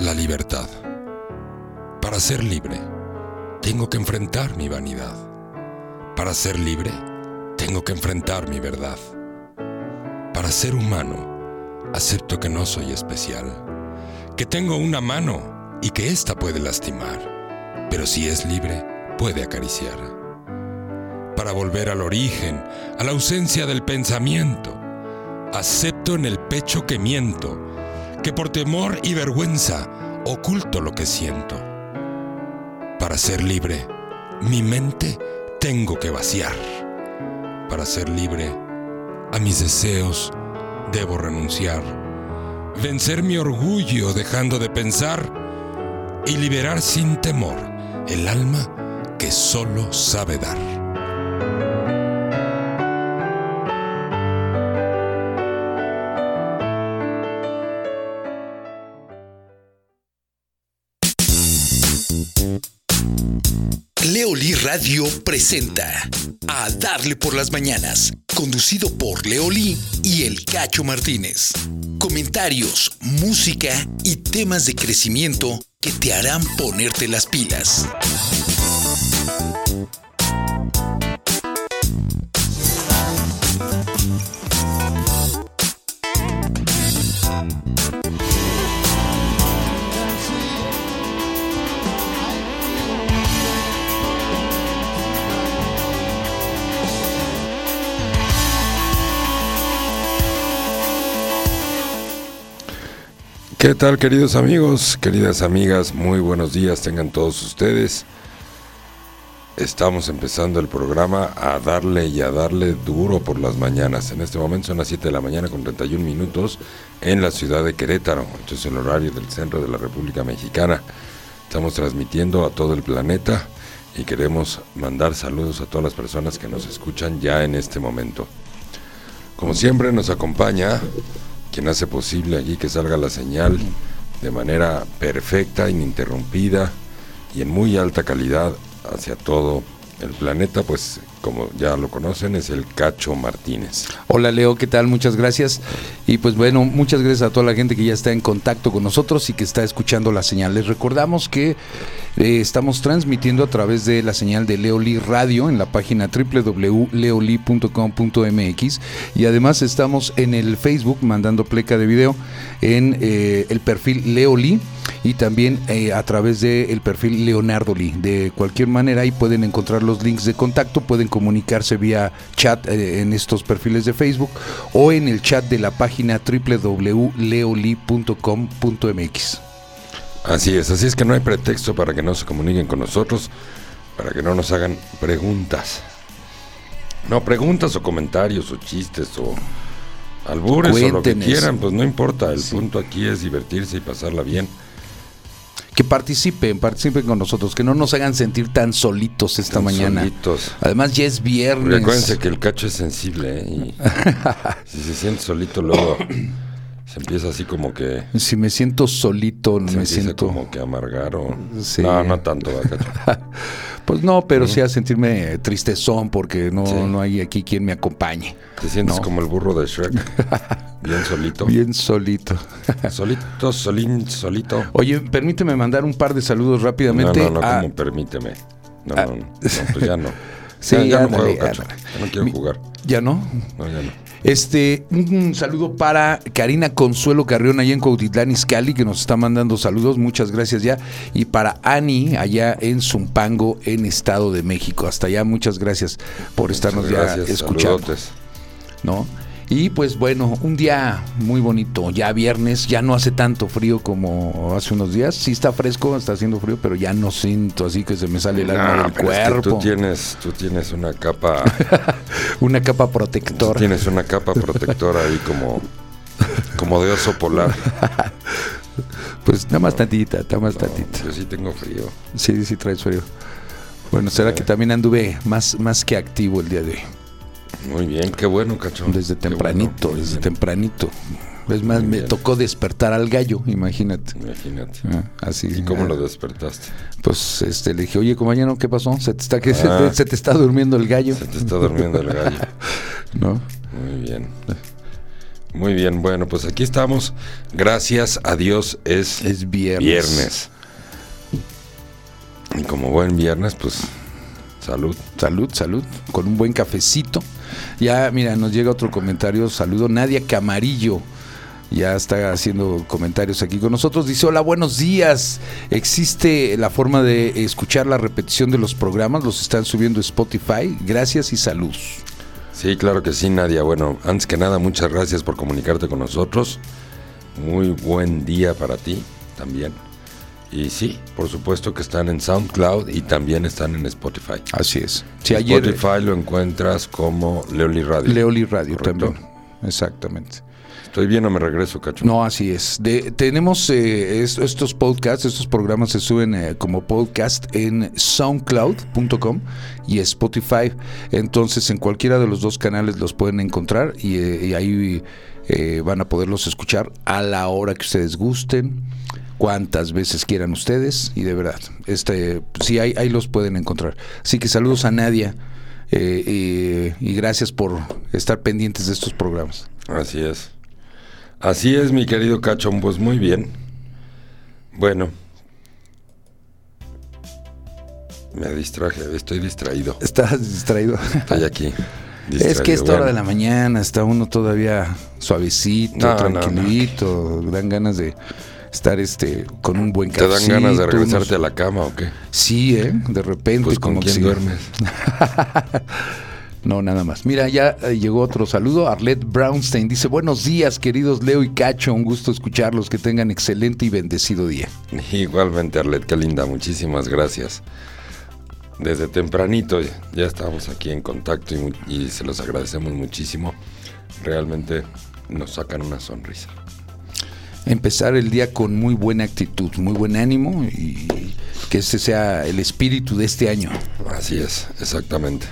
la libertad. Para ser libre, tengo que enfrentar mi vanidad. Para ser libre, tengo que enfrentar mi verdad. Para ser humano, acepto que no soy especial, que tengo una mano y que ésta puede lastimar, pero si es libre, puede acariciar. Para volver al origen, a la ausencia del pensamiento, acepto en el pecho que miento, que por temor y vergüenza oculto lo que siento. Para ser libre, mi mente tengo que vaciar. Para ser libre, a mis deseos debo renunciar. Vencer mi orgullo dejando de pensar y liberar sin temor el alma que solo sabe dar. Radio presenta A Darle por las Mañanas, conducido por Leoli y El Cacho Martínez. Comentarios, música y temas de crecimiento que te harán ponerte las pilas. ¿Qué tal queridos amigos, queridas amigas? Muy buenos días tengan todos ustedes. Estamos empezando el programa a darle y a darle duro por las mañanas. En este momento son las 7 de la mañana con 31 minutos en la ciudad de Querétaro. Entonces el horario del centro de la República Mexicana. Estamos transmitiendo a todo el planeta y queremos mandar saludos a todas las personas que nos escuchan ya en este momento. Como siempre nos acompaña quien hace posible allí que salga la señal de manera perfecta, ininterrumpida y en muy alta calidad hacia todo el planeta, pues como ya lo conocen, es el Cacho Martínez. Hola Leo, ¿qué tal? Muchas gracias. Y pues bueno, muchas gracias a toda la gente que ya está en contacto con nosotros y que está escuchando la señal. Les recordamos que eh, estamos transmitiendo a través de la señal de Leoli Radio en la página www.leoli.com.mx y además estamos en el Facebook mandando pleca de video en eh, el perfil Leoli y también eh, a través del perfil Leonardo Lee. De cualquier manera ahí pueden encontrar los links de contacto, pueden comunicarse vía chat eh, en estos perfiles de Facebook o en el chat de la página www.leoli.com.mx. Así es, así es que no hay pretexto para que no se comuniquen con nosotros, para que no nos hagan preguntas. No, preguntas o comentarios o chistes o albures o lo que quieran, pues no importa. El Sí. punto aquí es divertirse y pasarla bien. Que participen, participen con nosotros, que no nos hagan sentir tan solitos esta Tan mañana. solitos. Además ya es viernes. Recuérdense que el cacho es sensible, ¿eh? Y si se siente solito luego se empieza así como que Si me siento solito, se me siento... como que amargar o Sí. no, no tanto, ¿verdad, cacho. Pues no, pero sí a sentirme tristezón porque no, Sí. no hay aquí quien me acompañe. Te sientes No. como el burro de Shrek, bien solito. Bien solito. Solito, solín, solito. Oye, permíteme mandar un par de saludos No, rápidamente. no, no, a- como permíteme. No, no, no, no, pues ya no. Sí, ya, ya no juego, cacho. Ya no quiero Mi- jugar. ¿Ya no? No, ya no. Este, un, saludo para Karina Consuelo Carrión allá en Cuautitlán Izcalli, que nos está mandando saludos, muchas gracias ya. Y para Ani, allá en Zumpango, en Estado de México. Hasta allá, muchas gracias por estarnos Muchas ya gracias, escuchando. saludotes. ¿no? Y pues bueno, un día muy bonito, ya viernes, ya no hace tanto frío como hace unos días, sí está fresco, está haciendo frío, pero ya no siento así que se me sale el alma No, del pero es que cuerpo. tú tienes, tú tienes una capa, Una capa tú protectora. tienes una capa protectora ahí como, como de oso polar. Pues nada más tantita, nada más No, tantita. yo sí tengo frío. Sí, sí traes frío. Bueno, será que también anduve más, más que activo el día de hoy. Muy bien, qué bueno, cacho. Desde tempranito, bueno, desde tempranito. Es más, me tocó despertar al gallo, imagínate. Imagínate. Ah, así. ¿Y cómo ah, lo despertaste? Pues este, le dije, oye, compañero, ¿qué pasó? ¿Se te está, que, se, Ah. te, se te está durmiendo el gallo? Se te está durmiendo el gallo. ¿No? Muy bien. Muy bien, bueno, pues aquí estamos. Gracias a Dios es, Es viernes. viernes. Y como buen viernes, pues salud. Salud, salud, con un buen cafecito. Ya, mira, nos llega otro comentario. Saludo, Nadia Camarillo. Ya está haciendo comentarios aquí con nosotros. Dice, hola, buenos días. ¿Existe la forma de escuchar la repetición de los programas? Los están subiendo Spotify. Gracias y salud. Sí, claro que sí, Nadia. Bueno, antes que nada, muchas gracias por comunicarte con nosotros. Muy buen día para ti también. Y sí, por supuesto que están en SoundCloud y también están en Spotify. Así es. Sí, ayer Spotify lo encuentras como Leoli Radio. Leoli Radio Correcto. también. Exactamente. ¿Estoy bien o me regreso, Cacho? No, así es. De- tenemos eh, es- estos podcasts, estos programas se suben eh, como podcast en soundcloud.com y Spotify. Entonces, en cualquiera de los dos canales los pueden encontrar y, eh, y ahí eh, van a poderlos escuchar a la hora que ustedes gusten, cuantas veces quieran ustedes y de verdad, este, sí, ahí, ahí los pueden encontrar. Así que saludos a Nadia eh, y- y gracias por estar pendientes de estos programas. Así es. Así es, mi querido Cacho. Pues muy bien. Bueno. Me distraje, estoy distraído. Estás distraído. Estoy aquí. Es que esta hora de la Bueno, mañana está uno todavía suavecito, No, no, tranquilito, dan ganas de estar este con un buen ¿Te dan ganas de regresarte a la cama o qué? Sí, ¿eh? De repente Pues con como que quién duermes. No, nada más. Mira, ya eh, llegó otro saludo. Arlette Brownstein dice, buenos días, queridos Leo y Cacho. Un gusto escucharlos. Que tengan excelente y bendecido día. Igualmente, Arlet, qué linda. Muchísimas gracias. Desde tempranito ya- estamos aquí en contacto y se los agradecemos muchísimo. Realmente nos sacan una sonrisa. Empezar el día con muy buena actitud, muy buen ánimo y que ese sea el espíritu de este año. Así es, exactamente.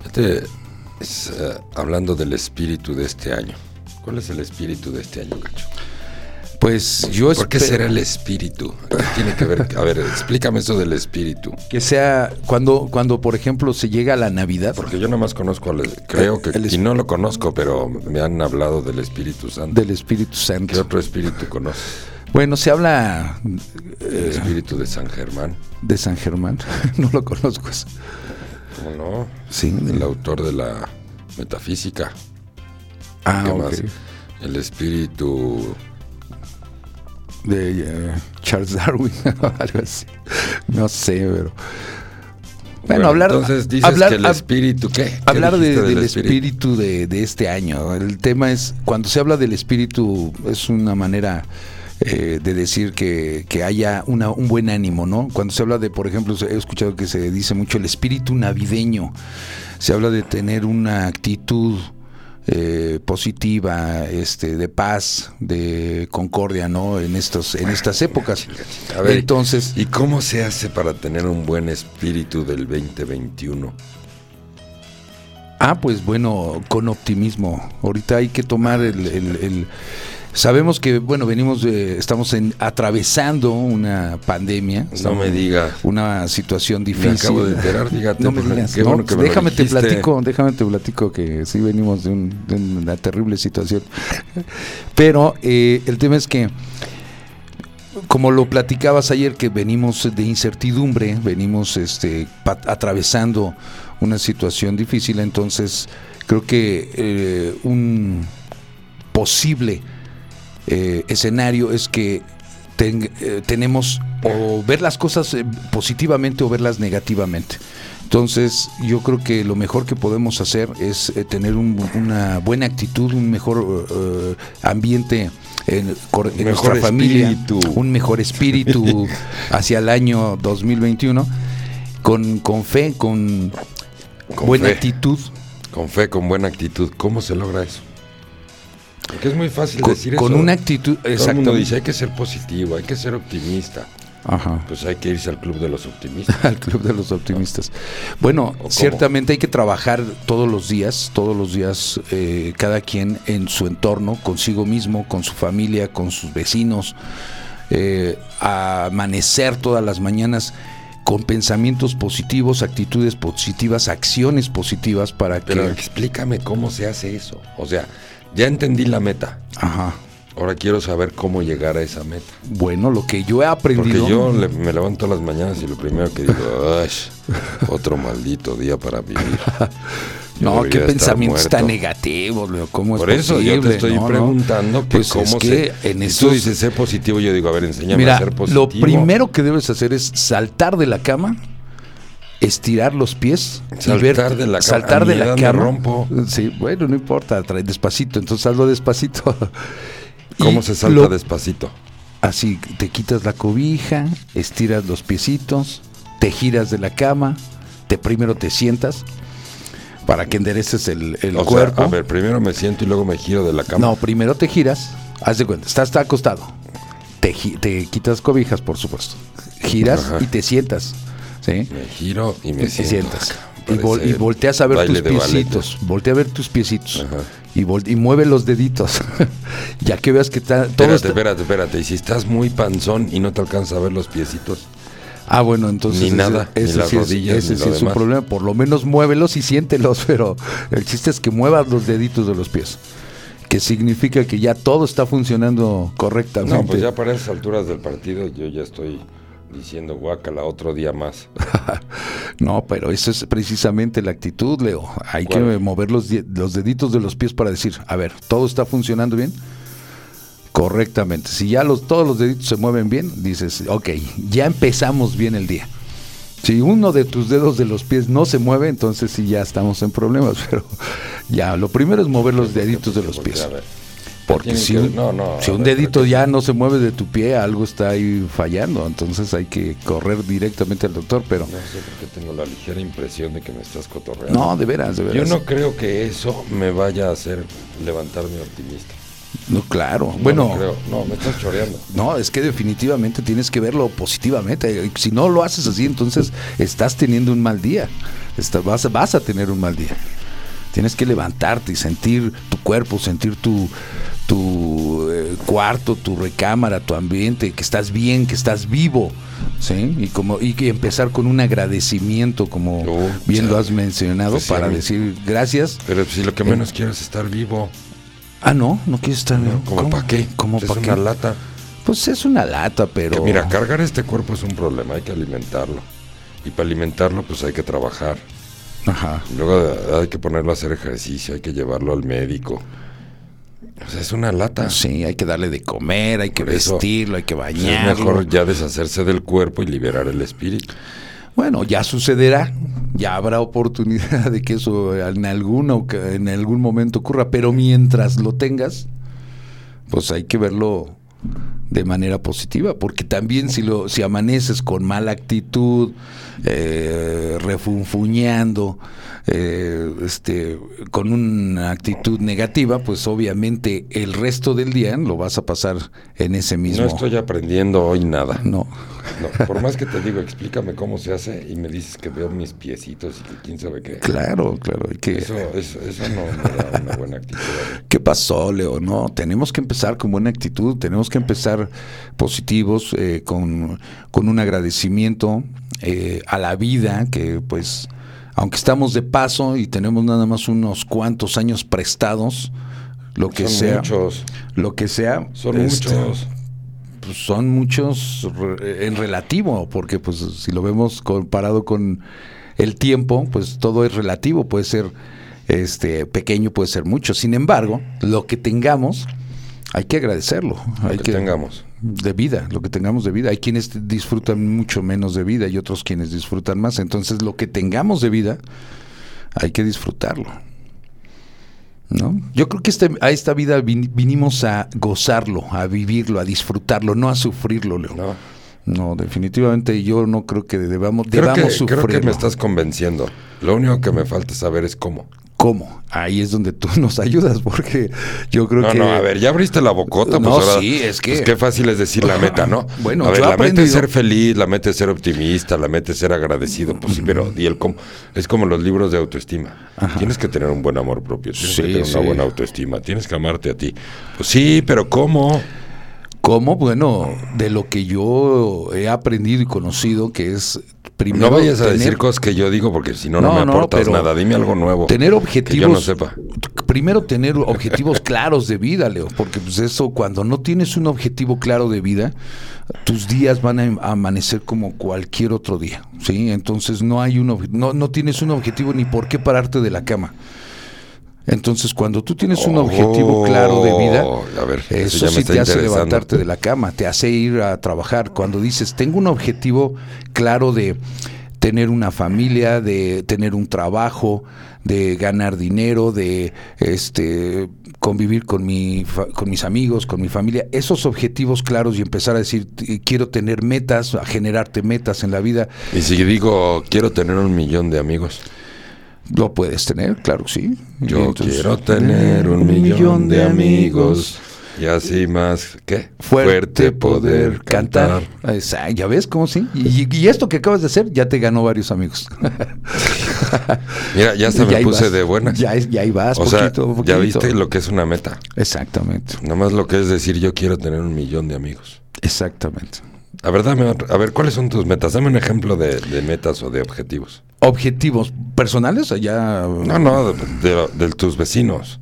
Fíjate, es, eh, hablando del espíritu de este año. ¿Cuál es el espíritu de este año, Cacho? Pues yo ¿Por qué será el espíritu? ¿Qué tiene que ver? A ver, explícame eso del espíritu. Que sea cuando, cuando por ejemplo, se llega a la Navidad. Porque yo nada más conozco, al, creo que, El y no lo conozco, pero me han hablado del Espíritu Santo. Del Espíritu ¿Qué Santo. otro espíritu conoces? Bueno, se habla El eh, espíritu de San Germán. de San Germán. no lo conozco. eso. ¿Cómo no? Sí. El autor de la metafísica. Ah, ¿Qué más? El espíritu. De eh, Charles Darwin. algo así. No sé, pero. Bueno, hablar. Entonces dices hablar, que el espíritu. ¿Qué? ¿Qué Hablar de- del espíritu, de, de este año. El tema es, cuando se habla del espíritu, es una manera eh, de decir que, que haya una, un buen ánimo, ¿no? Cuando se habla de, por ejemplo, he escuchado que se dice mucho el espíritu navideño. Se habla de tener una actitud eh, positiva, este, de paz, de concordia, ¿no? En estos, en estas épocas. A ver, Entonces, ¿Y cómo se hace para tener un buen espíritu del 2021? Ah, pues bueno, con optimismo. Ahorita hay que tomar el... el- el- Sabemos que, bueno, venimos, de- estamos en, atravesando una pandemia. No me diga. Una situación Me difícil. acabo de enterar, fíjate. No me pues, digas, qué no, bueno que me lo déjame te platico, déjame te platico que sí venimos de, un- de una terrible situación. Pero eh, el tema es que, como lo platicabas ayer, que venimos de incertidumbre, venimos este, atravesando una situación difícil, entonces creo que eh, un posible eh, escenario es que ten- eh, tenemos o ver las cosas eh, positivamente o verlas negativamente. Entonces, yo creo que lo mejor que podemos hacer es eh, tener un- una buena actitud, un mejor eh, ambiente en, Mejor nuestra familia, un mejor espíritu hacia el año 2021, con, con fe, con, Con buena fe. actitud, Con fe, con buena actitud. ¿Cómo se logra eso? Porque es muy fácil con, decir con eso. una actitud, Todo el mundo dice, hay que ser positivo, hay que ser optimista. Ajá. Pues hay que irse al club de los optimistas. al club de los optimistas. Bueno, ciertamente hay que trabajar todos los días, todos los días, eh, cada quien en su entorno, consigo mismo, con su familia, con sus vecinos, eh, amanecer todas las mañanas con pensamientos positivos, actitudes positivas, acciones positivas para que... Pero explícame cómo se hace eso. O sea, Ya entendí la meta. Ajá. Ahora quiero saber cómo llegar a esa meta. Bueno, lo que yo he Porque aprendido. yo le- me levanto las mañanas y lo primero que digo, ¡ay! Otro maldito día para vivir. Yo no, qué pensamientos tan negativos. ¿Cómo es Por eso yo te posible? estoy No, no. preguntando que Pues cómo es se... que en tú dices ser positivo, yo digo, a ver, enséñame a ser positivo. lo primero que debes hacer es saltar de la cama, estirar los pies y Saltar ver- de la cama. saltar de la cama. rompo. Sí, bueno, no importa, trae despacito, entonces hazlo despacito. ¿Cómo Y se salta lo- despacito? Así, te quitas la cobija, estiras los piecitos, te giras de la cama, te primero te sientas para que endereces el, el O sea, cuerpo. a ver, primero me siento y luego me giro de la cama. No, primero te giras, haz de cuenta, estás, está acostado. Te, te quitas cobijas, por supuesto. Giras Ajá. y te sientas. ¿Sí? Me giro y me te siento. sientas. acá. Y, vol- y volteas a ver tus ballet. piecitos. Voltea a ver tus piecitos. Ajá. Y, mueve los deditos. ya que veas que está, todo Espérate, está- espérate, espérate. Y si estás muy panzón y no te alcanza a ver los piecitos. Ah, bueno, entonces. Ni ese- nada, ni ese las sí es- rodillas, ese ni sí lo es un problema. Por lo menos muévelos y siéntelos, pero el chiste es que muevas los deditos de los pies. Que significa que ya todo está funcionando correctamente. No, pues ya para esas alturas del partido yo ya estoy diciendo guácala otro día más. No, pero eso es precisamente la actitud, Leo. Hay ¿Cuál? que mover los, los deditos de los pies para decir, a ver, ¿todo está funcionando bien? Correctamente. Si ya los, todos los deditos se mueven bien, dices, ok, ya empezamos bien el día. Si uno de tus dedos de los pies no se mueve, entonces sí ya estamos en problemas. Pero ya, lo primero es mover los deditos de los pies. a ver, Porque tienen si que- un, no, no, si a un ver, dedito ya no se mueve de tu pie, algo está ahí fallando. Entonces hay que correr directamente al doctor. Pero No sé por qué tengo la ligera impresión de que me estás cotorreando. no, de veras, de Yo veras. no creo que eso me vaya a hacer levantarme optimista. No, claro. No bueno, creo. No, me estás choreando. no, es que definitivamente tienes que verlo positivamente. Si no lo haces así, entonces estás teniendo un mal día. Estás- vas, vas a tener un mal día. Tienes que levantarte y sentir tu cuerpo, sentir tu, tu eh, cuarto, tu recámara, tu ambiente, que estás bien, que estás vivo. ¿sí? Y, como, y que empezar con un agradecimiento, como Oh, bien lo has mencionado, Pues para decir gracias. Pero si lo que menos quiero es estar vivo. Ah, no, no quieres estar bien. ¿Como para qué? ¿Cómo es para una lata. Pues es una lata, pero. Que mira, cargar este cuerpo es un problema, hay que alimentarlo. Y para alimentarlo, pues hay que trabajar. Ajá. Luego hay que ponerlo a hacer ejercicio, hay que llevarlo al médico. Sea, es una lata. Sí, hay que darle de comer, hay que Por eso, vestirlo, hay que Pues bañarlo. es mejor ya deshacerse del cuerpo y liberar el espíritu. Bueno, ya sucederá, ya habrá oportunidad de que eso en alguna oca- en algún momento ocurra, pero mientras lo tengas, pues hay que verlo de manera positiva, porque también si lo si amaneces con mala actitud, eh, refunfuñando, eh, este, con una actitud negativa, pues obviamente el resto del día lo vas a pasar en ese mismo. No estoy aprendiendo hoy nada. No. No, por más que te digo, explícame cómo se hace y me dices que veo mis piecitos y que quién sabe qué. Claro, claro, que Eso, eso, eso no me da una buena actitud. ¿Qué pasó, Leo? No, tenemos que empezar con buena actitud, tenemos que empezar positivos, eh, con, con un agradecimiento eh, a la vida, que pues, aunque estamos de paso y tenemos nada más unos cuantos años prestados, lo que Son sea, muchos, lo que sea, son este, muchos. Pues, son muchos en relativo, porque pues si lo vemos comparado con el tiempo, pues todo es relativo, puede ser este pequeño, puede ser mucho. Sin embargo, lo que tengamos hay que agradecerlo, Lo hay que que tengamos. de vida, lo que tengamos de vida. Hay quienes disfrutan mucho menos de vida y otros quienes disfrutan más. Entonces, lo que tengamos de vida hay que disfrutarlo. ¿No? Yo creo que este, a esta vida vin- vinimos a gozarlo, a vivirlo, a disfrutarlo, no a sufrirlo, Leo. No. No, definitivamente yo no creo que debamos, Creo debamos que, creo que me estás convenciendo. Lo único que me falta saber es cómo. ¿Cómo? Ahí es donde tú nos ayudas, porque yo creo No, que... no, a ver, ya abriste la bocota, pues No, ahora. sí, es que- Pues qué fácil es decir la meta, ¿no? Bueno, a ver, yo la meta es ser feliz, la meta es ser optimista, la meta es ser agradecido, pues sí, pero y el cómo. Es como los libros de autoestima. Tienes que tener un buen amor propio, tienes Sí, que tener sí. una buena autoestima, tienes que amarte a ti. Pues sí, pero ¿cómo? ¿Cómo? Bueno, de lo que yo he aprendido y conocido, que es primero No vayas a tener- decir cosas que yo digo porque si no, no, me aportas nada. Dime algo nuevo. tener Que yo objetivos. no sepa. primero tener objetivos claros de vida, Leo, porque pues eso, cuando no tienes un objetivo claro de vida, tus días van a amanecer como cualquier otro día, ¿sí? Entonces no hay un no, no tienes un objetivo ni por qué pararte de la cama. Entonces, cuando tú tienes un objetivo claro de vida, Oh, a ver, eso sí te hace levantarte de la cama, te hace ir a trabajar. Cuando dices, tengo un objetivo claro de tener una familia, de tener un trabajo, de ganar dinero, de este convivir con mi con mis amigos, con mi familia, esos objetivos claros y empezar a decir "T- quiero tener metas, a generarte metas en la vida, Y si digo, quiero tener un millón de amigos. Lo puedes tener, claro que sí. Yo entonces, quiero tener un millón de amigos. Y así más, ¿qué? fuerte poder cantar. Esa, ya ves cómo sí. Y, y esto que acabas de hacer ya te ganó varios amigos. Mira, ya Y me puse vas. de buenas. Ya, ya ahí vas, o poquito, sea, poquito. ya viste lo que es una meta. Exactamente, Nada más lo que es decir, yo quiero tener un millón de amigos. exactamente. A ver, dame a ver, ¿cuáles son tus metas? Dame un ejemplo de, de metas o de objetivos. Objetivos personales allá. No, no, de, de- de tus vecinos.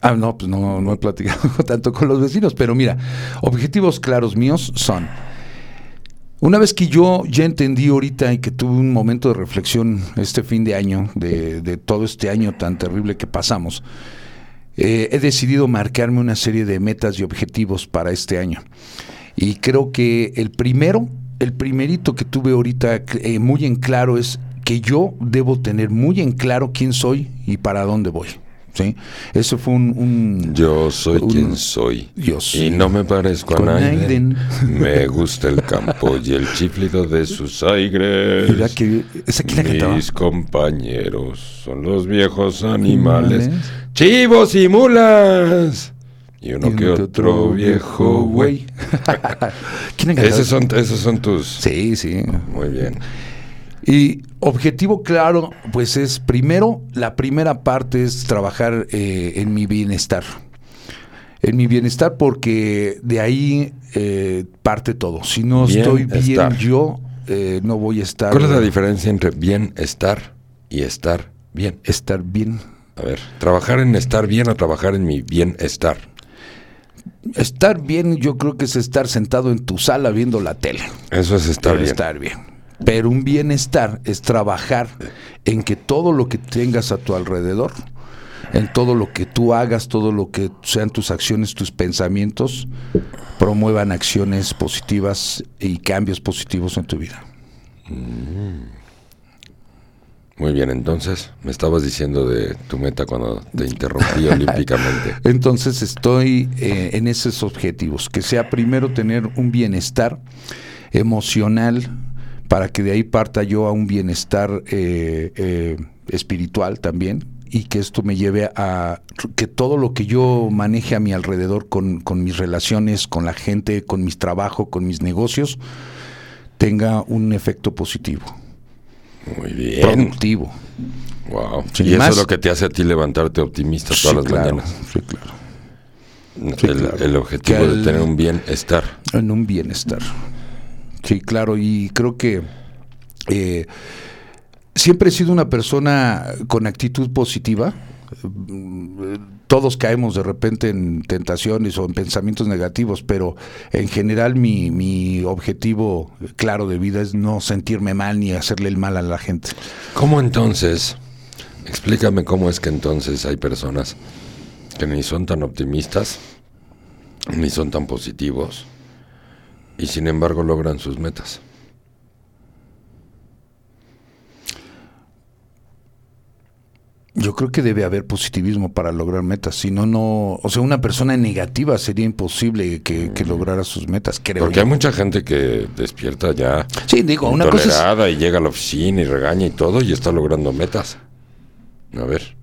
Ah, no, pues no, no he platicado tanto con los vecinos, pero mira, objetivos claros míos son. Una vez que yo ya entendí ahorita y que tuve un momento de reflexión este fin de año, de, de todo este año tan terrible que pasamos, eh, he decidido marcarme una serie de metas y objetivos para este año. Y creo que el primero, el primerito que tuve ahorita eh, muy en claro es que yo debo tener muy en claro quién soy y para dónde voy. ¿sí? Eso fue un... un- Yo soy un- quien soy. Soy- Y no me parezco a con nadie. Aiden. Me gusta el campo y el chiflido de sus aires. Mira que... ¿Esa la cantaba? Mis compañeros son los viejos animales, Animales. chivos y mulas. Y uno Y que otro viejo güey. ¿Quién? Esos son, esos son tus. Sí, sí. Muy bien. Y objetivo claro, pues es primero, la primera parte es trabajar eh, en mi bienestar. En mi bienestar porque de ahí eh, parte todo. Si no estoy bien yo, eh, no voy a estar... ¿Cuál es la diferencia entre bienestar y estar bien? Estar bien. A ver, trabajar en estar bien o trabajar en mi bienestar. Estar bien yo creo que es estar sentado en tu sala viendo la tele. Eso es estar bien. Estar bien. Pero un bienestar es trabajar en que todo lo que tengas a tu alrededor, en todo lo que tú hagas, todo lo que sean tus acciones, tus pensamientos, promuevan acciones positivas y cambios positivos en tu vida. Muy bien, entonces me estabas diciendo de tu meta cuando te interrumpí olímpicamente. Entonces estoy eh, en esos objetivos, que sea primero tener un bienestar emocional para que de ahí parta yo a un bienestar eh, eh, espiritual también y que esto me lleve a que todo lo que yo maneje a mi alrededor con, con mis relaciones, con la gente, con mis trabajos, con mis negocios, tenga un efecto positivo, Muy bien. productivo. Wow. Y eso más. es lo que te hace a ti levantarte optimista todas Sí, las claro, mañanas. sí, claro. sí, el, claro. el objetivo de tener un bienestar. En un bienestar. Sí, claro, y creo que eh, siempre he sido una persona con actitud positiva. Todos caemos de repente en tentaciones o en pensamientos negativos, pero en general mi, mi objetivo claro de vida es no sentirme mal ni hacerle el mal a la gente. ¿Cómo entonces? Explícame cómo es que entonces hay personas que ni son tan optimistas, ni son tan positivos, y sin embargo logran sus metas. Yo creo que debe haber positivismo para lograr metas, si no, no, o sea, una persona negativa sería imposible que, que lograra sus metas, creo Porque yo. hay mucha gente que despierta ya Sí, digo, una cosa es... y llega a la oficina y regaña y todo y está logrando metas. A ver.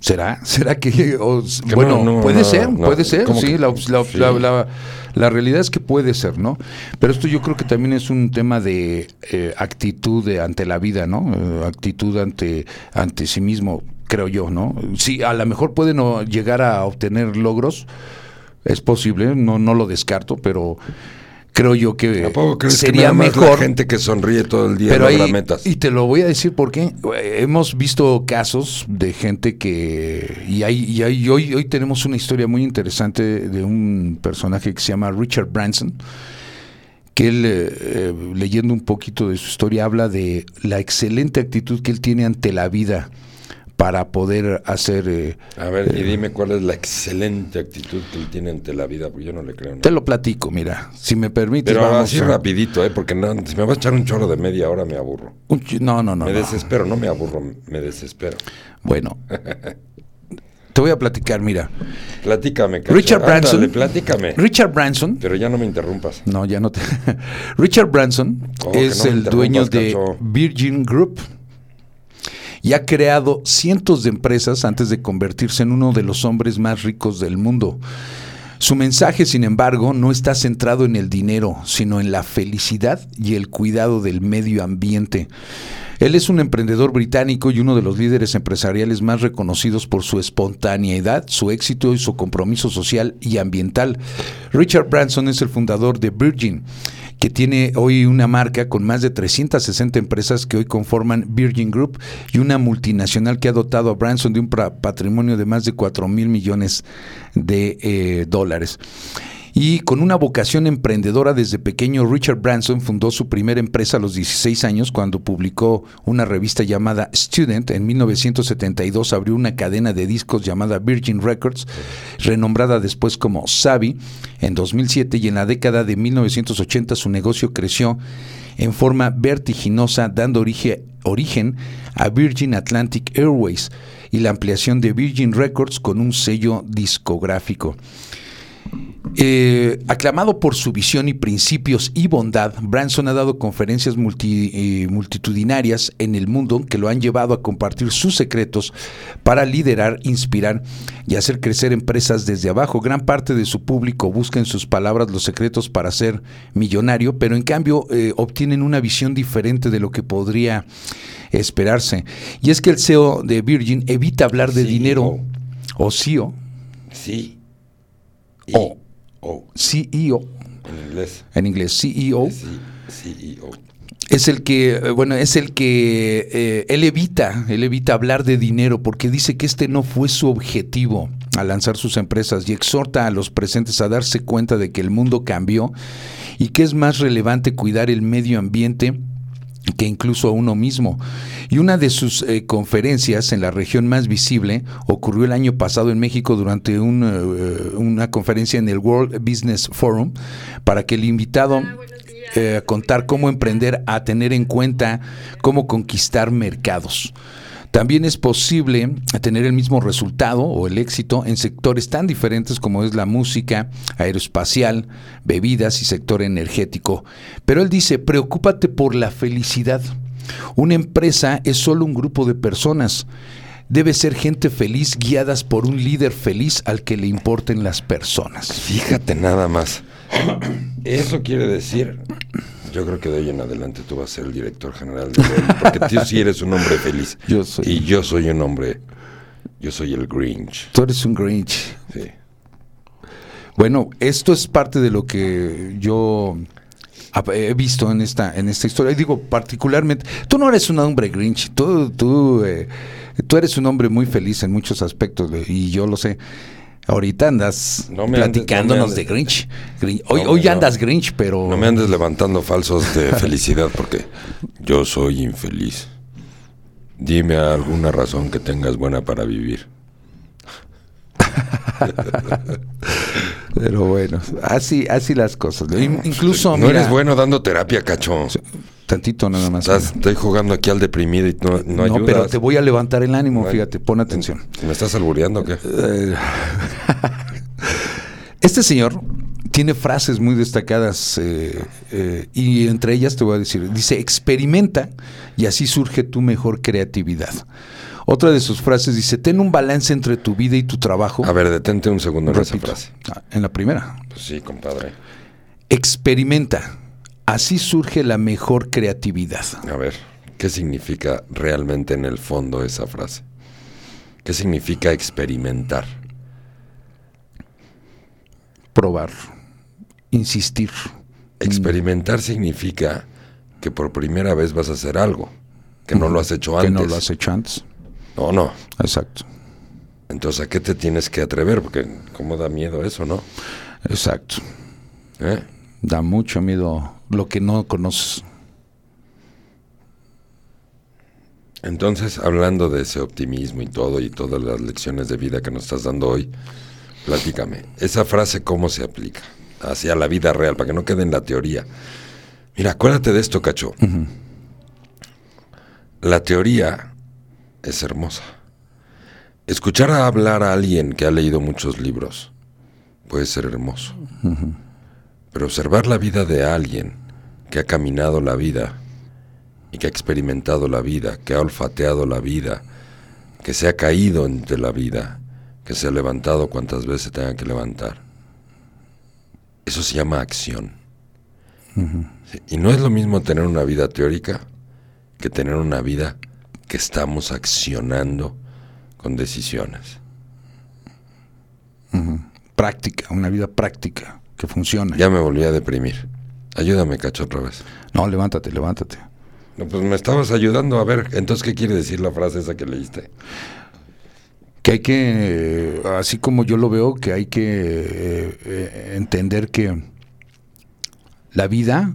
¿Será? ¿Será que.? o- bueno, no, no, puede no, ser, puede ser. ¿Cómo Sí, la, la- Sí. la- la- la realidad es que puede ser, ¿no? Pero esto yo creo que también es un tema de eh, actitud ante la vida, ¿no? Eh, actitud ante, ante sí mismo, creo yo, ¿no? Sí, a lo mejor pueden llegar a obtener logros, es posible, no, no lo descarto, pero creo yo que ¿A crees sería que mejor. la gente que sonríe todo el día pero ahí, metas? y te lo voy a decir porque hemos visto casos de gente que y hay, y hay- hoy hoy tenemos una historia muy interesante de un personaje que se llama Richard Branson que él eh, eh, leyendo un poquito de su historia habla de la excelente actitud que él tiene ante la vida para poder hacer eh, A ver, y dime cuál es la excelente actitud que él tiene ante la vida, porque yo no le creo. te lo platico mira si me permites Pero vamos así a- rapidito, ¿eh? Porque no, si me vas a echar un chorro de media hora me aburro. ch- no no no, me no. desespero, no me aburro, me desespero. bueno te voy a platicar mira Platícame, Cacho. Richard Ándale, Branson. platícame. Richard Branson. Pero ya no me interrumpas. No, ya no te. Richard Branson Oh, es no el dueño de Cacho. Virgin Group y ha creado cientos de empresas antes de convertirse en uno de los hombres más ricos del mundo. Su mensaje, sin embargo, no está centrado en el dinero, sino en la felicidad y el cuidado del medio ambiente. Él es un emprendedor británico y uno de los líderes empresariales más reconocidos por su espontaneidad, su éxito y su compromiso social y ambiental. Richard Branson es el fundador de Virgin, que tiene hoy una marca con más de 360 empresas que hoy conforman Virgin Group y una multinacional que ha dotado a Branson de un patrimonio de más de 4 mil millones de eh, dólares. Y con una vocación emprendedora desde pequeño, Richard Branson fundó su primera empresa a los 16 años cuando publicó una revista llamada Student. En 1972 abrió una cadena de discos llamada Virgin Records, renombrada después como Savvy en 2007 y en la década de 1980 su negocio creció en forma vertiginosa dando origen, origen a Virgin Atlantic Airways y la ampliación de Virgin Records con un sello discográfico. Eh, aclamado por su visión y principios y bondad, Branson ha dado conferencias multi- eh, multitudinarias en el mundo que lo han llevado a compartir sus secretos para liderar, inspirar y hacer crecer empresas desde abajo. Gran parte de su público busca en sus palabras los secretos para ser millonario, pero en cambio eh, obtienen una visión diferente de lo que podría esperarse. Y es que el CEO de Virgin evita hablar de CEO. dinero o CEO, Sí. Y, O. CEO en inglés. en inglés, CEO, CEO. es el que, eh, bueno, es el que eh, él evita, él evita hablar de dinero porque dice que este no fue su objetivo al lanzar sus empresas y exhorta a los presentes a darse cuenta de que el mundo cambió y que es más relevante cuidar el medio ambiente que incluso a uno mismo. Y una de sus eh, conferencias en la región más visible ocurrió el año pasado en México durante un, eh, una conferencia en el World Business Forum para que el invitado eh, a contar cómo emprender, a tener en cuenta cómo conquistar mercados. También es posible tener el mismo resultado o el éxito en sectores tan diferentes como es la música, aeroespacial, bebidas y sector energético. Pero él dice, preocúpate por la felicidad. Una empresa es solo un grupo de personas. Debe ser gente feliz guiadas por un líder feliz al que le importen las personas. Fíjate nada más. Eso quiere decir, yo creo que de hoy en adelante tú vas a ser el director general de porque tú sí eres un hombre feliz. Yo soy. Y yo soy un hombre, yo soy el Grinch. Tú eres un Grinch. Sí. Bueno, esto es parte de lo que yo he visto en esta en esta historia. Y digo, particularmente, tú no eres un hombre Grinch, tú tú eh, tú eres un hombre muy feliz en muchos aspectos y yo lo sé. Ahorita andas No me andes- platicándonos no me de. Grinch. Grin- Hoy, No, hoy andas Grinch, pero No me andes levantando falsos de felicidad porque yo soy infeliz. Dime alguna razón que tengas buena para vivir. pero bueno, así así las cosas. In- Incluso no mira, eres bueno dando terapia, cacho. Tantito nada más. Estás- estoy jugando aquí al deprimido y no, no, no, ayudas. pero te voy a levantar el ánimo, No, fíjate, pon atención. ¿Me estás albureando o qué? Eh, Este señor tiene frases muy destacadas eh, eh, y entre ellas te voy a decir, dice, experimenta y así surge tu mejor creatividad. Otra de sus frases dice, ten un balance entre tu vida y tu trabajo. A ver, detente un segundo en esa Repito, frase. ah, en la primera, Pues sí, compadre. experimenta, así surge la mejor creatividad. A ver, ¿qué significa realmente en el fondo esa frase? ¿Qué significa experimentar? Probar, insistir, Experimentar significa que por primera vez vas a hacer algo, que no lo has hecho Que antes. no lo has hecho antes. No, no. Exacto. Entonces, ¿a qué te tienes que atrever? Porque cómo da miedo eso, ¿no? Exacto. ¿Eh? Da mucho miedo lo que no conoces. Entonces, hablando de ese optimismo y todo, y todas las lecciones de vida que nos estás dando hoy, platícame, esa frase cómo se aplica hacia la vida real, para que no quede en la teoría. Mira, acuérdate de esto, cacho. La teoría es hermosa. Escuchar a hablar a alguien que ha leído muchos libros puede ser hermoso. Pero observar la vida de alguien que ha caminado la vida y que ha experimentado la vida, que ha olfateado la vida, que se ha caído entre la vida, que se ha levantado cuantas veces tenga que levantar. Eso se llama acción. Sí, Y no es lo mismo tener una vida teórica que tener una vida que estamos accionando con decisiones. Práctica, una vida práctica que funcione. Ya me volví a deprimir. Ayúdame, cacho, otra vez. No, levántate, levántate. No, pues me estabas ayudando. A ver, entonces, ¿qué quiere decir la frase esa que leíste? Que hay que, eh, así como yo lo veo, que hay que eh, eh, entender que la vida,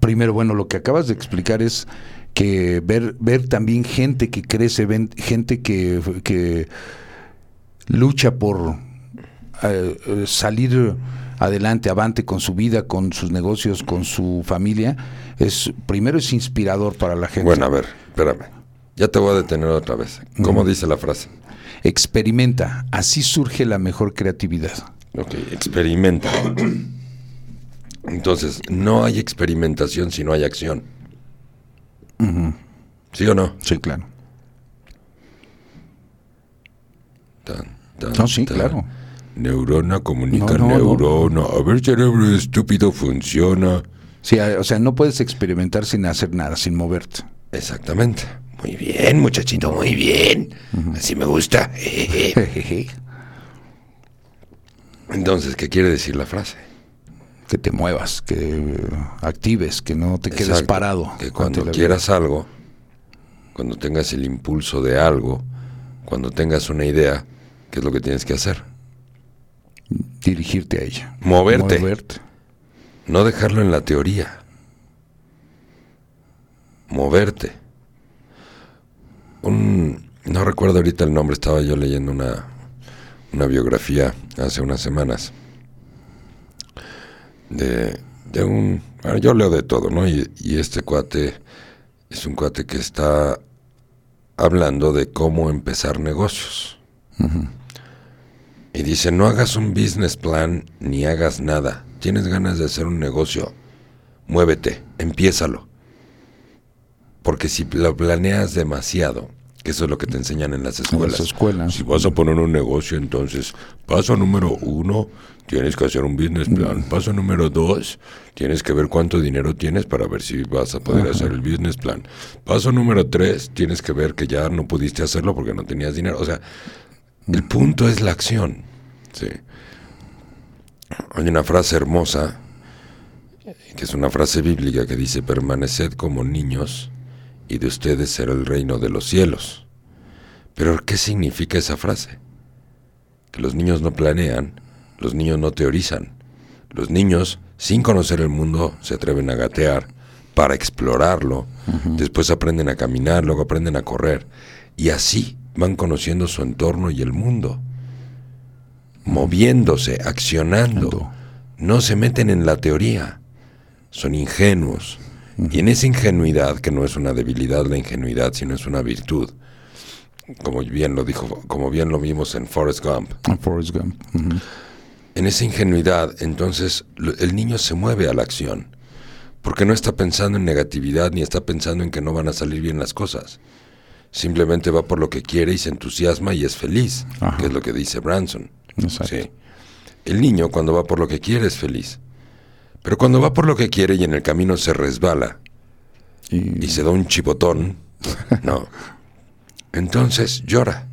primero, bueno, lo que acabas de explicar es que ver, ver también gente que crece, ven- gente que, que lucha por eh, salir adelante, avante con su vida, con sus negocios, con su familia, es primero es inspirador para la gente. Bueno, a ver, espérame. Ya te voy a detener otra vez. ¿Cómo dice la frase? Experimenta, así surge la mejor creatividad. Ok, experimenta. Entonces, no hay experimentación si no hay acción. ¿Sí o no? Sí, claro. Tan, tan, No, sí, tan. claro. Neurona comunica No, no, no. neurona. A ver, cerebro estúpido funciona. Sí, o sea, no puedes experimentar sin hacer nada, sin moverte. Exactamente. Muy bien, muchachito, muy bien. Así me gusta. Entonces, ¿qué quiere decir la frase? que te muevas, que actives, que no te quedes parado. Que cuando quieras algo, cuando tengas el impulso de algo, cuando tengas una idea, ¿qué es lo que tienes que hacer? Dirigirte a ella. Moverte. Moverte. No dejarlo en la teoría. Moverte. Un, no recuerdo ahorita el nombre, estaba yo leyendo una, una biografía hace unas semanas de, de un... bueno, yo leo de todo, ¿no? Y, y este cuate es un cuate que está hablando de cómo empezar negocios. Y dice, no hagas un business plan ni hagas nada. Tienes ganas de hacer un negocio, muévete, empiézalo. Porque si lo planeas demasiado, que eso es lo que te enseñan en las escuelas. escuelas. Si vas a poner un negocio, entonces, paso número uno, tienes que hacer un business plan. Paso número dos, tienes que ver cuánto dinero tienes para ver si vas a poder hacer el business plan. Paso número tres, tienes que ver que ya no pudiste hacerlo porque no tenías dinero. O sea, el punto es la acción. Sí. Hay una frase hermosa, que es una frase bíblica que dice, permaneced como niños y de ustedes será el reino de los cielos. Pero ¿qué significa esa frase? Que los niños no planean, los niños no teorizan. Los niños, sin conocer el mundo, se atreven a gatear para explorarlo. Después aprenden a caminar, luego aprenden a correr. Y así van conociendo su entorno y el mundo. Moviéndose, accionando. No se meten en la teoría. Son ingenuos. Y en esa ingenuidad, que no es una debilidad la ingenuidad, sino es una virtud, como bien lo dijo, como bien lo vimos en Forrest Gump, Forrest Gump. En esa ingenuidad, entonces el niño se mueve a la acción, porque no está pensando en negatividad ni está pensando en que no van a salir bien las cosas. Simplemente va por lo que quiere y se entusiasma y es feliz, Ajá. que es lo que dice Branson. Exacto. Sí. El niño cuando va por lo que quiere es feliz. Pero cuando va por lo que quiere y en el camino se resbala Y, y se da un chipotón, no. Entonces llora.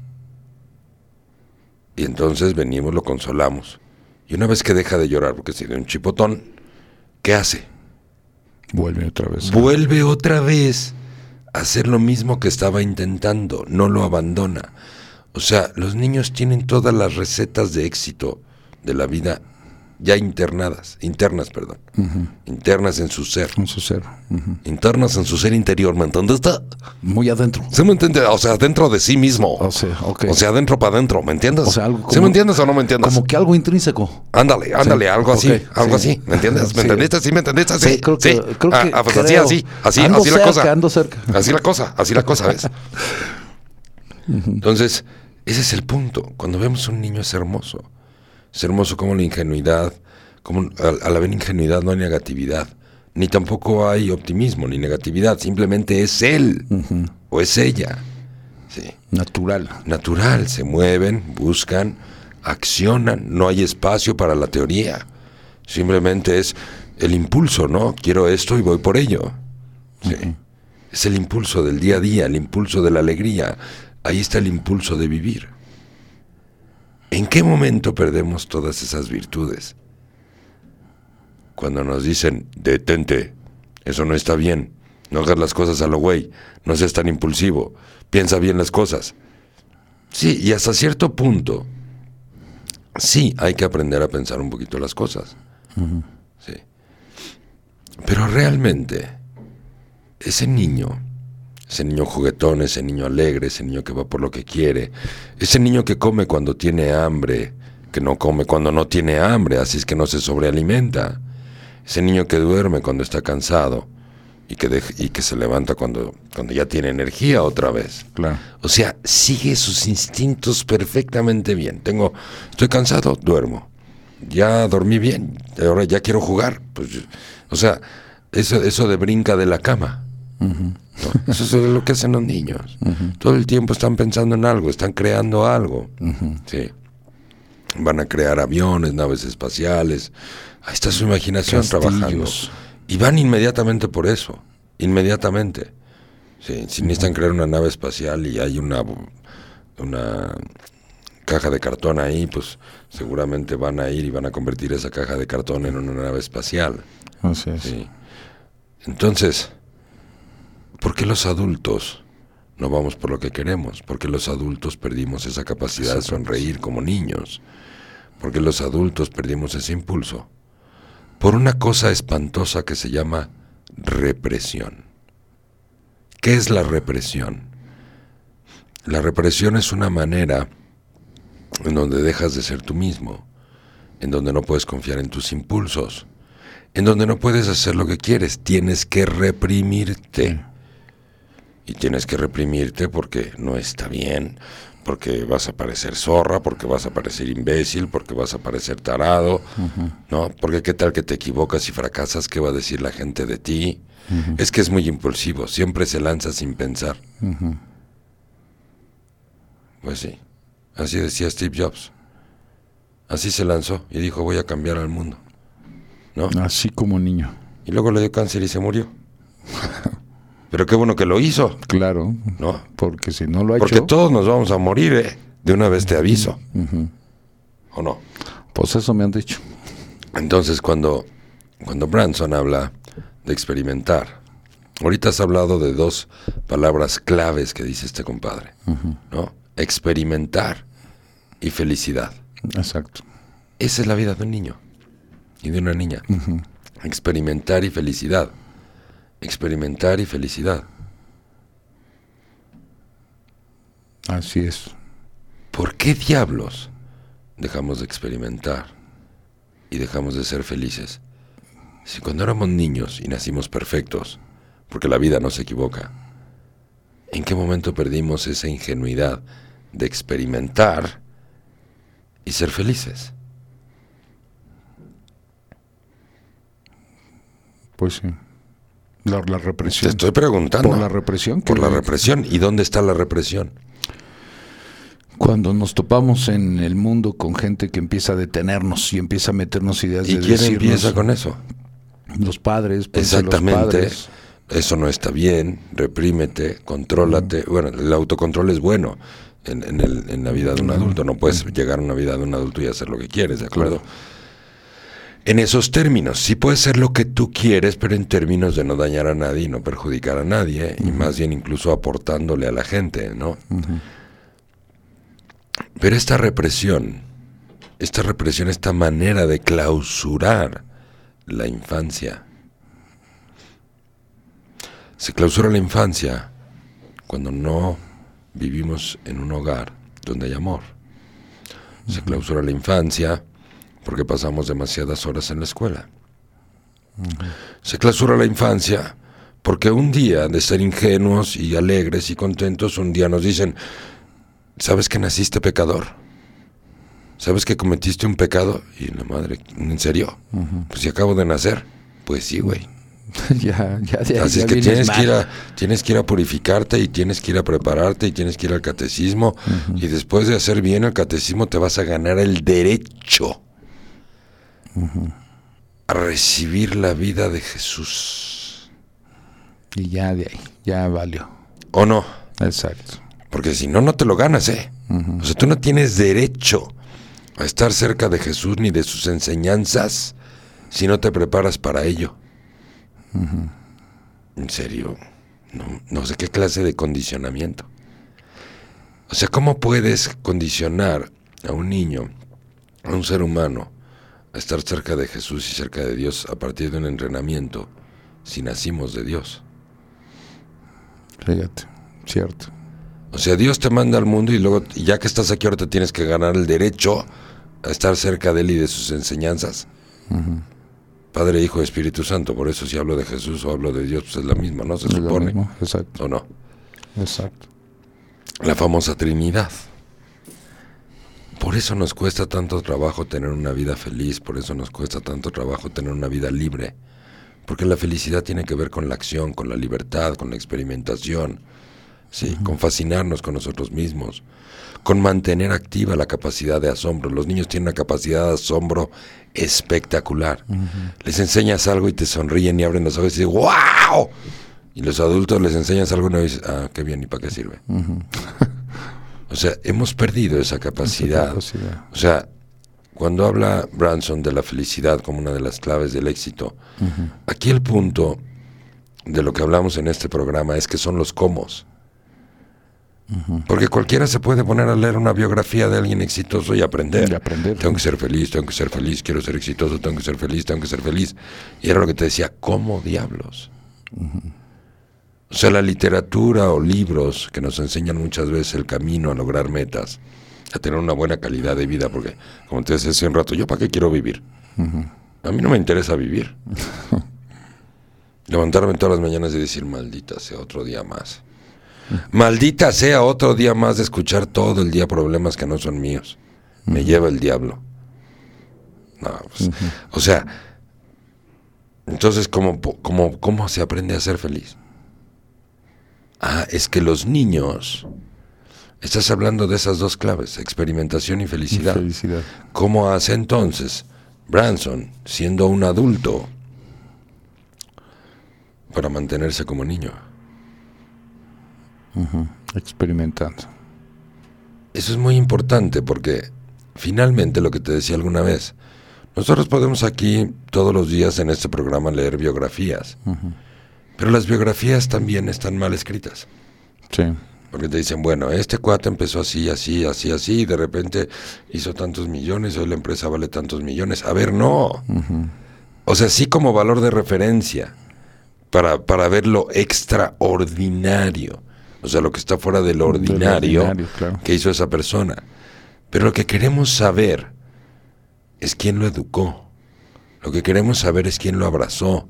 Y entonces venimos, lo consolamos. Y una vez que deja de llorar porque se dio un chipotón, ¿qué hace? Vuelve otra vez. vuelve otra vez hacer lo mismo que estaba intentando, no lo abandona. O sea, los niños tienen todas las recetas de éxito de la vida ya internadas, internas, perdón, internas en su ser, En su ser. Ujú. internas en su ser interior, ¿me entiendes? Está- Muy adentro. ¿Se me entiende? O sea, dentro de sí mismo. O sea, ok. O sea, adentro para adentro, ¿me entiendes? O sea, algo ¿Sí como- me entiendes o no me entiendes? Como que algo intrínseco. Ándale, ándale, Sí, algo así, algo sí. así, ¿me entiendes? Sí. ¿Me entendiste? ¿Sí me entendiste? Sí, Sí, creo que- sí. creo Ah, que- ah, pues así, creo. así, así, Ando así la cerca, cosa. ando cerca. Así la cosa, así la cosa, ¿ves? Entonces, ese es el punto. Cuando vemos un niño es hermoso. Es hermoso como la ingenuidad, como al, al haber ingenuidad no hay negatividad, ni tampoco hay optimismo ni negatividad, simplemente es él o es ella. Sí Natural. natural, se mueven, buscan, accionan, no hay espacio para la teoría. Simplemente es el impulso, ¿no? Quiero esto y voy por ello. Sí. Es el impulso del día a día, el impulso de la alegría. Ahí está el impulso de vivir. ¿En qué momento perdemos todas esas virtudes? Cuando nos dicen, detente, eso no está bien, no hagas las cosas a lo güey, no seas tan impulsivo, piensa bien las cosas. Sí, y hasta cierto punto, sí, hay que aprender a pensar un poquito las cosas. Sí. Pero realmente, ese niño, ese niño juguetón, ese niño alegre, ese niño que va por lo que quiere, ese niño que come cuando tiene hambre, que no come cuando no tiene hambre, así es que no se sobrealimenta, ese niño que duerme cuando está cansado y que, y que se levanta cuando, cuando ya tiene energía otra vez. Claro. O sea, sigue sus instintos perfectamente bien. Tengo, estoy cansado, duermo. Ya dormí bien, ahora ya quiero jugar. Pues, o sea, eso, eso de brinca de la cama. ¿No? Eso es lo que hacen los niños. Todo el tiempo están pensando en algo, están creando algo. Sí. Van a crear aviones, naves espaciales. Ahí está su imaginación trabajando. Y van inmediatamente por eso. Inmediatamente. Sí, si necesitan crear una nave espacial y hay una, una caja de cartón ahí, pues seguramente van a ir y van a convertir esa caja de cartón en una nave espacial. Así es. Sí. Entonces, ¿por qué los adultos no vamos por lo que queremos? Porque los adultos perdimos esa capacidad de sonreír como niños. Porque los adultos perdimos ese impulso. Por una cosa espantosa que se llama represión. ¿Qué es la represión? La represión es una manera en donde dejas de ser tú mismo, en donde no puedes confiar en tus impulsos, en donde no puedes hacer lo que quieres, tienes que reprimirte. Y tienes que reprimirte porque no está bien, porque vas a parecer zorra, porque vas a parecer imbécil, porque vas a parecer tarado, ¿no? Porque qué tal que te equivocas y fracasas, ¿qué va a decir la gente de ti? Es que es muy impulsivo, siempre se lanza sin pensar. Pues sí, así decía Steve Jobs. Así se lanzó y dijo voy a cambiar al mundo. ¿No? Así como niño. Y luego le dio cáncer y se murió. Pero qué bueno que lo hizo, Claro. ¿no? Porque si no lo ha Porque hecho, todos nos vamos a morir, ¿eh? De una vez te aviso. ¿O no? pues eso me han dicho. Entonces, cuando, cuando Branson habla de experimentar, ahorita has hablado de dos palabras claves que dice este compadre, ¿no? Experimentar y felicidad. Exacto. Esa es la vida de un niño y de una niña. Experimentar y felicidad. Experimentar y felicidad. Así es. ¿Por qué diablos dejamos de experimentar y dejamos de ser felices? Si cuando éramos niños y nacimos perfectos, porque la vida no se equivoca, ¿en qué momento perdimos esa ingenuidad de experimentar y ser felices? Pues sí. La, la Te represión. estoy preguntando. Por la represión. Por la represión. ¿Y dónde está la represión? Cuando nos topamos en el mundo con gente que empieza a detenernos y empieza a meternos ideas ¿Y de quién decirnos, empieza con eso? los padres, pues, los Exactamente. padres. Eso no está bien. Reprímete, contrólate. Bueno, el autocontrol es bueno en, en el- en la vida de un adulto. No puedes llegar a una vida de un adulto y hacer lo que quieres, ¿de acuerdo? En esos términos. Sí puede ser lo que tú quieres, pero en términos de no dañar a nadie y no perjudicar a nadie, y más bien incluso aportándole a la gente, ¿no? Pero esta represión, esta represión, esta manera de clausurar la infancia, se clausura la infancia cuando no vivimos en un hogar donde hay amor. Se clausura la infancia porque pasamos demasiadas horas en la escuela. Se clausura la infancia porque un día de ser ingenuos y alegres y contentos, un día nos dicen, ¿sabes que naciste pecador? ¿Sabes que cometiste un pecado? Y la madre, ¿en serio? Pues si acabo de nacer. Pues sí, güey. ya, ya, ya, Así ya es que tienes que, ir a, tienes que ir a purificarte y tienes que ir a prepararte y tienes que ir al catecismo. Y después de hacer bien el catecismo te vas a ganar el derecho a recibir la vida de Jesús. Y ya de ahí, ya valió. ¿O no? Exacto. Porque si no, no te lo ganas, ¿eh? O sea, tú no tienes derecho a estar cerca de Jesús ni de sus enseñanzas si no te preparas para ello. En serio, no, no sé qué clase de condicionamiento. O sea, ¿cómo puedes condicionar a un niño, a un ser humano, a estar cerca de Jesús y cerca de Dios a partir de un entrenamiento si nacimos de Dios? Fíjate, cierto. O sea, Dios te manda al mundo y luego, ya que estás aquí, ahora te tienes que ganar el derecho a estar cerca de Él y de sus enseñanzas. Padre, Hijo, Espíritu Santo. Por eso si hablo de Jesús o hablo de Dios, pues es la misma, ¿no? Se Es supone. mismo, Exacto, ¿O no? exacto. La famosa Trinidad. Por eso nos cuesta tanto trabajo tener una vida feliz, por eso nos cuesta tanto trabajo tener una vida libre. Porque la felicidad tiene que ver con la acción, con la libertad, con la experimentación, sí, con fascinarnos con nosotros mismos, con mantener activa la capacidad de asombro. Los niños tienen una capacidad de asombro espectacular. Les enseñas algo y te sonríen y abren los ojos y dicen ¡Wow! Y los adultos les enseñas algo y no dicen, ah, qué bien, ¿y para qué sirve? O sea, hemos perdido esa capacidad. capacidad. O sea, cuando habla Branson de la felicidad como una de las claves del éxito, aquí el punto de lo que hablamos en este programa es que son los comos. Porque cualquiera se puede poner a leer una biografía de alguien exitoso y aprender. Y aprender. Tengo que ser feliz, tengo que ser feliz, quiero ser exitoso, tengo que ser feliz, tengo que ser feliz. Y era lo que te decía, ¿cómo diablos? O sea, la literatura o libros que nos enseñan muchas veces el camino a lograr metas, a tener una buena calidad de vida, porque como te decía hace un rato, ¿yo para qué quiero vivir? A mí no me interesa vivir. Levantarme todas las mañanas y decir, maldita sea otro día más. Maldita sea otro día más de escuchar todo el día problemas que no son míos. Me lleva el diablo. No, pues, O sea, entonces, ¿cómo, cómo, ¿cómo se aprende a ser feliz? Ah, es que los niños, estás hablando de esas dos claves, experimentación y felicidad. Felicidad. ¿Cómo hace entonces Branson, siendo un adulto, para mantenerse como niño? Experimentando. Eso es muy importante porque finalmente lo que te decía alguna vez, nosotros podemos aquí todos los días en este programa leer biografías, pero las biografías también están mal escritas. Sí. Porque te dicen, bueno, este cuate empezó así, así, así, así, y de repente hizo tantos millones, hoy la empresa vale tantos millones. A ver, no. O sea, sí como valor de referencia, para, para ver lo extraordinario. O sea, lo que está fuera del ordinario, ordinario, claro. que hizo esa persona. Pero lo que queremos saber es quién lo educó. Lo que queremos saber es quién lo abrazó,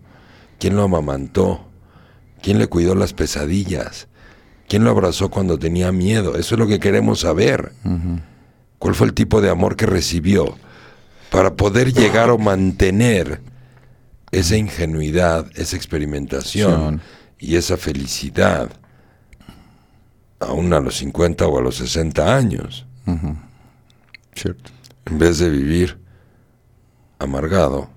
quién lo amamantó, quién le cuidó las pesadillas, quién lo abrazó cuando tenía miedo. Eso es lo que queremos saber. ¿Cuál fue el tipo de amor que recibió para poder llegar o mantener esa ingenuidad, esa experimentación y esa felicidad aún a los 50 o a los 60 años? Cierto. en vez de vivir amargado,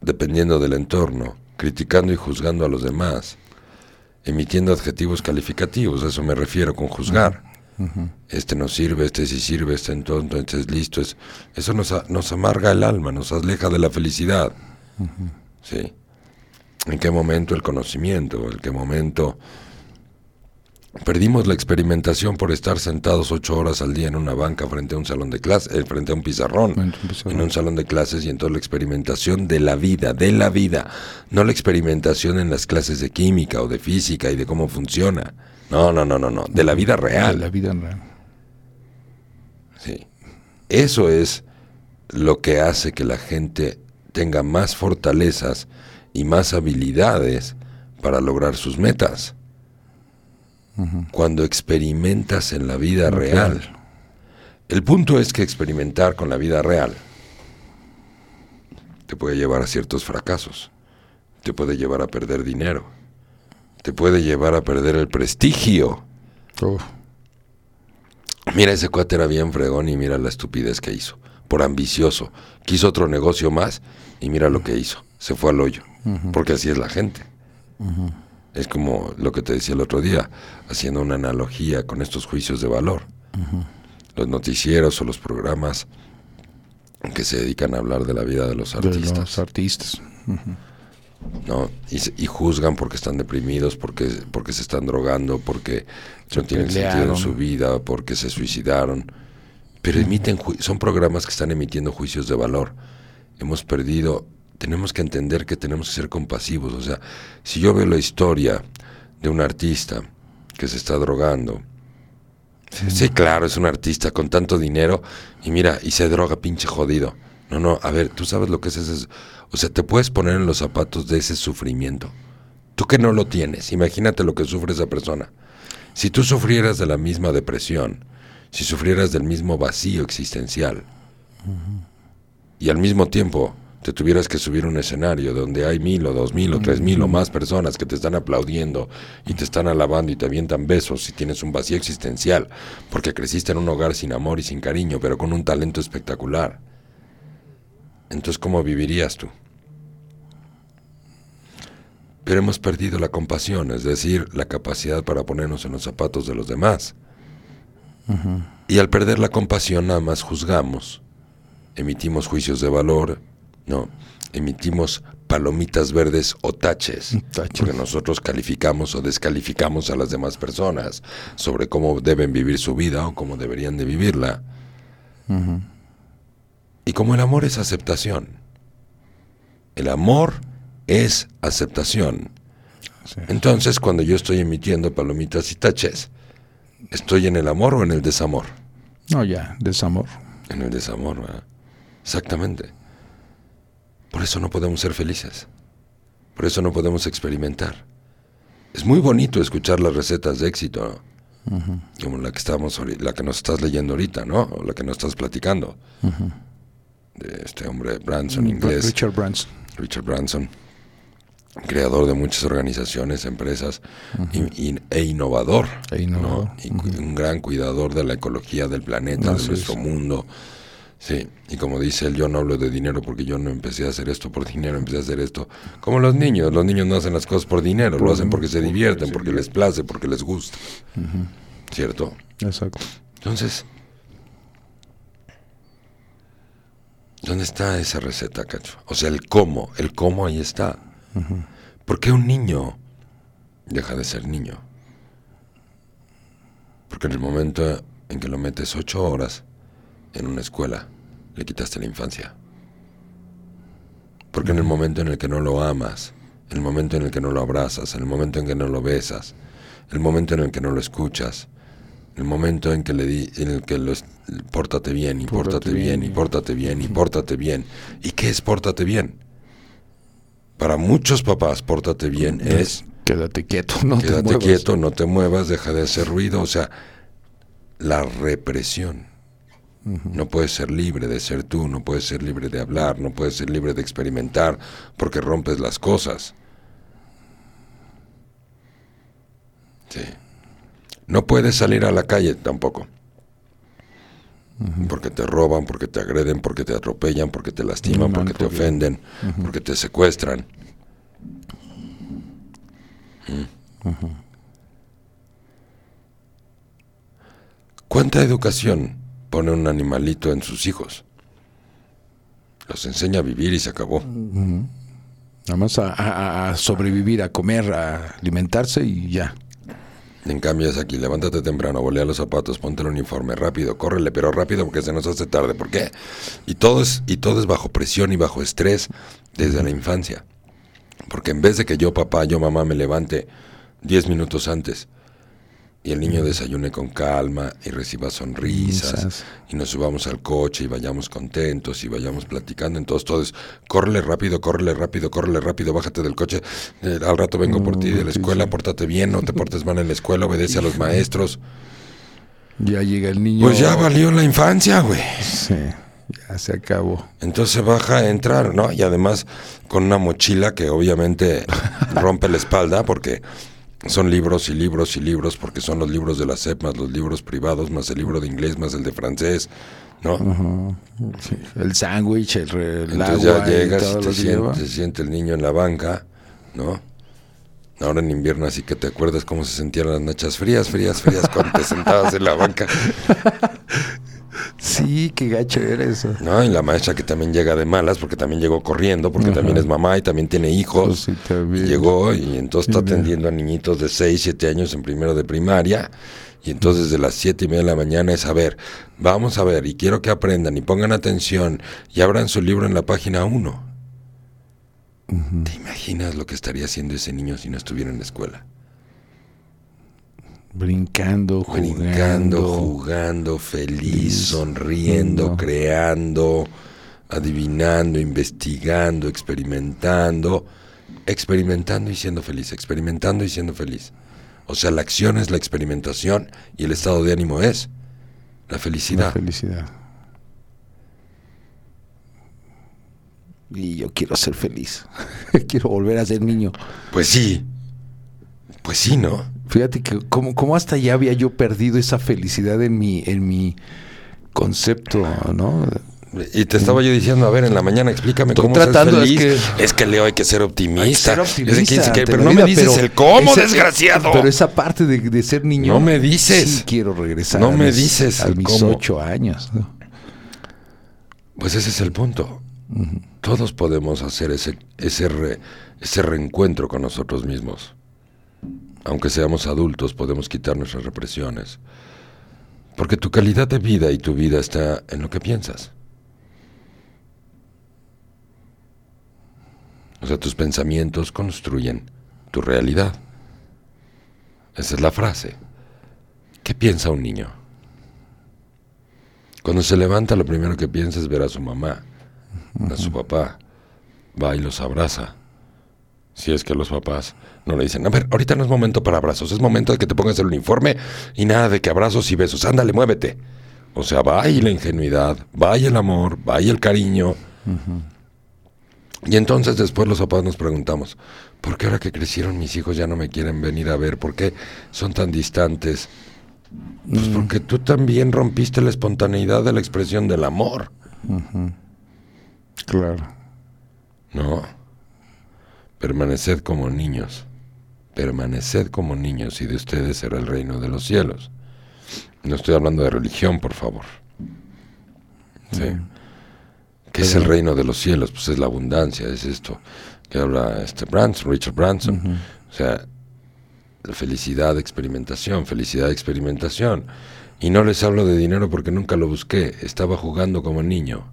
dependiendo del entorno, criticando y juzgando a los demás, emitiendo adjetivos calificativos, a eso me refiero con juzgar. Este no sirve, este sí sirve, este entonces este es listo. Es, eso nos, nos amarga el alma, nos aleja de la felicidad. ¿Sí? ¿En qué momento el conocimiento? ¿En qué momento Perdimos la experimentación por estar sentados ocho horas al día en una banca frente a un salón de clases, eh, frente a un pizarrón, en un salón de clases y entonces la experimentación de la vida, de la vida, no la experimentación en las clases de química o de física y de cómo funciona. No, no, no, no, no, de la vida real. De la vida real. Sí. Eso es lo que hace que la gente tenga más fortalezas y más habilidades para lograr sus metas cuando experimentas en la vida real. El punto es que experimentar con la vida real te puede llevar a ciertos fracasos, te puede llevar a perder dinero, te puede llevar a perder el prestigio. Mira, ese cuate era bien fregón y mira la estupidez que hizo. Por ambicioso. Quiso otro negocio más y mira lo que hizo. Se fue al hoyo. Porque así es la gente. Es como lo que te decía el otro día, haciendo una analogía con estos juicios de valor. Los noticieros o los programas que se dedican a hablar de la vida de los artistas. De los artistas. ¿no? Y, juzgan porque están deprimidos, porque, porque se están drogando, porque no tienen sentido en su vida, porque se suicidaron. Pero emiten, son programas que están emitiendo juicios de valor. Hemos perdido tenemos que entender que tenemos que ser compasivos. O sea, si yo veo la historia de un artista que se está drogando, sí, claro, es un artista con tanto dinero y mira, y se droga pinche jodido. No, no, a ver, tú sabes lo que es ese... O sea, te puedes poner en los zapatos de ese sufrimiento. Tú que no lo tienes, imagínate lo que sufre esa persona. Si tú sufrieras de la misma depresión, si sufrieras del mismo vacío existencial, y al mismo tiempo te tuvieras que subir a un escenario donde hay mil o dos mil o tres mil o más personas que te están aplaudiendo y te están alabando y te avientan besos y tienes un vacío existencial porque creciste en un hogar sin amor y sin cariño, pero con un talento espectacular. Entonces, ¿cómo vivirías tú? Pero hemos perdido la compasión, es decir, la capacidad para ponernos en los zapatos de los demás. Y al perder la compasión nada más juzgamos, emitimos juicios de valor, no, emitimos palomitas verdes o taches, porque nosotros calificamos o descalificamos a las demás personas sobre cómo deben vivir su vida o cómo deberían de vivirla. Y como el amor es aceptación, el amor es aceptación. Entonces, cuando yo estoy emitiendo palomitas y taches, ¿estoy en el amor o en el desamor? No, ya, desamor. En el desamor, ¿verdad? Exactamente. Por eso no podemos ser felices. Por eso no podemos experimentar. Es muy bonito escuchar las recetas de éxito, como la que estamos, la que nos estás leyendo ahorita, ¿no? O la que nos estás platicando. De este hombre Branson, mm, inglés. Richard Branson. Richard Branson, creador de muchas organizaciones, empresas e innovador. E innovador. un gran cuidador de la ecología del planeta, de nuestro mundo Sí, y como dice él, yo no hablo de dinero porque yo no empecé a hacer esto por dinero, empecé a hacer esto como los niños. Los niños no hacen las cosas por dinero, lo hacen porque se divierten, porque les place, porque les gusta. ¿Cierto? Exacto. Entonces, ¿dónde está esa receta, Cacho? O sea, el cómo, el cómo ahí está. ¿Por qué un niño deja de ser niño? Porque en el momento en que lo metes ocho horas en una escuela, le quitaste la infancia. Porque en el momento en el que no lo amas, en el momento en el que no lo abrazas, en el momento en que no lo besas, en el momento en el que no lo escuchas, en el momento en que le di, en el que lo pórtate bien, y pórtate, bien, y pórtate bien, y pórtate bien. ¿Y qué es pórtate bien? Para muchos papás, pórtate bien es quédate quieto, no quédate quieto, no te muevas, deja de hacer ruido, o sea, la represión. No puedes ser libre de ser tú, no puedes ser libre de hablar, no puedes ser libre de experimentar porque rompes las cosas. Sí. No puedes salir a la calle tampoco. Porque te roban, porque te agreden, porque te atropellan, porque te lastiman, porque te ofenden, porque te secuestran. ¿Cuánta educación pone un animalito en sus hijos? Los enseña a vivir y se acabó. Nada más a, a- a sobrevivir, a comer, a alimentarse y ya. En cambio es aquí, levántate temprano, volea los zapatos, ponte el uniforme, rápido, córrele, pero rápido porque se nos hace tarde. ¿Por qué? Y todo es, y todo es bajo presión y bajo estrés desde la infancia. Porque en vez de que yo papá, yo mamá me levante 10 minutos antes y el niño desayune con calma y reciba sonrisas Risas. y nos subamos al coche y vayamos contentos y vayamos platicando, entonces todo es, córrele rápido, córrele rápido, córrele rápido, bájate del coche, eh, al rato vengo por ti de la escuela, sí. pórtate bien, no te portes mal en la escuela, obedece a los maestros. Ya llega el niño. Pues ya valió la infancia, güey. Sí, ya se acabó. Entonces baja a entrar, ¿no? Y además con una mochila que obviamente rompe la espalda porque son libros y libros y libros, porque son los libros de la SEP, más los libros privados, más el libro de inglés, más el de francés, ¿no? Sí, El sándwich, el, el Entonces agua ya llegas y te siente, se siente el niño en la banca, ¿no? Ahora en invierno así que te acuerdas cómo se sentían las noches frías, frías, frías cuando te sentabas en la banca, Sí, qué gacho era eso. ¿no? Y la maestra que también llega de malas porque también llegó corriendo, porque también es mamá y también tiene hijos. Pues sí, también. Y llegó y entonces está Sí, atendiendo a niñitos de 6, 7 años en primero de primaria. Y entonces de las siete y media de la mañana es a ver, vamos a ver, y quiero que aprendan y pongan atención y abran su libro en la página 1. ¿Te imaginas lo que estaría haciendo ese niño si no estuviera en la escuela? Brincando, jugando. Brincando, jugando, feliz, sonriendo, No. creando, adivinando, investigando, experimentando, experimentando y siendo feliz, experimentando y siendo feliz. O sea, la acción es la experimentación y el estado de ánimo es la La felicidad. felicidad. Y yo quiero ser feliz. quiero volver a ser niño. Pues sí, pues sí, ¿no? Fíjate que como, como hasta ya había yo perdido esa felicidad en mi, en mi concepto, ¿no? Y te estaba yo diciendo, a ver, en la mañana explícame Estoy cómo tratando, es feliz. Es que- que, Leo hay que ser optimista. Hay que ser Es optimista pero no me dices el cómo, desgraciado. Pero esa parte de, de ser niño. No me dices. Sí, quiero regresar. No me dices A mis cómo. ocho años. ¿no? Pues ese es el punto. Todos podemos hacer ese, ese, re- ese reencuentro con nosotros mismos. Aunque seamos adultos, podemos quitar nuestras represiones. Porque tu calidad de vida y tu vida está en lo que piensas. O sea, tus pensamientos construyen tu realidad. Esa es la frase. ¿Qué piensa un niño? Cuando se levanta, lo primero que piensa es ver a su mamá, a su papá. Va y los abraza. Si es que los papás no le dicen, a ver, ahorita no es momento para abrazos, es momento de que te pongas el uniforme y nada de que abrazos y besos. Ándale, muévete. O sea, va y la ingenuidad, va y el amor, va y el cariño. Y entonces después los papás nos preguntamos, ¿por qué ahora que crecieron mis hijos ya no me quieren venir a ver? ¿Por qué son tan distantes? Pues porque tú también rompiste la espontaneidad de la expresión del amor, Claro. ¿no? Permaneced como niños, permaneced como niños y de ustedes será el reino de los cielos. No estoy hablando de religión, por favor. Sí. ¿Qué es el reino de los cielos? Pues es la abundancia, es esto que habla este Branson, Richard Branson. O sea, la felicidad, experimentación, felicidad, experimentación. Y no les hablo de dinero porque nunca lo busqué. Estaba jugando como niño.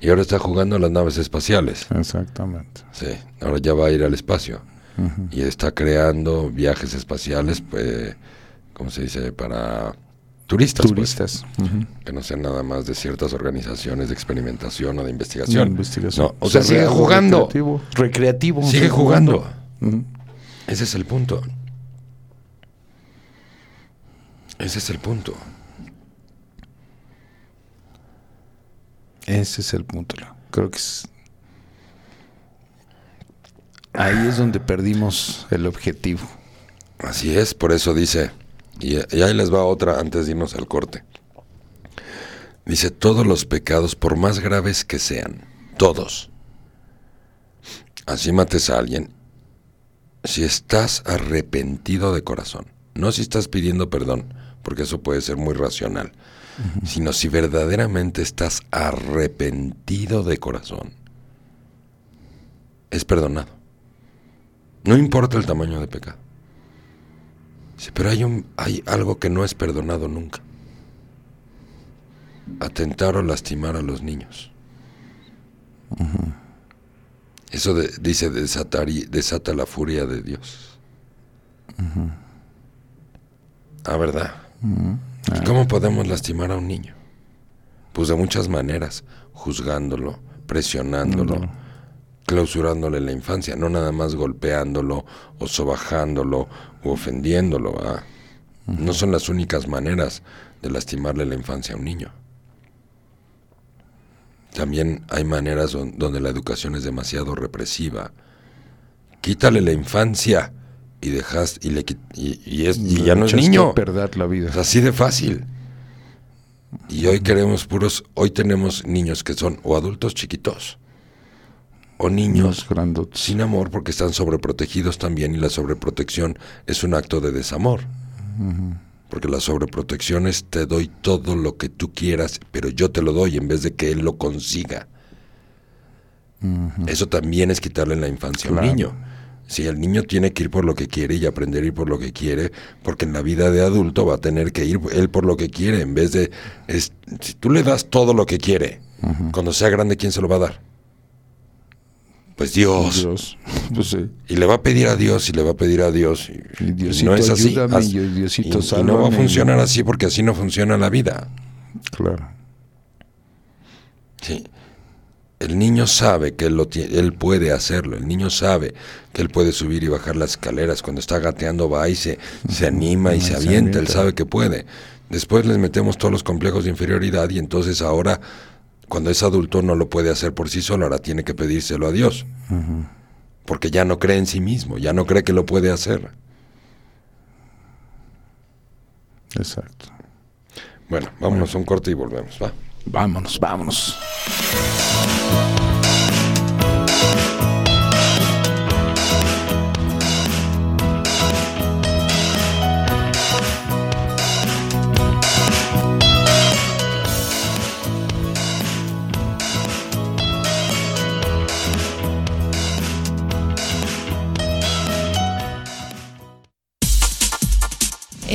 Y ahora está jugando a las naves espaciales. Exactamente. Sí, ahora ya va a ir al espacio. Y está creando viajes espaciales, pues, ¿cómo se dice? Para turistas. pues, Turistas. Que no sean nada más de ciertas organizaciones de experimentación o de investigación. No, investigación. No, o sea, sigue jugando. Recreativo. recreativo Sigue jugando. Ese es el punto. Ese es el punto. Ese es el punto. Creo que es... Ahí es donde perdimos el objetivo. Así es, por eso dice, y, y ahí les va otra antes de irnos al corte. Dice, todos los pecados, por más graves que sean, todos, así mates a alguien, si estás arrepentido de corazón, no si estás pidiendo perdón, porque eso puede ser muy racional, sino si verdaderamente estás arrepentido de corazón, es perdonado. No importa el tamaño de pecado. pero hay, un, hay algo que no es perdonado nunca. Atentar o lastimar a los niños. Eso dice desatar y, desata la furia de Dios. Ah, ¿verdad? ¿Cómo podemos lastimar a un niño? Pues de muchas maneras, juzgándolo, presionándolo, clausurándole la infancia, no nada más golpeándolo o sobajándolo o ofendiéndolo. No son las únicas maneras de lastimarle la infancia a un niño. También hay maneras donde la educación es demasiado represiva. Quítale la infancia y dejas y le y, es, ya no es niño. perder la vida. Es así de fácil. Y hoy queremos puros, hoy tenemos niños que son o adultos chiquitos o niños sin amor porque están sobreprotegidos también y la sobreprotección es un acto de desamor. Porque la sobreprotección es te doy todo lo que tú quieras, pero yo te lo doy en vez de que él lo consiga. Eso también es quitarle la infancia a un niño. Si el niño tiene que ir por lo que quiere y aprender a ir por lo que quiere, porque en la vida de adulto va a tener que ir él por lo que quiere, en vez de... si tú le das todo lo que quiere, cuando sea grande, ¿quién se lo va a dar? Pues Dios. Pues y le va a pedir a Dios y le va a pedir a Dios. Y, no es así. y, no va a funcionar así porque así no funciona la vida. Claro. Sí. El niño sabe que él, lo él puede hacerlo. El niño sabe que él puede subir y bajar las escaleras. Cuando está gateando va y se, se anima y se avienta. Él sabe que puede. Después les metemos todos los complejos de inferioridad y entonces ahora cuando es adulto no lo puede hacer por sí solo, ahora tiene que pedírselo a Dios. Porque ya no cree en sí mismo, ya no cree que lo puede hacer. Exacto. Bueno, vámonos a un corte y volvemos, ¿va? Vámonos, vámonos.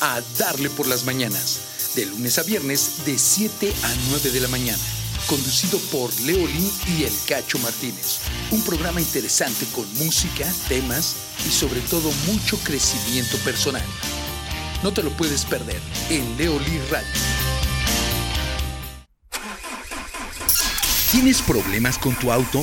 a Darle por las Mañanas, de lunes a viernes de 7 a 9 de la mañana, conducido por Leolín y El Cacho Martínez. Un programa interesante con música, temas y sobre todo mucho crecimiento personal. No te lo puedes perder en Leolí Radio. ¿Tienes problemas con tu auto?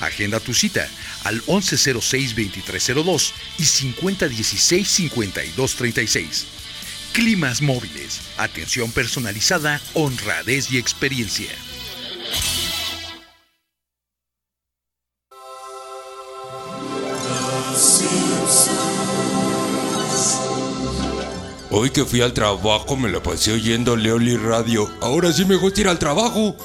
Agenda tu cita al 1106-2302 y 5016-5236. Climas móviles, atención personalizada, honradez y experiencia. Hoy que fui al trabajo me la pasé oyendo Leoli Radio. Ahora sí me gusta ir al trabajo.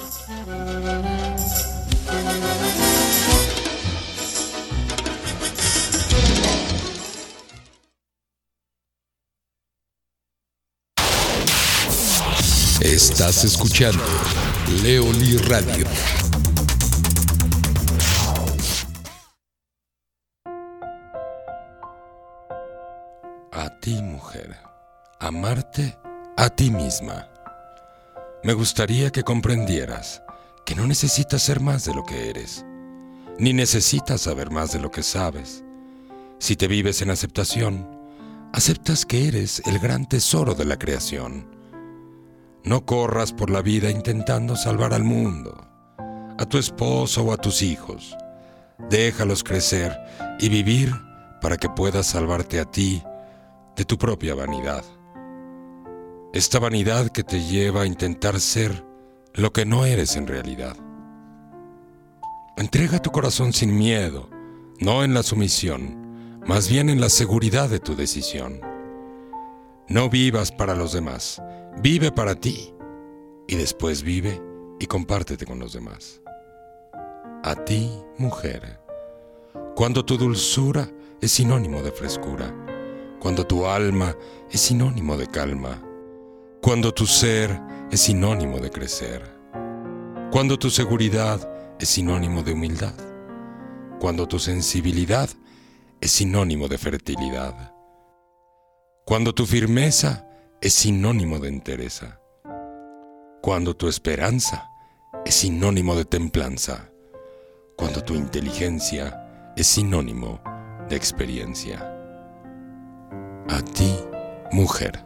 Estás escuchando Leoli Radio. A ti, mujer. Amarte a ti misma. Me gustaría que comprendieras que no necesitas ser más de lo que eres, ni necesitas saber más de lo que sabes. Si te vives en aceptación, aceptas que eres el gran tesoro de la creación. No corras por la vida intentando salvar al mundo, a tu esposo o a tus hijos. Déjalos crecer y vivir para que puedas salvarte a ti de tu propia vanidad. Esta vanidad que te lleva a intentar ser lo que no eres en realidad. Entrega tu corazón sin miedo, no en la sumisión, más bien en la seguridad de tu decisión. No vivas para los demás, vive para ti y después vive y compártete con los demás. A ti, mujer, cuando tu dulzura es sinónimo de frescura, cuando tu alma es sinónimo de calma, cuando tu ser es sinónimo de crecer, cuando tu seguridad es sinónimo de humildad, cuando tu sensibilidad es sinónimo de fertilidad, cuando tu firmeza es sinónimo de entereza, cuando tu esperanza es sinónimo de templanza, cuando tu inteligencia es sinónimo de experiencia. A ti, mujer.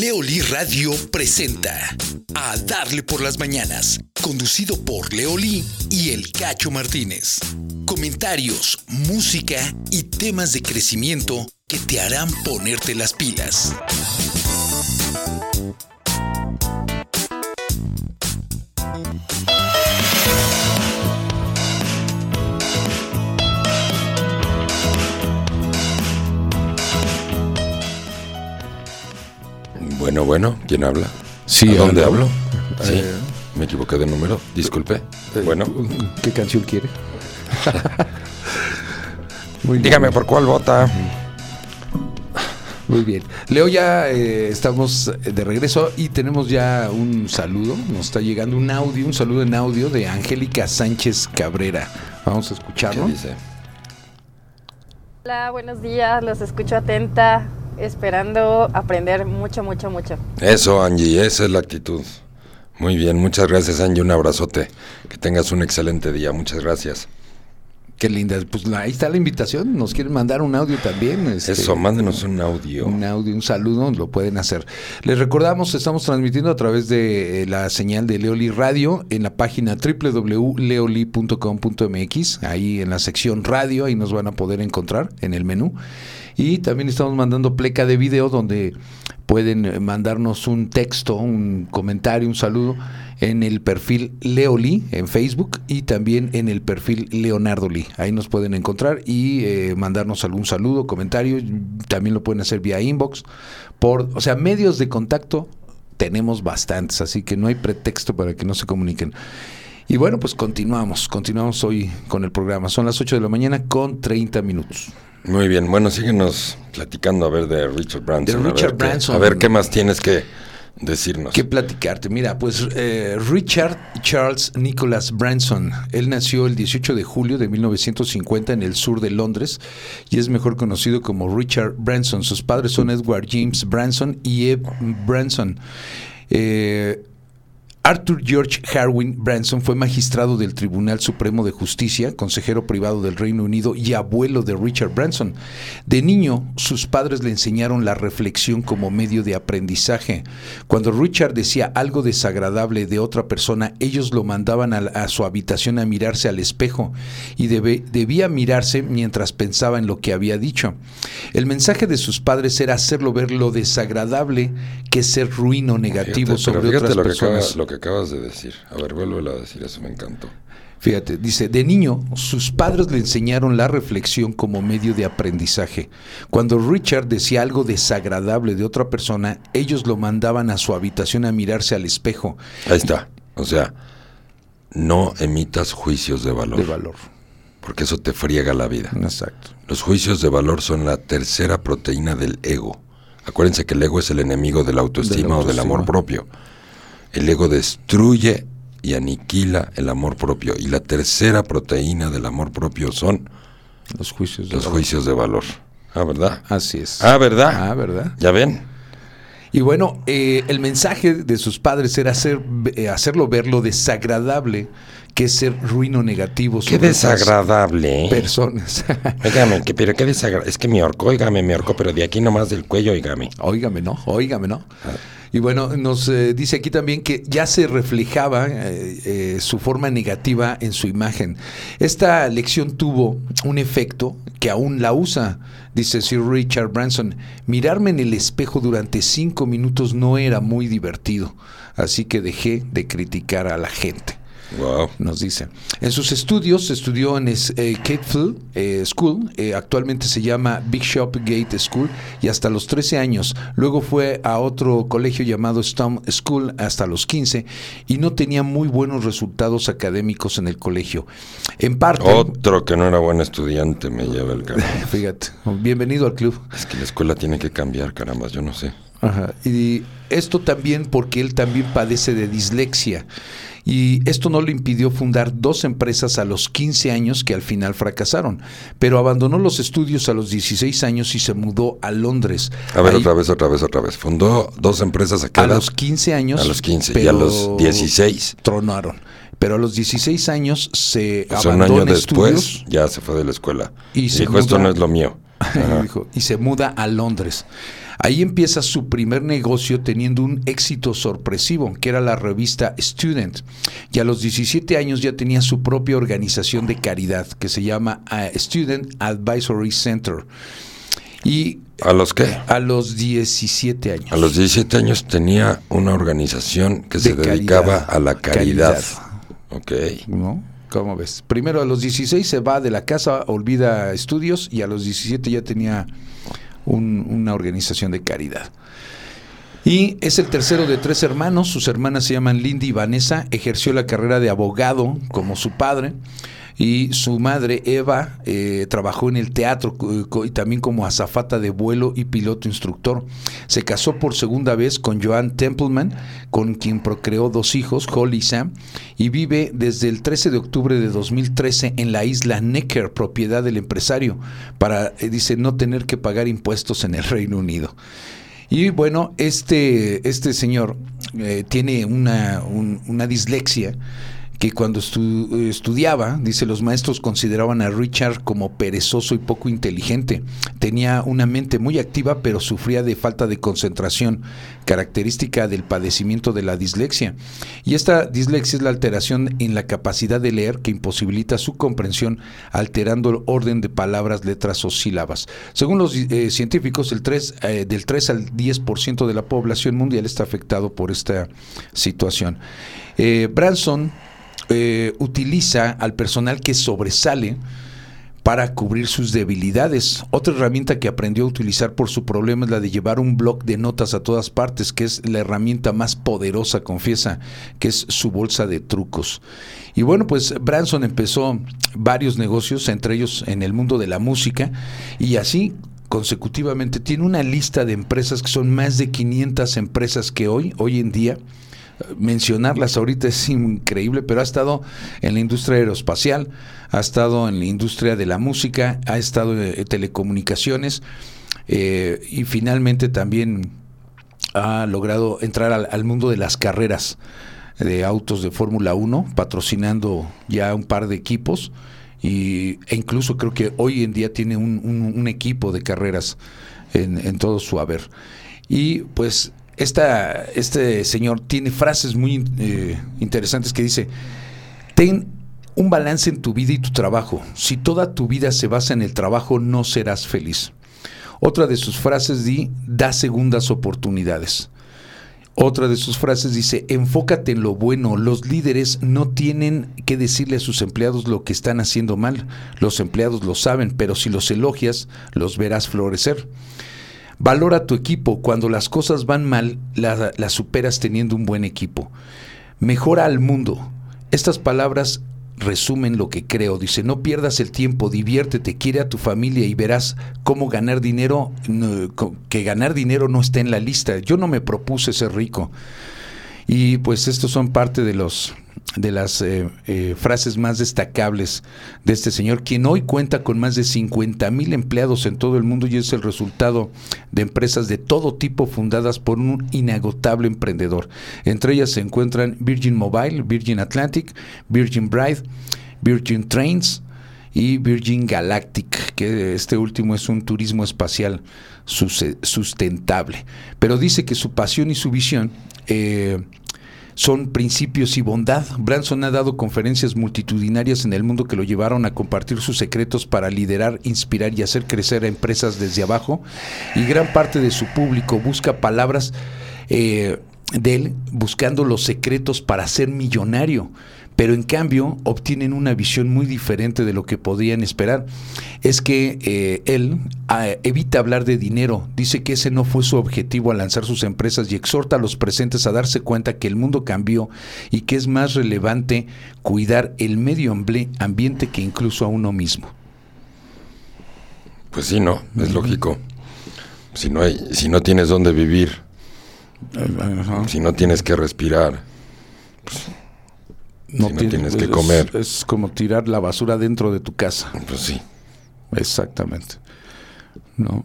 Leoli Radio presenta A Darle por las Mañanas, conducido por Leoli y el Cacho Martínez. Comentarios, música y temas de crecimiento que te harán ponerte las pilas. Bueno, bueno, ¿quién habla? Sí, ¿A dónde hablo. hablo? Sí, Eh, me equivoqué de número, disculpe. Eh, Bueno, ¿Qué canción quiere? Muy bien. dígame por cuál vota. Muy bien. Leo, ya eh, estamos de regreso y tenemos ya un saludo. Nos está llegando un audio, un saludo en audio de Angélica Sánchez Cabrera. Vamos a ¿Qué escucharlo. dice? Hola, buenos días, los escucho atenta, esperando aprender mucho, mucho, mucho. Eso, Angie, esa es la actitud. Muy bien, muchas gracias, Angie. Un abrazote. Que tengas un excelente día. Muchas gracias. Qué linda. Pues ahí está la invitación. Nos quieren mandar un audio también. este, Eso, mándenos un audio. Un audio, un saludo, lo pueden hacer. Les recordamos, estamos transmitiendo a través de eh, la señal de Leoli Radio en la página www.leoli.com.mx, ahí en la sección radio, ahí nos van a poder encontrar en el menú. Y también estamos mandando pleca de video donde pueden eh, mandarnos un texto, un comentario, un saludo en el perfil Leoli en Facebook y también en el perfil Leonardo Lee. Ahí nos pueden encontrar y eh, mandarnos algún saludo, comentario. También lo pueden hacer vía inbox. Por, o sea, medios de contacto tenemos bastantes, así que no hay pretexto para que no se comuniquen. Y bueno, pues continuamos, continuamos hoy con el programa. Son las 8 de la mañana con 30 minutos. Muy bien, bueno, síguenos platicando a ver de Richard Branson. De a ver Richard qué- Branson. a ver qué más tienes que decirnos. ¿Qué platicarte? Mira, pues eh, Richard Charles Nicholas Branson, él nació el 18 de julio de 1950 en el sur de Londres y es mejor conocido como Richard Branson. Sus padres son Edward James Branson y Eve Branson. Eh, Arthur George Harwin Branson fue magistrado del Tribunal Supremo de Justicia, consejero privado del Reino Unido y abuelo de Richard Branson. De niño, sus padres le enseñaron la reflexión como medio de aprendizaje. Cuando Richard decía algo desagradable de otra persona, ellos lo mandaban a, su habitación a mirarse al espejo y debe- debía mirarse mientras pensaba en lo que había dicho. El mensaje de sus padres era hacerlo ver lo desagradable que es ser ruin o negativo Fíjate, sobre otras personas. acaba- que acabas de decir. A ver, vuelvo a decir, eso me encantó. Fíjate, dice, de niño sus padres le enseñaron la reflexión como medio de aprendizaje. Cuando Richard decía algo desagradable de otra persona, ellos lo mandaban a su habitación a mirarse al espejo Ahí está. O sea, no emitas juicios de valor, de valor. porque eso te friega la vida. Exacto. Los juicios de valor son la tercera proteína del ego. Acuérdense que el ego es el enemigo de la autoestima, o del amor propio. El ego destruye y aniquila el amor propio. Y la tercera proteína del amor propio son Los juicios de los valor. juicios de valor. Ah, ¿verdad? Así es. Ah, ¿verdad? Ah, ¿verdad? ¿Ya ven? Y bueno, eh, el mensaje de sus padres era hacer, eh, hacerlo ver lo desagradable que es ser ruino negativo. Qué sobre otras desagradable. ¿eh? Personas. Óigame, que, pero qué desagradable. Es que me ahorcó, óigame, me ahorcó, pero de aquí nomás del cuello, óigame. Óigame, ¿no? Óigame, ¿no? Y bueno, nos eh, dice aquí también que ya se reflejaba eh, eh, su forma negativa en su imagen. Esta lección tuvo un efecto que aún la usa, dice Sir Richard Branson. Mirarme en el espejo durante cinco minutos no era muy divertido, así que dejé de criticar a la gente Wow. nos dice. En sus estudios estudió en eh, Catefield eh, School, eh, actualmente se llama Bishop Gate School, y hasta los 13 años. Luego fue a otro colegio llamado Stone School hasta los 15 y no tenía muy buenos resultados académicos en el colegio. En parte, Otro que no era buen estudiante me lleva el carajo. fíjate, bienvenido al club. Es que la escuela tiene que cambiar, caramba, yo no sé. Ajá. Y esto también porque él también padece de dislexia. Y esto no le impidió fundar dos empresas a los 15 años que al final fracasaron. Pero abandonó los estudios a los 16 años y se mudó a Londres. A ver, Ahí, otra vez, otra vez, otra vez. Fundó dos empresas a qué A edad? los 15 años. A los 15 y pero a los 16. Tronaron. Pero a los 16 años se O sea, un abandonó año después estudios ya se fue de la escuela. Y Y se dijo, esto muda- no es lo mío. Dijo, y se muda a Londres. Ahí empieza su primer negocio teniendo un éxito sorpresivo, que era la revista Student. Y a los 17 años ya tenía su propia organización de caridad, que se llama eh, Student Advisory Center. Y ¿A los qué? a los 17 años. A los 17 años tenía una organización que se De dedicaba caridad. a la caridad. Caridad. Ok. ¿No? ¿Cómo ves? Primero a los 16 se va de la casa, olvida estudios y a los 17 ya tenía un- una organización de caridad. Y es el tercero de tres hermanos, sus hermanas se llaman Lindy y Vanessa, ejerció la carrera de abogado como su padre y su madre Eva eh, trabajó en el teatro y también como azafata de vuelo y piloto instructor. Se casó por segunda vez con Joan Templeman, con quien procreó dos hijos, Holly y Sam, y vive desde el 13 de octubre de 2013 en la isla Necker, propiedad del empresario, para, eh, dice, no tener que pagar impuestos en el Reino Unido. Y bueno, este, este señor eh, tiene una, un- una dislexia que cuando estu- estudiaba, dice, los maestros consideraban a Richard como perezoso y poco inteligente. Tenía una mente muy activa, pero sufría de falta de concentración, característica del padecimiento de la dislexia. Y esta dislexia es la alteración en la capacidad de leer que imposibilita su comprensión, alterando el orden de palabras, letras o sílabas. Según los eh, científicos, el 3, eh, del 3 al 10% de la población mundial está afectado por esta situación. Eh, Branson eh, utiliza al personal que sobresale para cubrir sus debilidades. Otra herramienta que aprendió a utilizar por su problema es la de llevar un blog de notas a todas partes, que es la herramienta más poderosa, confiesa, que es su bolsa de trucos. Y bueno, pues Branson empezó varios negocios, entre ellos en el mundo de la música, y así consecutivamente tiene una lista de empresas que son más de 500 empresas que hoy, hoy en día, mencionarlas ahorita es increíble, pero ha estado en la industria aeroespacial, ha estado en la industria de la música, ha estado en telecomunicaciones eh, y finalmente también ha logrado entrar al, mundo de las carreras de autos de Fórmula 1, patrocinando ya un par de equipos y, e incluso creo que hoy en día tiene un, equipo de carreras en, todo su haber. Y pues este señor tiene frases muy eh, interesantes que dice, ten un balance en tu vida y tu trabajo. Si toda tu vida se basa en el trabajo, no serás feliz. Otra de sus frases di, da segundas oportunidades. Otra de sus frases dice, enfócate en lo bueno, los líderes no tienen que decirle a sus empleados lo que están haciendo mal, los empleados lo saben, pero si los elogias, los verás florecer. Valora tu equipo, cuando las cosas van mal, las superas teniendo un buen equipo. Mejora al mundo. Estas palabras resumen lo que creo. Dice, no pierdas el tiempo, diviértete, quiere a tu familia y verás cómo ganar dinero, que ganar dinero no está en la lista. Yo no me propuse ser rico. Y pues estos son parte de los de las eh, eh, frases más destacables de este señor, quien hoy cuenta con más de 50 mil empleados en todo el mundo y es el resultado de empresas de todo tipo fundadas por un inagotable emprendedor. Entre ellas se encuentran Virgin Mobile, Virgin Atlantic, Virgin Bride, Virgin Trains y Virgin Galactic, que este último es un turismo espacial sustentable. Pero dice que su pasión y su visión eh, son principios y bondad. Branson ha dado conferencias multitudinarias en el mundo que lo llevaron a compartir sus secretos para liderar, inspirar y hacer crecer a empresas desde abajo. Y gran parte de su público busca palabras eh, de él buscando los secretos para ser millonario pero en cambio obtienen una visión muy diferente de lo que podían esperar. Es que eh, él ah, evita hablar de dinero, dice que ese no fue su objetivo al lanzar sus empresas y exhorta a los presentes a darse cuenta que el mundo cambió y que es más relevante cuidar el medio ambiente que incluso a uno mismo. Pues sí, no, es lógico. Si no hay, si no tienes dónde vivir, si no tienes que respirar, pues no, tienes que comer. Es, como tirar la basura dentro de tu casa. Pues sí. Exactamente. No.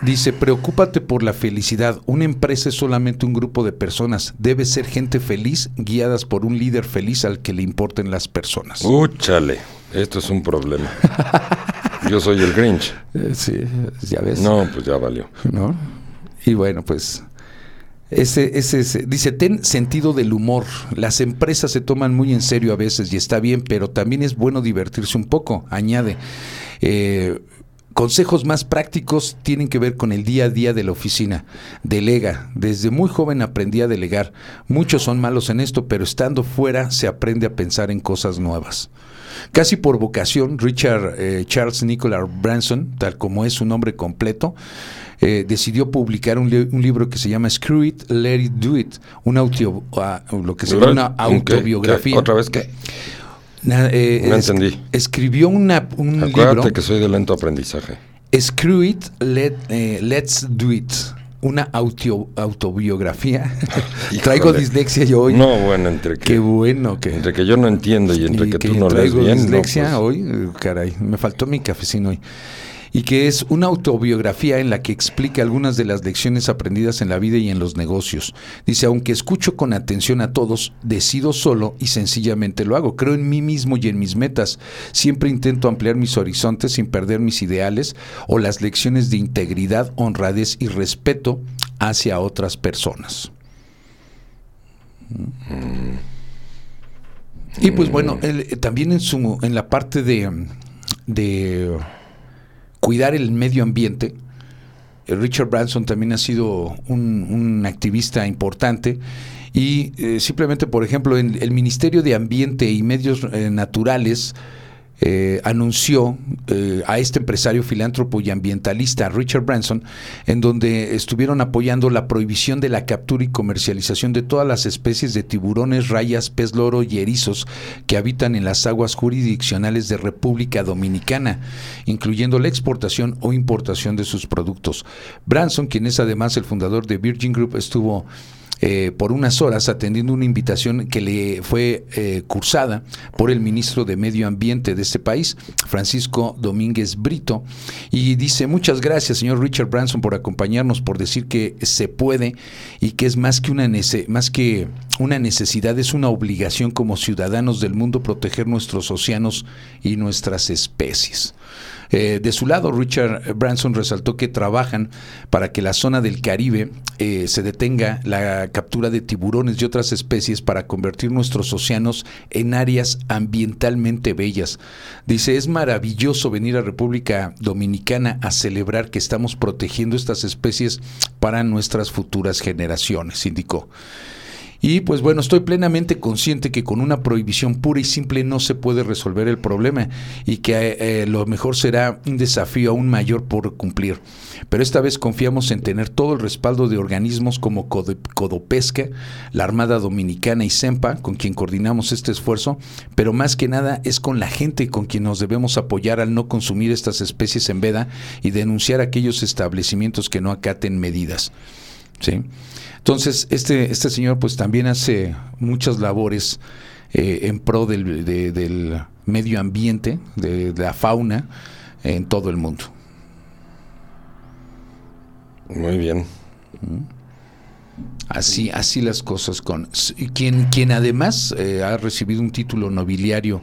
Dice, preocúpate por la felicidad. Una empresa es solamente un grupo de personas. Debe ser gente feliz, guiadas por un líder feliz al que le importen las personas. Úchale, esto es un problema. Yo soy el Grinch. Eh, sí, ya ves. No, pues ya valió. ¿No? Y bueno, pues ese, ese, dice, ten sentido del humor. Las empresas se toman muy en serio a veces y está bien, pero también es bueno divertirse un poco, añade. Eh, consejos más prácticos tienen que ver con el día a día de la oficina. Delega. Desde muy joven aprendí a delegar. Muchos son malos en esto, pero estando fuera se aprende a pensar en cosas nuevas. Casi por vocación, Richard eh, Charles Nicholas Branson, tal como es su nombre completo, eh, decidió publicar un, libro que se llama Screw It, Let It Do It, una ah, lo que se llama una autobiografía. ¿Otra vez qué? Eh, no entendí. Escribió una, un Acuérdate que soy de lento aprendizaje. Screw It, let, eh, Let's Do It una autobiografía. traigo dislexia yo hoy. No, bueno, entre que. Qué bueno que. Entre que yo no entiendo y entre que, tú no lees bien. dislexia pues. hoy, caray, me faltó mi cafecino hoy y que es una autobiografía en la que explica algunas de las lecciones aprendidas en la vida y en los negocios. Dice, aunque escucho con atención a todos, decido solo y sencillamente lo hago. Creo en mí mismo y en mis metas. Siempre intento ampliar mis horizontes sin perder mis ideales o las lecciones de integridad, honradez y respeto hacia otras personas. Y pues bueno, también en, su, en la parte de, de cuidar el medio ambiente. Eh, Richard Branson también ha sido un, activista importante y eh, simplemente, por ejemplo, en el Ministerio de Ambiente y Medios eh, Naturales eh, anunció eh, a este empresario filántropo y ambientalista, Richard Branson, en donde estuvieron apoyando la prohibición de la captura y comercialización de todas las especies de tiburones, rayas, pez loro y erizos que habitan en las aguas jurisdiccionales de República Dominicana, incluyendo la exportación o importación de sus productos. Branson, quien es además el fundador de Virgin Group, estuvo eh, por unas horas atendiendo una invitación que le fue eh, cursada por el ministro de Medio Ambiente de este país, Francisco Domínguez Brito, y dice, muchas gracias, señor Richard Branson, por acompañarnos, por decir que se puede y que es más que una, más que una necesidad, es una obligación como ciudadanos del mundo proteger nuestros océanos y nuestras especies. Eh, de su lado, Richard Branson resaltó que trabajan para que la zona del Caribe eh, se detenga la captura de tiburones y otras especies para convertir nuestros océanos en áreas ambientalmente bellas. Dice, es maravilloso venir a República Dominicana a celebrar que estamos protegiendo estas especies para nuestras futuras generaciones, indicó. Y pues bueno, estoy plenamente consciente que con una prohibición pura y simple no se puede resolver el problema y que eh, lo mejor será un desafío aún mayor por cumplir. Pero esta vez confiamos en tener todo el respaldo de organismos como Codopesca, la Armada Dominicana y SEMPA, con quien coordinamos este esfuerzo, pero más que nada es con la gente con quien nos debemos apoyar al no consumir estas especies en veda y denunciar aquellos establecimientos que no acaten medidas. ¿Sí? Entonces, este, este señor pues también hace muchas labores eh, en pro del, del medio ambiente, de, la fauna en todo el mundo. Muy bien. Así, así las cosas con quien, quien además eh, ha recibido un título nobiliario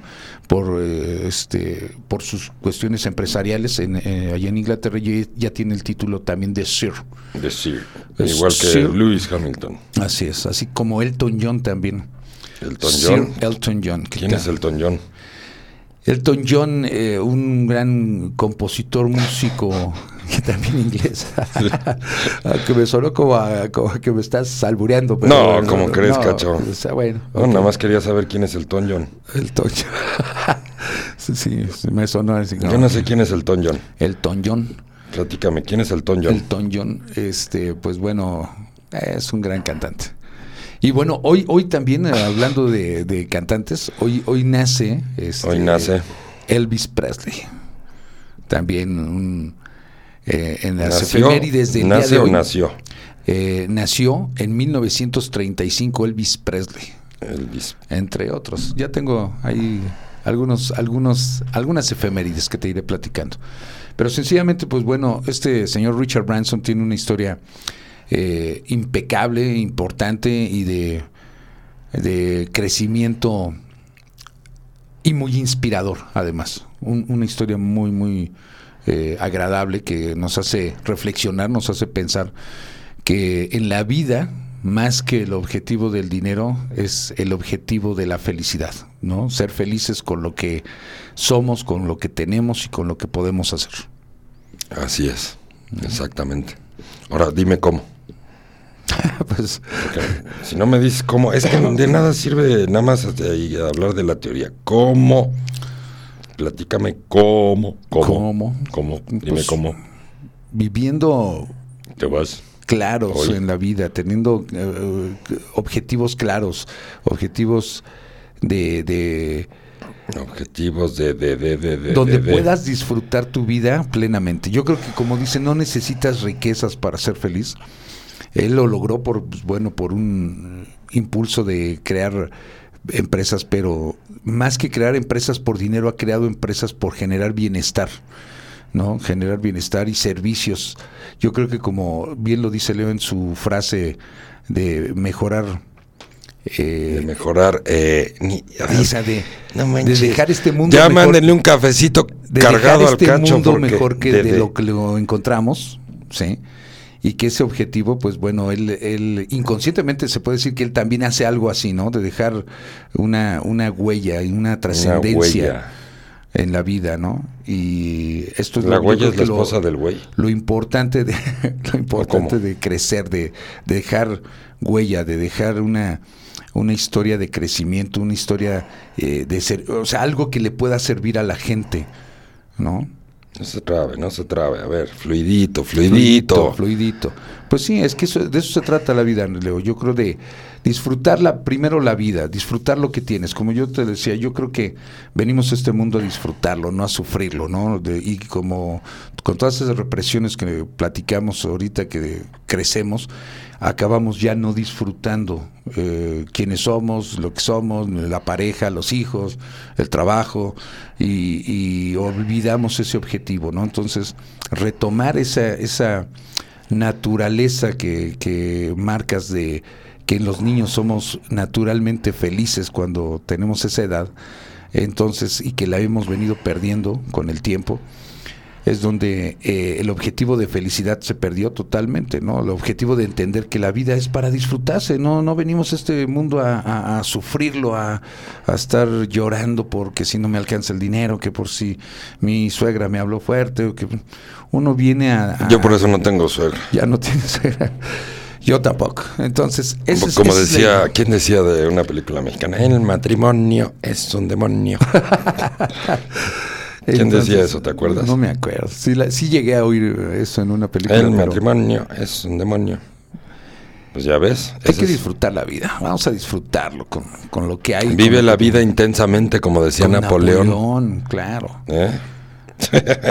por eh, este por sus cuestiones empresariales en, eh, allá en Inglaterra ya, ya, tiene el título también de Sir. De Sir. Igual que Lewis Hamilton. Así es, así como Elton John también. Elton John. Elton John. ¿Quién es Elton John? Elton John, un gran compositor, músico que también inglés. que me sonó como, que me estás salbureando. Pero no, como crees, cacho. bueno. Nada más quería saber quién es el Ton John. El Ton sí, me sonó así. Yo no sé quién es el Ton John. El Ton John. Platícame, ¿quién es el Ton John? El Ton John, este, pues bueno, es un gran cantante. Y bueno, hoy, hoy también, eh, hablando de, cantantes, hoy, hoy nace. Este, hoy nace. Elvis Presley. También un eh, en las efemérides del día de hoy. nació? Eh, nació en 1935 Elvis Presley. Elvis. Entre otros. Ya tengo ahí algunos, algunos, algunas efemérides que te iré platicando. Pero sencillamente, pues bueno, este señor Richard Branson tiene una historia eh, impecable, importante y de, de crecimiento y muy inspirador, además. una historia muy, muy, eh, agradable que nos hace reflexionar, nos hace pensar que en la vida más que el objetivo del dinero es el objetivo de la felicidad, ¿no? Ser felices con lo que somos, con lo que tenemos y con lo que podemos hacer. Así es, exactamente. Ahora dime cómo. pues si no me dices cómo, es que de nada sirve nada más hablar de la teoría. ¿Cómo? Platícame cómo, cómo. ¿Cómo? Dime pues, cómo. Viviendo. Te vas. Claros en la vida, teniendo eh, objetivos claros, objetivos de, Objetivos de... de, de, de donde puedas disfrutar tu vida plenamente. Yo creo que como dice, no necesitas riquezas para ser feliz. Él lo logró por, pues, bueno, por un impulso de crear empresas, pero más que crear empresas por dinero, ha creado empresas por generar bienestar. ¿no? Generar bienestar y servicios. Yo creo que como bien lo dice Leo en su frase de mejorar eh, de mejorar eh, de, dejar este mundo ya mándenle un cafecito cargado al este cacho mundo mejor que de, lo que lo encontramos sí y que ese objetivo, pues bueno, él, él, inconscientemente se puede decir que él también hace algo así, ¿no? De dejar una, una huella y una trascendencia. en la vida, ¿no? Y esto es la lo, huella es la lo- esposa del güey. lo importante de lo importante de crecer, de, de dejar huella, de dejar una una historia de crecimiento, una historia eh, de ser, o sea, algo que le pueda servir a la gente, ¿no? No se trabe, no se trabe. A ver, fluidito, fluidito. fluidito. Pues sí, es que eso- de eso se trata la vida, Leo. Yo creo de disfrutar la, primero la vida, disfrutar lo que tienes. Como yo te decía, yo creo que venimos a este mundo a disfrutarlo, no a sufrirlo, ¿no? Y como con todas esas represiones que platicamos ahorita que crecemos, acabamos ya no disfrutando eh, quiénes somos, lo que somos, la pareja, los hijos, el trabajo, y, y olvidamos ese objetivo, ¿no? Entonces, retomar esa, esa naturaleza que, que marcas de que los niños somos naturalmente felices cuando tenemos esa edad, entonces, y que la hemos venido perdiendo con el tiempo, es donde eh, el objetivo de felicidad se perdió totalmente, ¿no? El objetivo de entender que la vida es para disfrutarse, no, no venimos a este mundo a, a- a sufrirlo, a, a estar llorando porque si no me alcanza el dinero, que por si mi suegra me habló fuerte, o que uno viene a... Yo por eso no tengo suegra. Ya no tiene suegra. Yo tampoco. Entonces, ese Como, es- como decía. ¿quién decía de una película mexicana? El matrimonio es un demonio. ¿Quién decía eso, te acuerdas? No me acuerdo. Sí, la- sí llegué a oír eso en una película. El matrimonio es un demonio. Pues ya ves. Hay que disfrutar la vida. Vamos a disfrutarlo con, con lo que hay. Vive la vida intensamente, como decía con Napoleón. Napoleón, claro. ¿eh?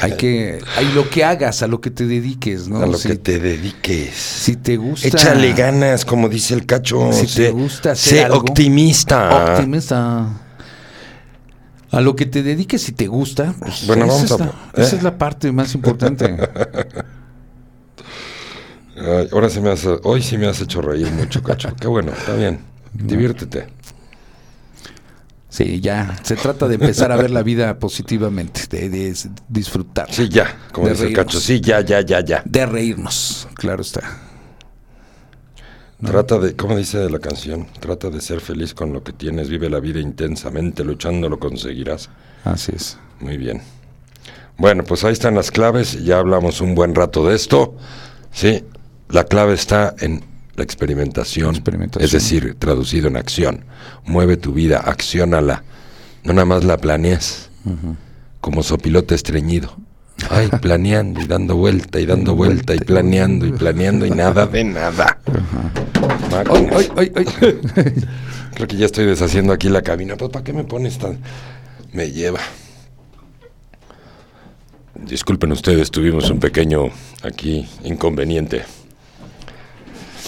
Hay que, hay lo que hagas, a lo que te dediques, ¿no? A lo si, que te dediques. si te gusta. Échale ganas, como dice el cacho. Si sé, te gusta hacer sé algo, optimista. Optimista. A lo que te dediques si te gusta. pues, Bueno, esa, vamos es a- la, ¿eh? esa es la parte más importante. Ay, ahora sí me has, hoy sí me has hecho reír mucho, cacho. Qué bueno, está bien. Diviértete. Sí, ya. Se trata de empezar a ver la vida positivamente, de, de disfrutar. Sí, ya, como De dice el cacho. Sí, ya, ya, ya, ya. De reírnos, claro está. Trata de, ¿cómo dice la canción? Trata de ser feliz con lo que tienes, vive la vida intensamente, luchando lo conseguirás. Así es. Muy bien. Bueno, pues ahí están las claves, ya hablamos un buen rato de esto. Sí, la clave está en la experimentación, Experimentación. es decir, traducido en acción. Mueve tu vida, acciónala. No nada más la planees, como sopilote estreñido. Ay, planeando y dando vuelta y dando vuelta y planeando y planeando y nada de nada. Ay, ay, ay. Creo que ya estoy deshaciendo aquí la cabina. Pues, ¿para qué me pones tan...? Me lleva. Disculpen ustedes, tuvimos un pequeño aquí inconveniente.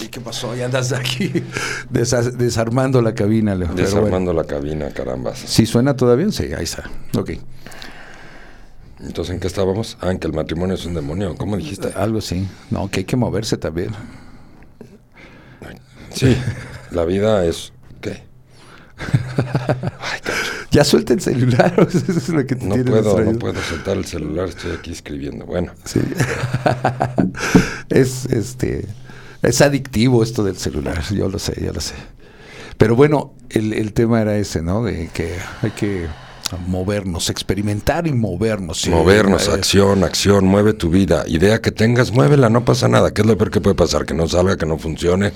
¿Y qué pasó? Ya andas aquí desa- desarmando la cabina, Leo. Desarmando bueno. la cabina, carambas. ¿Sí suena todavía? Sí, ahí está. Ok. Entonces, ¿en qué estábamos? Ah, en que el matrimonio es un demonio. ¿Cómo dijiste? Algo así. No, que hay que moverse también. Sí, la vida es... ¿Qué? Ay. Ya suelta el celular. Eso es lo que te No puedo, no puedo soltar el celular, estoy aquí escribiendo. Bueno, Sí. es este es adictivo esto del celular, yo lo sé, yo lo sé. Pero bueno, el, el tema era ese, ¿no? De que hay que movernos, experimentar y movernos. sí. movernos, Eh, acción, acción, mueve tu vida. Idea que tengas, muévela, no pasa nada. ¿Qué es lo peor que puede pasar? Que no salga, que no funcione.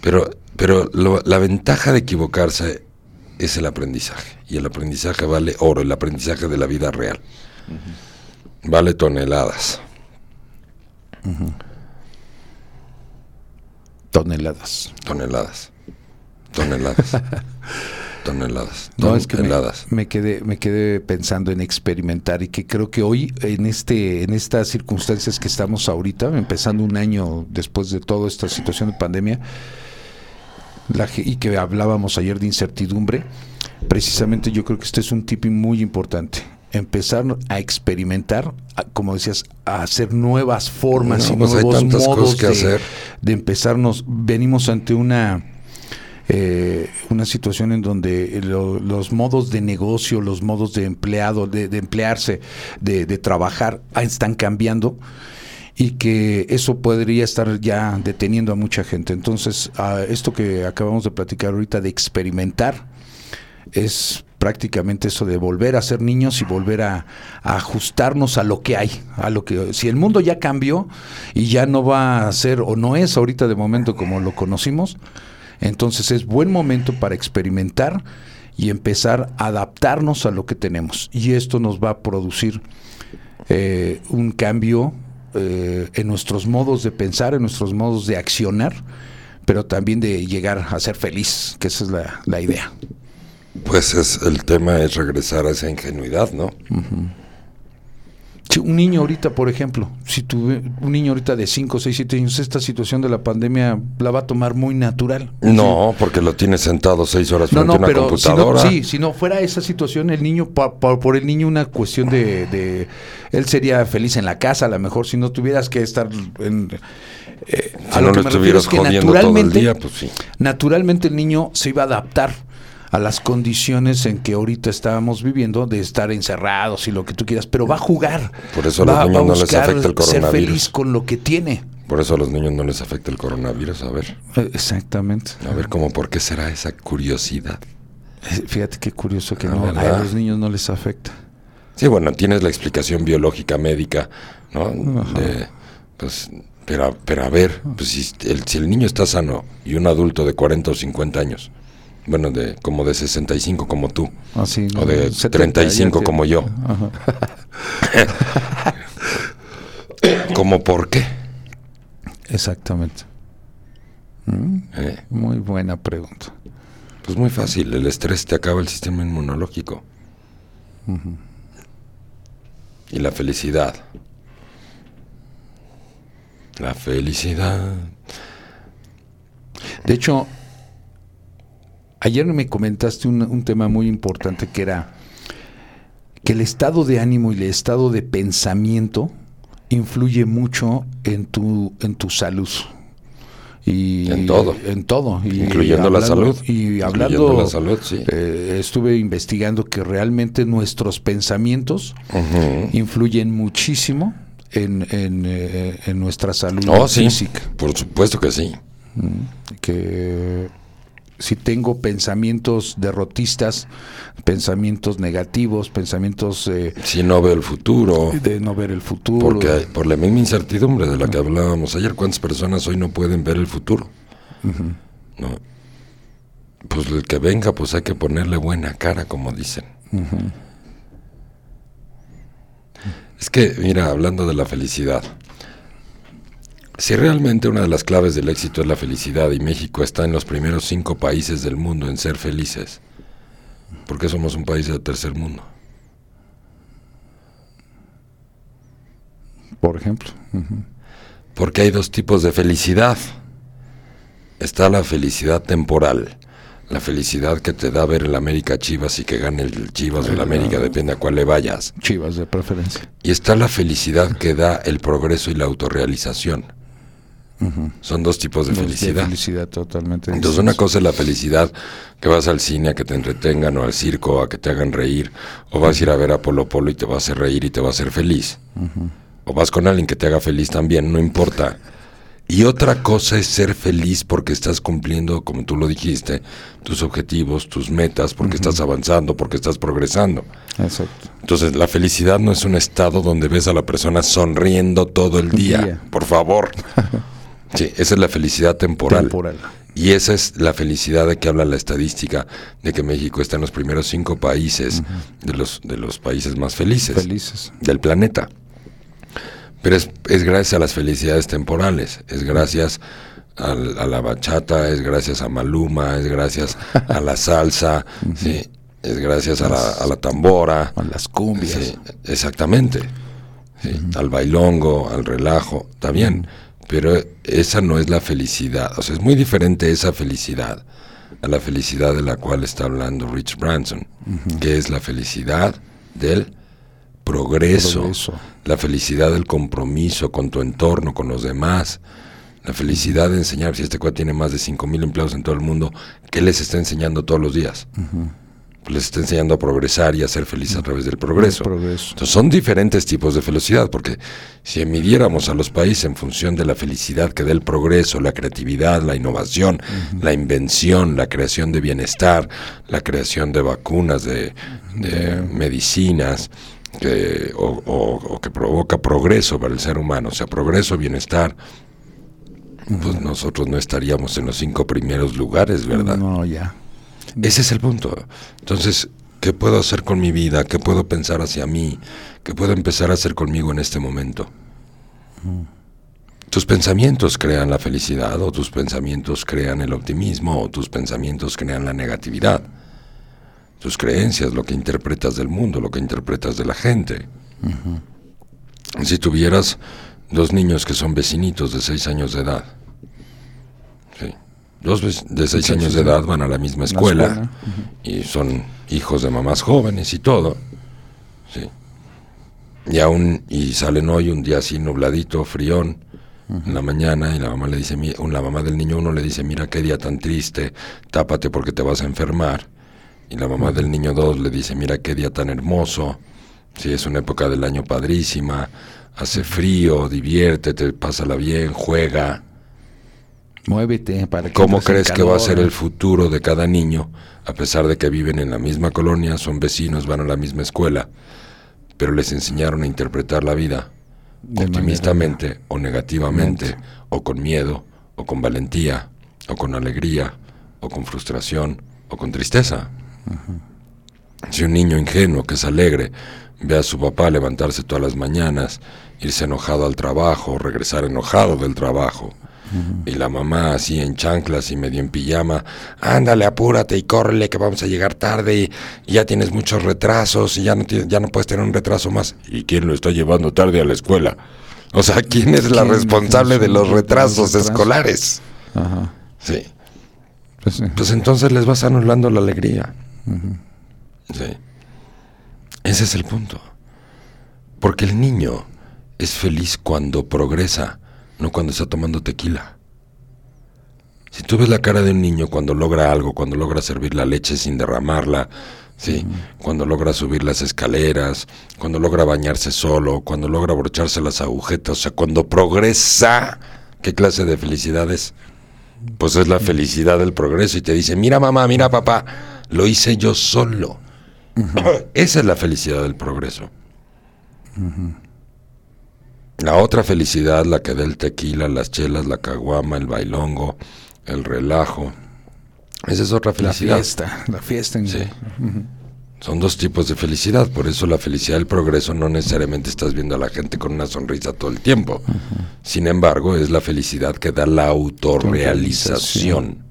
Pero, pero lo- la ventaja de equivocarse es el aprendizaje. Y el aprendizaje vale oro, el aprendizaje de la vida real. Vale toneladas. Toneladas. Toneladas. Toneladas. toneladas. No, es que me, toneladas. me quedé, me quedé pensando en experimentar y que creo que hoy, en este, en estas circunstancias que estamos ahorita, empezando un año después de toda esta situación de pandemia, la y que hablábamos ayer de incertidumbre, precisamente yo creo que este es un tip muy importante. Empezar a experimentar, a- como decías, a hacer nuevas formas No, y pues nuevos modos de, hacer. de empezarnos. Venimos ante una eh, una situación en donde lo- los modos de negocio, los modos de empleado, de, de emplearse, de, de trabajar, ah, están cambiando y que eso podría estar ya deteniendo a mucha gente. Entonces, ah, esto que acabamos de platicar ahorita de experimentar es prácticamente eso de volver a ser niños y volver a, a ajustarnos a lo que hay, a lo que si el mundo ya cambió y ya no va a ser o no es ahorita de momento como lo conocimos, entonces es buen momento para experimentar y empezar a adaptarnos a lo que tenemos. Y esto nos va a producir eh, un cambio eh, en nuestros modos de pensar, en nuestros modos de accionar, pero también de llegar a ser feliz, que esa es la, la idea. Pues es, el tema es regresar a esa ingenuidad, ¿no? Un niño ahorita, por ejemplo, si tuve un niño ahorita de 5, 6, 7 años, esta situación de la pandemia la va a tomar muy natural. No, porque lo tiene sentado seis horas No, frente no, a una pero si no, computadora. sí, si no fuera esa situación, el niño, pa- pa- por el niño una cuestión de, de- Él sería feliz en la casa, a lo mejor, si no tuvieras que estar en... eh, Si no lo estuvieras jodiendo todo el día, pues sí. naturalmente el niño se iba a adaptar a las condiciones en que ahorita estábamos viviendo de estar encerrados y lo que tú quieras, pero va a jugar. Por eso a los va, niños va a no les afecta el ser coronavirus. feliz con lo que tiene. Por eso a los niños no les afecta el coronavirus. A ver, Eh, Exactamente. a ver cómo, ¿por qué será esa curiosidad? Eh, Fíjate qué curioso que Ah, no, ¿verdad? a los niños no les afecta. Sí, bueno, tienes la explicación biológica médica, ¿no? De, pues, pero, pero a ver, pues si el, si el niño está sano y un adulto de 40 o 50 años, bueno, de como de 65 como tú, Así, o de 70 35 ya como yo, Ajá. ¿cómo por qué? Exactamente. Mm, Eh, Muy buena pregunta. pues muy fácil, el estrés te acaba el sistema inmunológico. Y la felicidad. La felicidad. De hecho, ayer me comentaste un, un tema muy importante que era que el estado de ánimo y el estado de pensamiento influye mucho en tu, en tu salud. Y En todo. En todo. Y Incluyendo la salud. Y Incluyendo hablando. la salud, sí. eh, estuve investigando que realmente nuestros pensamientos influyen muchísimo en, en, eh, en nuestra salud Oh, sí. física. Por supuesto que sí. que si tengo pensamientos derrotistas, pensamientos negativos, pensamientos eh, Si no veo el futuro. de no ver el futuro, Porque hay- por la misma incertidumbre de la que hablábamos ayer, ¿cuántas personas hoy no pueden ver el futuro? No. Pues el que venga, pues hay que ponerle buena cara, como dicen. Es que, mira, hablando de la felicidad, si realmente una de las claves del éxito es la felicidad y México está en los primeros cinco países del mundo en ser felices, ¿por qué somos un país del tercer mundo? por ejemplo. Porque hay dos tipos de felicidad. Está la felicidad temporal, la felicidad que te da ver el América Chivas y que gane el Chivas o el América, depende a cuál le vayas. Chivas de preferencia. Y está la felicidad que da el progreso y la autorrealización. Son dos tipos de Los felicidad. felicidad totalmente. Entonces una cosa es la felicidad que vas al cine a que te entretengan o al circo a que te hagan reír o vas a ir a ver a Polo Polo y te va a hacer reír y te va a hacer feliz. O vas con alguien que te haga feliz también, no importa. Y otra cosa es ser feliz porque estás cumpliendo, como tú lo dijiste, tus objetivos, tus metas, porque estás avanzando, porque estás progresando. Exacto. Entonces, la felicidad no es un estado donde ves a la persona sonriendo todo el día. Día. Por favor. Sí, esa es la felicidad temporal. Temporal. Y esa es la felicidad de que habla la estadística, de que México está en los primeros cinco países de, los, de los países más felices Felices. del planeta. Pero es, es gracias a las felicidades temporales, es gracias al- a la bachata, es gracias a Maluma, es gracias a la salsa, ¿sí? es gracias a la, a la tambora, A las cumbias. Sí, exactamente. Sí, Al bailongo, al relajo, está bien. Pero esa no es la felicidad. O sea, es muy diferente esa felicidad a la felicidad de la cual está hablando Rich Branson, que es la felicidad del progreso, Progreso. la felicidad del compromiso con tu entorno, con los demás, la felicidad de enseñar, si este cuate tiene más de 5 mil empleados en todo el mundo, ¿qué les está enseñando todos los días? Les está enseñando a progresar y a ser feliz a través del progreso. progreso. Entonces son diferentes tipos de felicidad, porque si midiéramos a los países en función de la felicidad que da el progreso, la creatividad, la innovación, la invención, la creación de bienestar, la creación de vacunas, de, de medicinas, que, o, o- o que provoca progreso para el ser humano, o sea, progreso, bienestar, pues nosotros no estaríamos en los cinco primeros lugares, ¿verdad? No, ya. Ese es el punto. Entonces, ¿qué puedo hacer con mi vida? ¿Qué puedo pensar hacia mí? ¿Qué puedo empezar a hacer conmigo en este momento? Tus pensamientos crean la felicidad o tus pensamientos crean el optimismo o tus pensamientos crean la negatividad. Tus creencias, lo que interpretas del mundo, lo que interpretas de la gente. Si tuvieras dos niños que son vecinitos de seis años de edad, sí, dos vec- de seis años de edad van a la misma La escuela, y son hijos de mamás jóvenes y todo, sí. Y aún, y salen hoy un día así nubladito, frión, en la mañana, y la mamá le dice, la mamá del niño uno le dice, mira qué día tan triste, tápate porque te vas a enfermar. Y la mamá del niño dos le dice, mira qué día tan hermoso, sí, es una época del año padrísima, hace frío, diviértete, pásala bien, juega. Muévete para que ¿Cómo crees que va a ser el futuro de cada niño, a pesar de que viven en la misma colonia, son vecinos, van a la misma escuela, pero les enseñaron a interpretar la vida De optimistamente o negativamente, o con miedo, o con valentía, o con alegría, o con frustración, o con tristeza? Si un niño ingenuo que es alegre ve a su papá levantarse todas las mañanas, irse enojado al trabajo, regresar enojado del trabajo, y la mamá así en chanclas y medio en pijama, ándale, apúrate y córrele que vamos a llegar tarde y, y ya tienes muchos retrasos y ya no, tienes- ya no puedes tener un retraso más. ¿Y quién lo está llevando tarde a la escuela? O sea, ¿quién es la ¿Quién responsable de los retrasos retrasos? escolares? Ajá. Sí. Pues sí. Pues entonces les vas anulando la alegría. Sí. Ese es el punto. Porque el niño es feliz cuando progresa, no cuando está tomando tequila. Si tú ves la cara de un niño cuando logra algo, cuando logra servir la leche sin derramarla, sí, cuando logra subir las escaleras, cuando logra bañarse solo, cuando logra abrocharse las agujetas, o sea, cuando progresa, ¿qué clase de felicidad es? Pues es la felicidad del progreso y te dice, mira mamá, mira papá, lo hice yo solo. Esa es la felicidad del progreso. La otra felicidad, la que da el tequila, las chelas, la caguama, el bailongo, el relajo. Esa es otra La felicidad. fiesta, la fiesta en Sí. Son dos tipos de felicidad, por eso la felicidad del progreso no necesariamente estás viendo a la gente con una sonrisa todo el tiempo. Sin embargo, es la felicidad que da la autorrealización.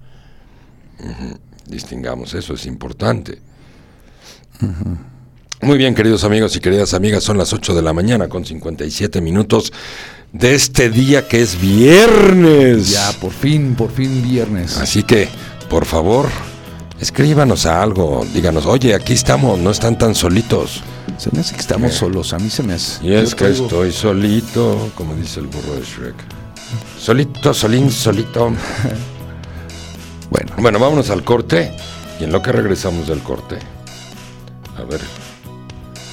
Distingamos eso, es importante. Muy bien, queridos amigos y queridas amigas, son las 8 de la mañana con 57 minutos de este día que es viernes. Ya, por fin, por fin viernes. Así que, por favor, escríbanos a algo, díganos, oye, aquí estamos, no están tan solitos. Se me hace que estamos solos, a mí se me hace. Y es que estoy solito, como dice el burro de Shrek. Solito, solín, solito. Bueno, Bueno, vámonos al corte. Y en lo que regresamos del corte, a ver,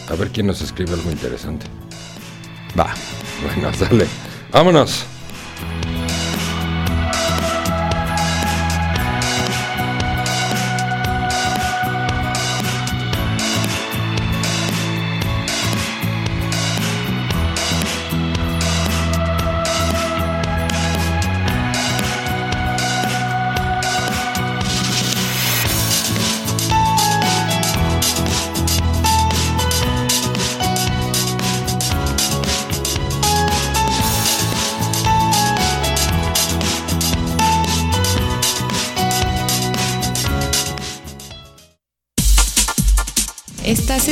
a ver quién nos escribe algo interesante. va. Bueno, sale. Vámonos.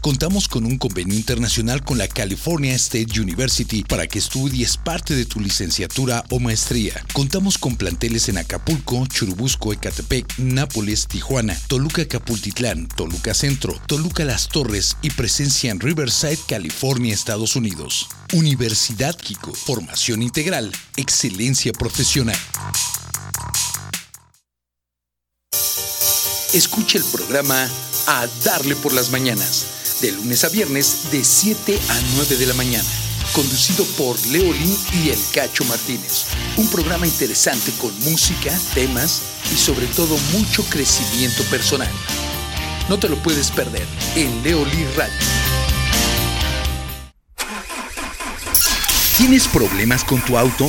Contamos con un convenio internacional con la California State University para que estudies parte de tu licenciatura o maestría. Contamos con planteles en Acapulco, Churubusco, Ecatepec, Nápoles, Tijuana, Toluca, Capultitlán, Toluca Centro, Toluca Las Torres y presencia en Riverside, California, Estados Unidos. Universidad Kiko, formación integral, excelencia profesional. Escucha el programa A Darle por las Mañanas de lunes a viernes de 7 a 9 de la mañana, conducido por Leolín y El Cacho Martínez. Un programa interesante con música, temas y sobre todo mucho crecimiento personal. No te lo puedes perder en Leolí Radio. ¿Tienes problemas con tu auto?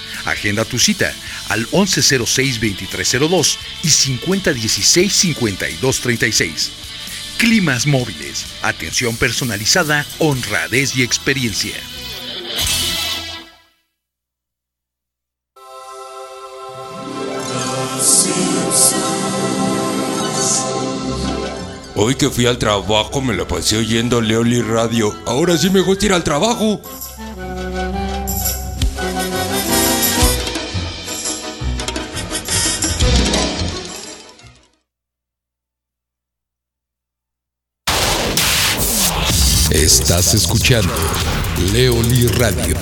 Agenda tu cita al 1106-2302 y 5016-5236. Climas móviles, atención personalizada, honradez y experiencia. Hoy que fui al trabajo me lo pasé oyendo Leoli Radio. Ahora sí me gusta ir al trabajo. Estás escuchando Leoli Radio.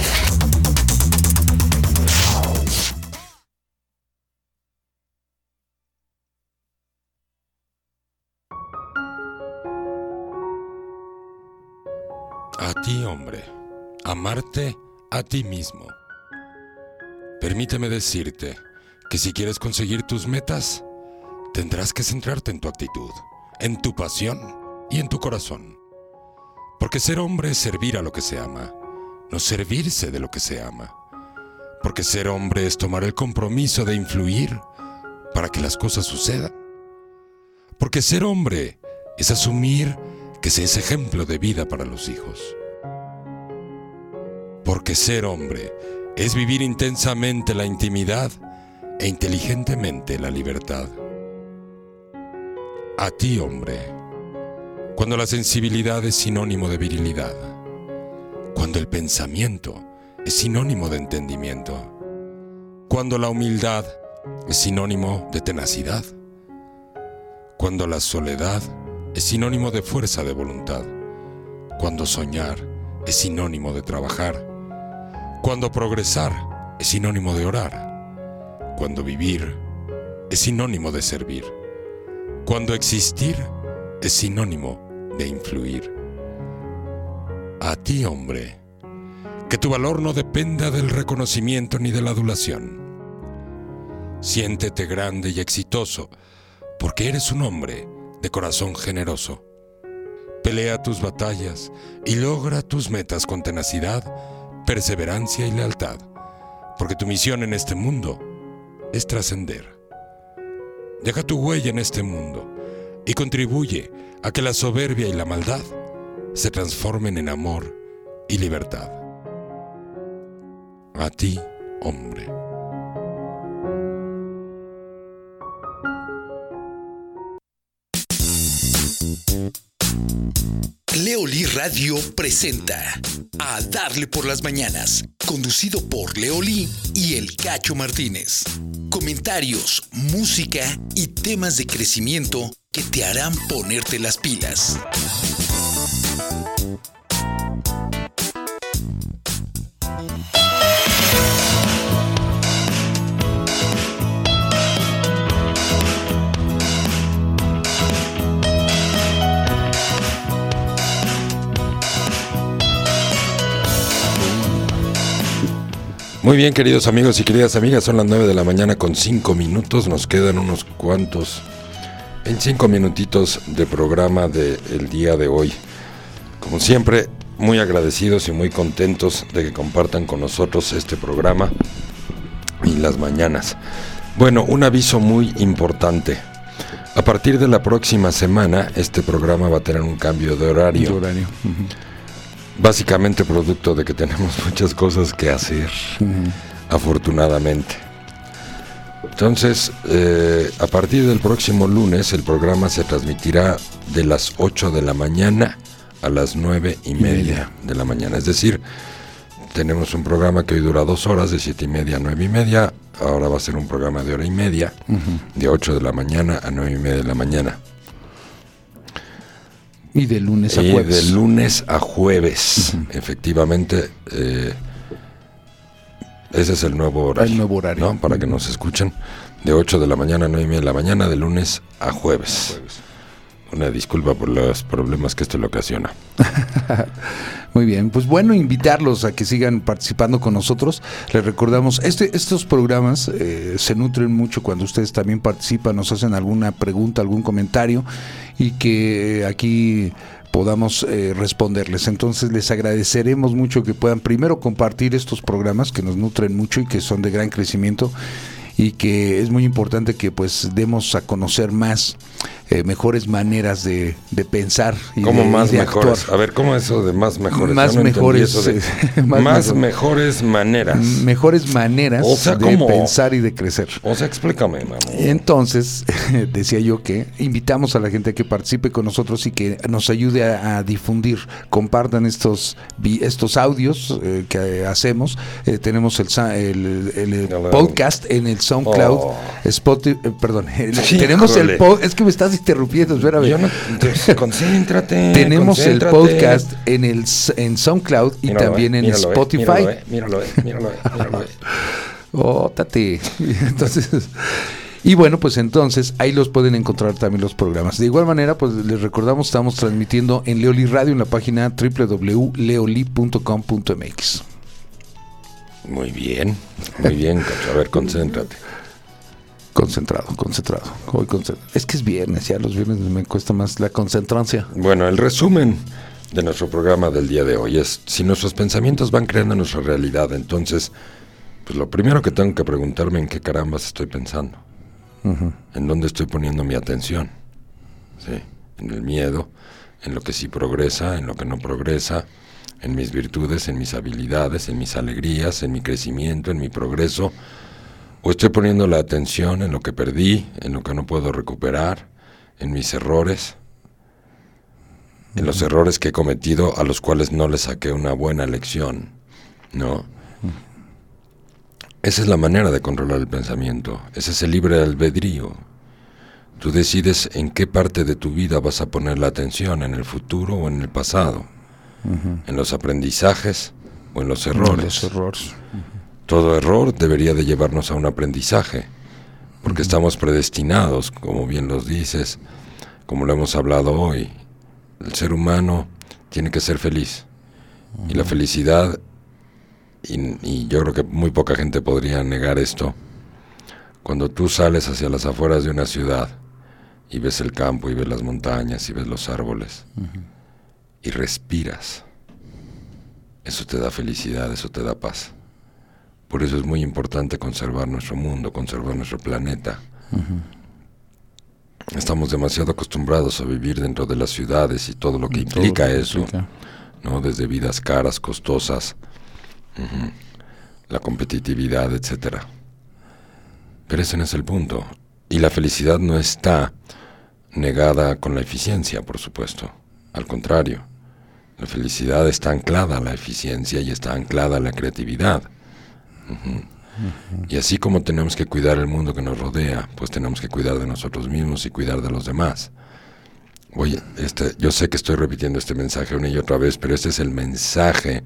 A ti, hombre, amarte a ti mismo. Permíteme decirte que si quieres conseguir tus metas, tendrás que centrarte en tu actitud, en tu pasión y en tu corazón. Porque ser hombre es servir a lo que se ama, no servirse de lo que se ama. Porque ser hombre es tomar el compromiso de influir para que las cosas sucedan. Porque ser hombre es asumir que se es ejemplo de vida para los hijos. Porque ser hombre es vivir intensamente la intimidad e inteligentemente la libertad. A ti, hombre, cuando la sensibilidad es sinónimo de virilidad, cuando el pensamiento es sinónimo de entendimiento, cuando la humildad es sinónimo de tenacidad, cuando la soledad es sinónimo de fuerza de voluntad, cuando soñar es sinónimo de trabajar, cuando progresar es sinónimo de orar, cuando vivir es sinónimo de servir, cuando existir es sinónimo de influir. A ti, hombre, que tu valor no dependa del reconocimiento ni de la adulación. Siéntete grande y exitoso, porque eres un hombre de corazón generoso. Pelea tus batallas y logra tus metas con tenacidad, perseverancia y lealtad, porque tu misión en este mundo es trascender. Deja tu huella en este mundo y contribuye a que la soberbia y la maldad se transformen en amor y libertad. A ti, hombre. Leoli Radio presenta A Darle por las Mañanas, conducido por Leoli y El Cacho Martínez. Comentarios, música y temas de crecimiento que te harán ponerte las pilas. Muy bien, queridos amigos y queridas amigas, son las 9 de la mañana con 5 minutos. Nos quedan unos cuantos, en 5 minutitos de programa del día de hoy. Como siempre, muy agradecidos y muy contentos de que compartan con nosotros este programa y las mañanas. Bueno, un aviso muy importante. A partir de la próxima semana, este programa va a tener un cambio de horario. De horario. Básicamente producto de que tenemos muchas cosas que hacer, afortunadamente. Entonces, eh, a partir del próximo lunes, el programa se transmitirá de las 8 de la mañana a las 9 y media de la mañana. Es decir, tenemos un programa que hoy dura dos horas, de 7 y media a 9 y media. Ahora va a ser un programa de hora y media, de 8 de la mañana a 9 y media de la mañana. Y de lunes a Y jueves. de lunes a jueves, efectivamente. eh, ese es el nuevo horario. El nuevo horario. ¿no? Para que nos escuchen. De 8 de la mañana a 9 y media de la mañana, de lunes a jueves. Una disculpa por los problemas que esto le ocasiona. Muy bien, pues bueno, invitarlos a que sigan participando con nosotros. Les recordamos, este, estos programas eh, se nutren mucho cuando ustedes también participan, nos hacen alguna pregunta, algún comentario y que aquí podamos eh, responderles. Entonces les agradeceremos mucho que puedan primero compartir estos programas que nos nutren mucho y que son de gran crecimiento y que es muy importante que pues demos a conocer más eh, mejores maneras de, de pensar y ¿Cómo de, y más de mejores? actuar. A ver, ¿cómo eso de más mejores? Más no mejores, eso de- más más mejor- mejores maneras. mejores maneras O sea, de ¿cómo? pensar y de crecer. O sea, explícame, mamá. Entonces, decía yo que invitamos a la gente a que participe con nosotros y que nos ayude a, a difundir, compartan estos estos audios eh, que hacemos. Eh, tenemos el, sa- el- el- el Hola. podcast en el SoundCloud, Oh. Spotify, eh, perdón, tenemos el es que me estás interrumpiendo, espérame. Yo no, entonces, concéntrate. tenemos el podcast en el en SoundCloud y Míralo, también en míralo, Spotify. Míralo, míralo, míralo. Ótate. Entonces, y bueno, pues entonces ahí los pueden encontrar también los programas. De igual manera, pues les recordamos, estamos transmitiendo en Leoli Radio en la página www.leoli.com.mx. Muy bien, muy bien, Cacho. A ver, concéntrate. Concentrado, concentrado. Hoy concent- Es que es viernes, ya los viernes me cuesta más la concentrancia. Bueno, el resumen de nuestro programa del día de hoy es, si nuestros pensamientos van creando nuestra realidad, entonces, pues lo primero que tengo que preguntarme en qué carambas estoy pensando, en dónde estoy poniendo mi atención, ¿sí? En el miedo, en lo que sí progresa, en lo que no progresa, en mis virtudes, en mis habilidades, en mis alegrías, en mi crecimiento, en mi progreso, o estoy poniendo la atención en lo que perdí, en lo que no puedo recuperar, en mis errores, en los errores que he cometido a los cuales no le saqué una buena lección, ¿no? Esa es la manera de controlar el pensamiento, ese es el libre albedrío. Tú decides en qué parte de tu vida vas a poner la atención, en el futuro o en el pasado, en los aprendizajes o en los errores. Los errores. Todo error debería de llevarnos a un aprendizaje, porque estamos predestinados, como bien los dices, como lo hemos hablado hoy. El ser humano tiene que ser feliz. Y la felicidad, y, y yo creo que muy poca gente podría negar esto, cuando tú sales hacia las afueras de una ciudad y ves el campo y ves las montañas y ves los árboles y respiras, eso te da felicidad, eso te da paz. Por eso es muy importante conservar nuestro mundo, conservar nuestro planeta. Estamos demasiado acostumbrados a vivir dentro de las ciudades y todo lo que lo implica que eso. implica. ¿no? Desde vidas caras, costosas, la competitividad, etcétera. Pero ese no es el punto. Y la felicidad no está negada con la eficiencia, por supuesto. Al contrario, la felicidad está anclada a la eficiencia y está anclada a la creatividad. Y así como tenemos que cuidar el mundo que nos rodea, pues tenemos que cuidar de nosotros mismos y cuidar de los demás. Oye, este, yo sé que estoy repitiendo este mensaje una y otra vez, pero este es el mensaje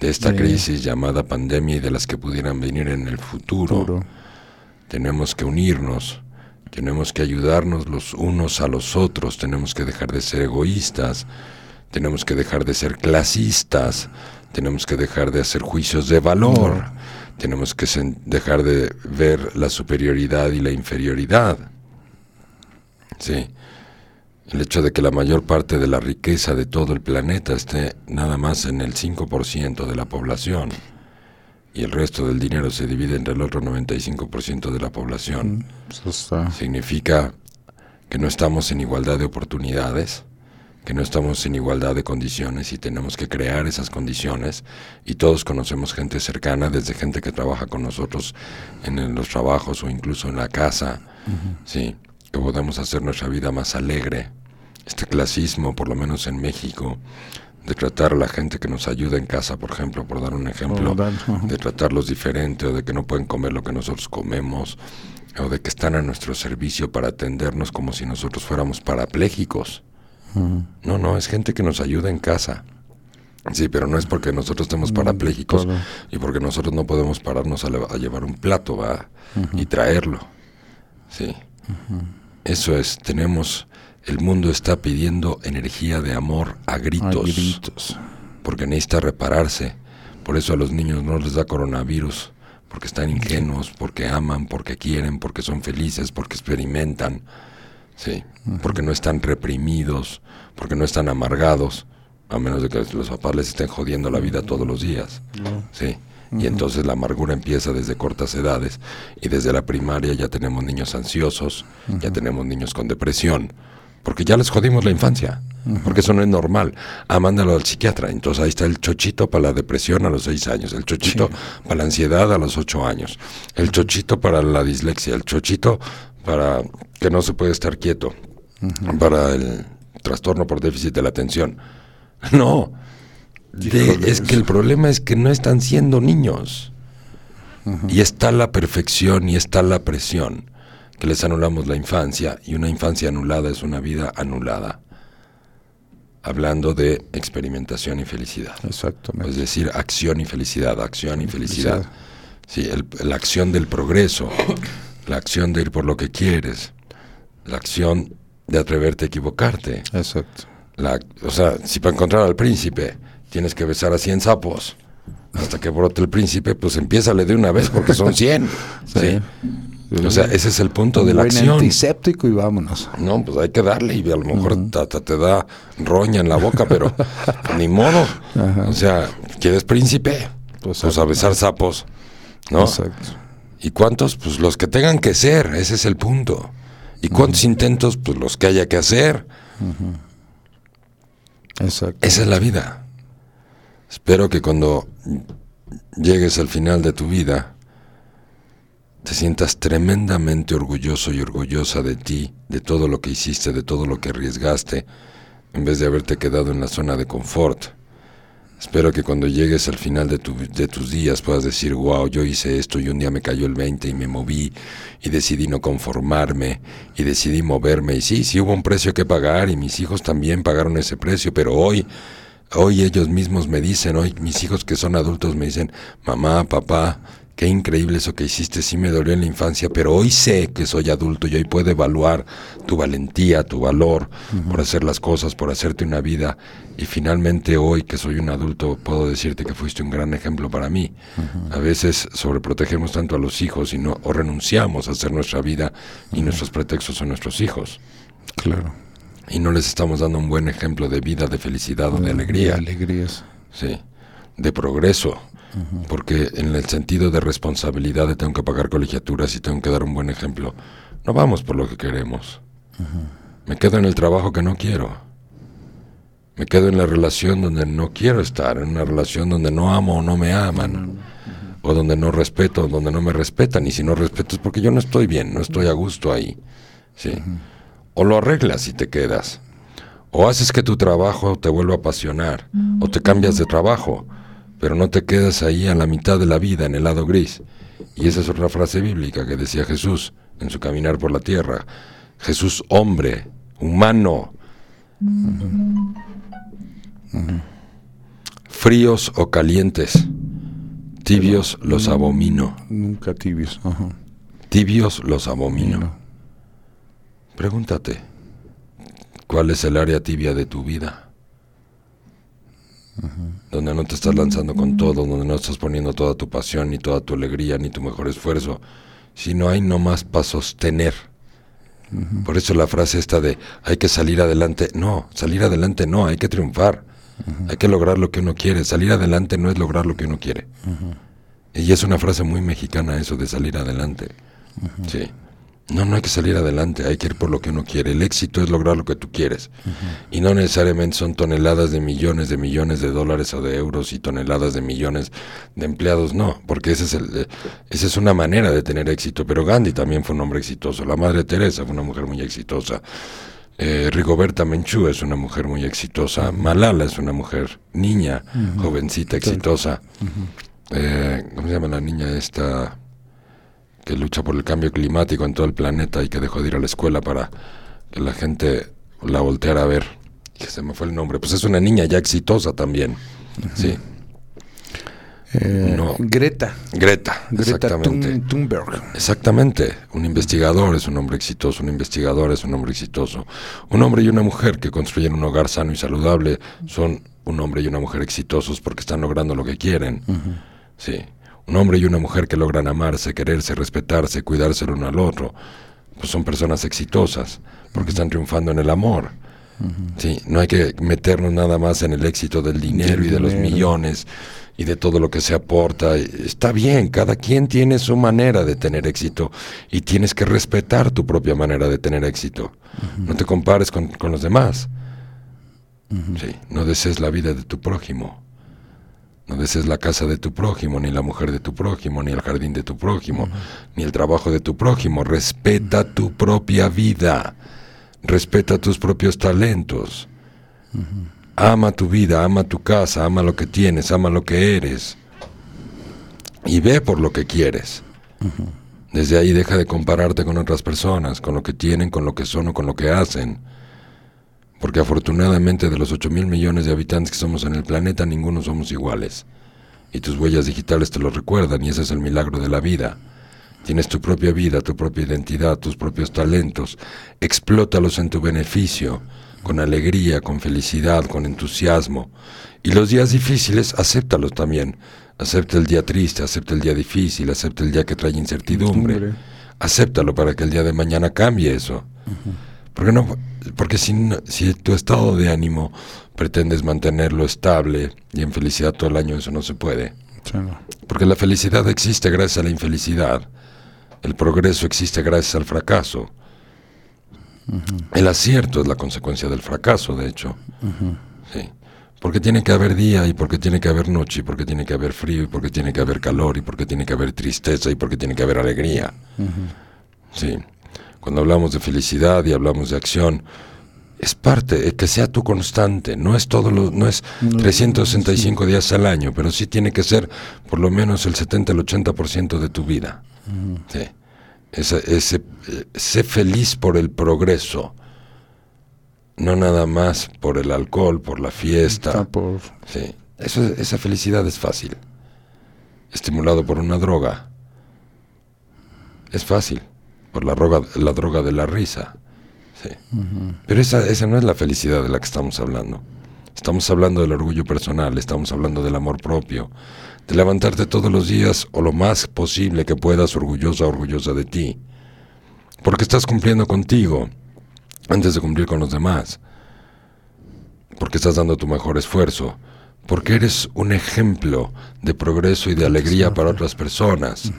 de esta Sí. crisis llamada pandemia y de las que pudieran venir en el futuro. Tenemos que unirnos, tenemos que ayudarnos los unos a los otros, tenemos que dejar de ser egoístas, tenemos que dejar de ser clasistas, tenemos que dejar de hacer juicios de valor, tenemos que dejar de ver la superioridad y la inferioridad. Sí. El hecho de que la mayor parte de la riqueza de todo el planeta esté nada más en el 5% de la población y el resto del dinero se divide entre el otro 95% de la población, Eso está- significa que no estamos en igualdad de oportunidades, que no estamos en igualdad de condiciones y tenemos que crear esas condiciones y todos conocemos gente cercana, desde gente que trabaja con nosotros en los trabajos o incluso en la casa, sí, que podemos hacer nuestra vida más alegre. Este clasismo, por lo menos en México, de tratar a la gente que nos ayuda en casa, por ejemplo, por dar un ejemplo, de tratarlos diferente o de que no pueden comer lo que nosotros comemos o de que están a nuestro servicio para atendernos como si nosotros fuéramos parapléjicos. No, no, es gente que nos ayuda en casa. Sí, pero no es porque nosotros estemos parapléjicos y porque nosotros no podemos pararnos a llevar un plato, ¿va? Y traerlo. Sí. Eso es, tenemos, el mundo está pidiendo energía de amor a gritos A gritos. porque necesita repararse. Por eso a los niños no les da coronavirus, porque están ingenuos, porque aman, porque quieren, porque son felices, porque experimentan, sí, porque no están reprimidos, porque no están amargados, a menos de que los papás les estén jodiendo la vida todos los días, sí. Y entonces la amargura empieza desde cortas edades y desde la primaria ya tenemos niños ansiosos, ya tenemos niños con depresión, porque ya les jodimos la infancia, porque eso no es normal. Ah, mándalo al psiquiatra. Entonces ahí está el chochito para la depresión a los seis años, el chochito para la ansiedad a los ocho años, el chochito para la dislexia, el chochito para que no se puede estar quieto, para el trastorno por déficit de la atención. No, de- es que el problema es que no están siendo niños. Y está la perfección y está la presión, que les anulamos la infancia, y una infancia anulada es una vida anulada. Hablando de experimentación y felicidad. Exactamente. Es decir, acción y felicidad, acción y felicidad. Felicidad. Sí, el- la acción del progreso, la acción de ir por lo que quieres, la acción de atreverte a equivocarte. Exacto. La, o sea, si para encontrar al príncipe tienes que besar a 100 sapos hasta que brote el príncipe, pues empiézale de una vez porque son 100. sí. O sea, ese es el punto de la acción. antiséptico y vámonos. No, pues hay que darle y a lo mejor hasta te da roña en la boca, pero ni modo. O sea, ¿quieres príncipe? Pues, Pues, a besar sapos. ¿no? Exacto. ¿Y cuántos? Pues los que tengan que ser, ese es el punto. ¿Y cuántos intentos? Pues los que haya que hacer. Exacto. Esa es la vida. Espero que cuando llegues al final de tu vida, te sientas tremendamente orgulloso y orgullosa de ti, de todo lo que hiciste, de todo lo que arriesgaste, en vez de haberte quedado en la zona de confort. Espero que cuando llegues al final de, tu- de tus días puedas decir, wow, yo hice esto y un día me cayó el 20 y me moví y decidí no conformarme y decidí moverme. Y sí, sí hubo un precio que pagar y mis hijos también pagaron ese precio, pero hoy, hoy ellos mismos me dicen, hoy mis hijos que son adultos me dicen, mamá, papá, qué increíble eso que hiciste, sí me dolió en la infancia, pero hoy sé que soy adulto y hoy puedo evaluar tu valentía, tu valor por hacer las cosas, por hacerte una vida. Y finalmente hoy que soy un adulto puedo decirte que fuiste un gran ejemplo para mí. A veces sobreprotegemos tanto a los hijos y no, o renunciamos a hacer nuestra vida y nuestros pretextos son nuestros hijos. Claro. Y no les estamos dando un buen ejemplo de vida, de felicidad o de alegría. alegrías. Sí, de progreso. Porque en el sentido de responsabilidad de tengo que pagar colegiaturas y tengo que dar un buen ejemplo, no vamos por lo que queremos. Me quedo en el trabajo que no quiero. Me quedo en la relación donde no quiero estar, en una relación donde no amo o no me aman, o donde no respeto o donde no me respetan. Y si no respeto es porque yo no estoy bien, no estoy a gusto ahí. ¿sí? O lo arreglas y te quedas. O haces que tu trabajo te vuelva a apasionar, o te cambias de trabajo, pero no te quedas ahí a la mitad de la vida, en el lado gris. Y esa es otra frase bíblica que decía Jesús en su caminar por la tierra. Jesús hombre, humano. Fríos o calientes, tibios los abomino. Nunca tibios. Tibios los abomino. Pregúntate, ¿cuál es el área tibia de tu vida? Donde no te estás lanzando con todo, donde no estás poniendo toda tu pasión, ni toda tu alegría, ni tu mejor esfuerzo, sino hay nomás para sostener. Por eso la frase esta de hay que salir adelante, no, salir adelante no, hay que triunfar, hay que lograr lo que uno quiere, salir adelante no es lograr lo que uno quiere. Y es una frase muy mexicana eso de salir adelante. Sí. No, no hay que salir adelante, hay que ir por lo que uno quiere. El éxito es lograr lo que tú quieres. Y no necesariamente son toneladas de millones de millones de dólares o de euros y toneladas de millones de empleados, no, porque ese es el, eh, esa es una manera de tener éxito. Pero Gandhi también fue un hombre exitoso, la Madre Teresa fue una mujer muy exitosa. Eh, Rigoberta Menchú es una mujer muy exitosa. Malala es una mujer niña, jovencita, exitosa. Eh, ¿Cómo se llama la niña esta? Que lucha por el cambio climático en todo el planeta y que dejó de ir a la escuela para que la gente la volteara a ver. Que se me fue el nombre. Pues es una niña ya exitosa también. Sí. Eh, No. Greta. Greta, Greta exactamente. Thun- Thunberg. Exactamente. Un investigador es un hombre exitoso, un investigador es un hombre exitoso. Un hombre y una mujer que construyen un hogar sano y saludable son un hombre y una mujer exitosos porque están logrando lo que quieren. Sí. Un hombre y una mujer que logran amarse, quererse, respetarse, cuidarse el uno al otro, pues son personas exitosas porque están triunfando en el amor. Sí, no hay que meternos nada más en el éxito del dinero y de los millones y de todo lo que se aporta. Está bien, cada quien tiene su manera de tener éxito y tienes que respetar tu propia manera de tener éxito. No te compares con, con los demás. Sí, no desees la vida de tu prójimo. No desees la casa de tu prójimo, ni la mujer de tu prójimo, ni el jardín de tu prójimo, ni el trabajo de tu prójimo. Respeta tu propia vida. Respeta tus propios talentos. Ama tu vida, ama tu casa, ama lo que tienes, ama lo que eres. Y ve por lo que quieres. Desde ahí deja de compararte con otras personas, con lo que tienen, con lo que son o con lo que hacen. Porque afortunadamente de los 8 mil millones de habitantes que somos en el planeta, ninguno somos iguales. Y tus huellas digitales te lo recuerdan y ese es el milagro de la vida. Tienes tu propia vida, tu propia identidad, tus propios talentos. Explótalos en tu beneficio, con alegría, con felicidad, con entusiasmo. Y los días difíciles, acéptalos también. Acepta el día triste, acepta el día difícil, acepta el día que trae incertidumbre. Acéptalo para que el día de mañana cambie eso. Porque no, porque si, si tu estado de ánimo pretendes mantenerlo estable y en felicidad todo el año, eso no se puede. Sí, no. Porque la felicidad existe gracias a la infelicidad. El progreso existe gracias al fracaso. El acierto es la consecuencia del fracaso, de hecho. Sí. Porque tiene que haber día y porque tiene que haber noche y porque tiene que haber frío y porque tiene que haber calor y porque tiene que haber tristeza y porque tiene que haber alegría. Sí. Cuando hablamos de felicidad y hablamos de acción, es parte, eh, que sea tu constante, no es todo lo, no es 365 días al año, pero sí tiene que ser por lo menos el 70, el 80% de tu vida. Sí. Ese, ese, eh, sé feliz por el progreso, no nada más por el alcohol, por la fiesta. Por... Sí, eso, esa felicidad es fácil. Estimulado por una droga. Es fácil. Por la droga, la droga de la risa. Sí. Pero esa, esa no es la felicidad de la que estamos hablando. Estamos hablando del orgullo personal, estamos hablando del amor propio, de levantarte todos los días o lo más posible que puedas orgullosa, orgullosa de ti. Porque estás cumpliendo contigo antes de cumplir con los demás porque estás dando tu mejor esfuerzo, porque eres un ejemplo de progreso y de alegría para otras personas.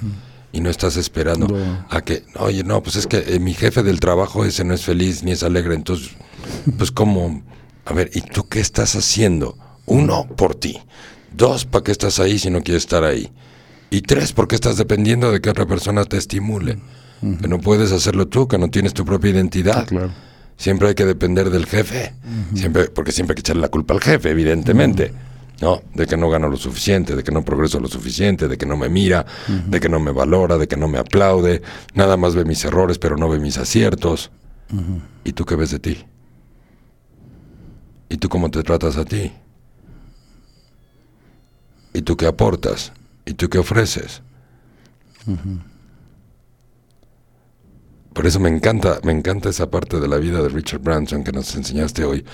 Y no estás esperando a que, oye, no, pues es que eh, mi jefe del trabajo ese no es feliz ni es alegre, entonces, pues cómo, A ver, ¿y tú qué estás haciendo? Uno, por ti. Dos, ¿para qué estás ahí si no quieres estar ahí? Y tres, porque estás dependiendo de que otra persona te estimule. Que no puedes hacerlo tú, que no tienes tu propia identidad. Claro. Siempre hay que depender del jefe. siempre, porque siempre hay que echarle la culpa al jefe, evidentemente. ¿No? De que no gano lo suficiente, de que no progreso lo suficiente, de que no me mira, de que no me valora, de que no me aplaude. Nada más ve mis errores, pero no ve mis aciertos. ¿Y tú qué ves de ti? ¿Y tú cómo te tratas a ti? ¿Y tú qué aportas? ¿Y tú qué ofreces? Por eso me encanta, me encanta esa parte de la vida de Richard Branson que nos enseñaste hoy,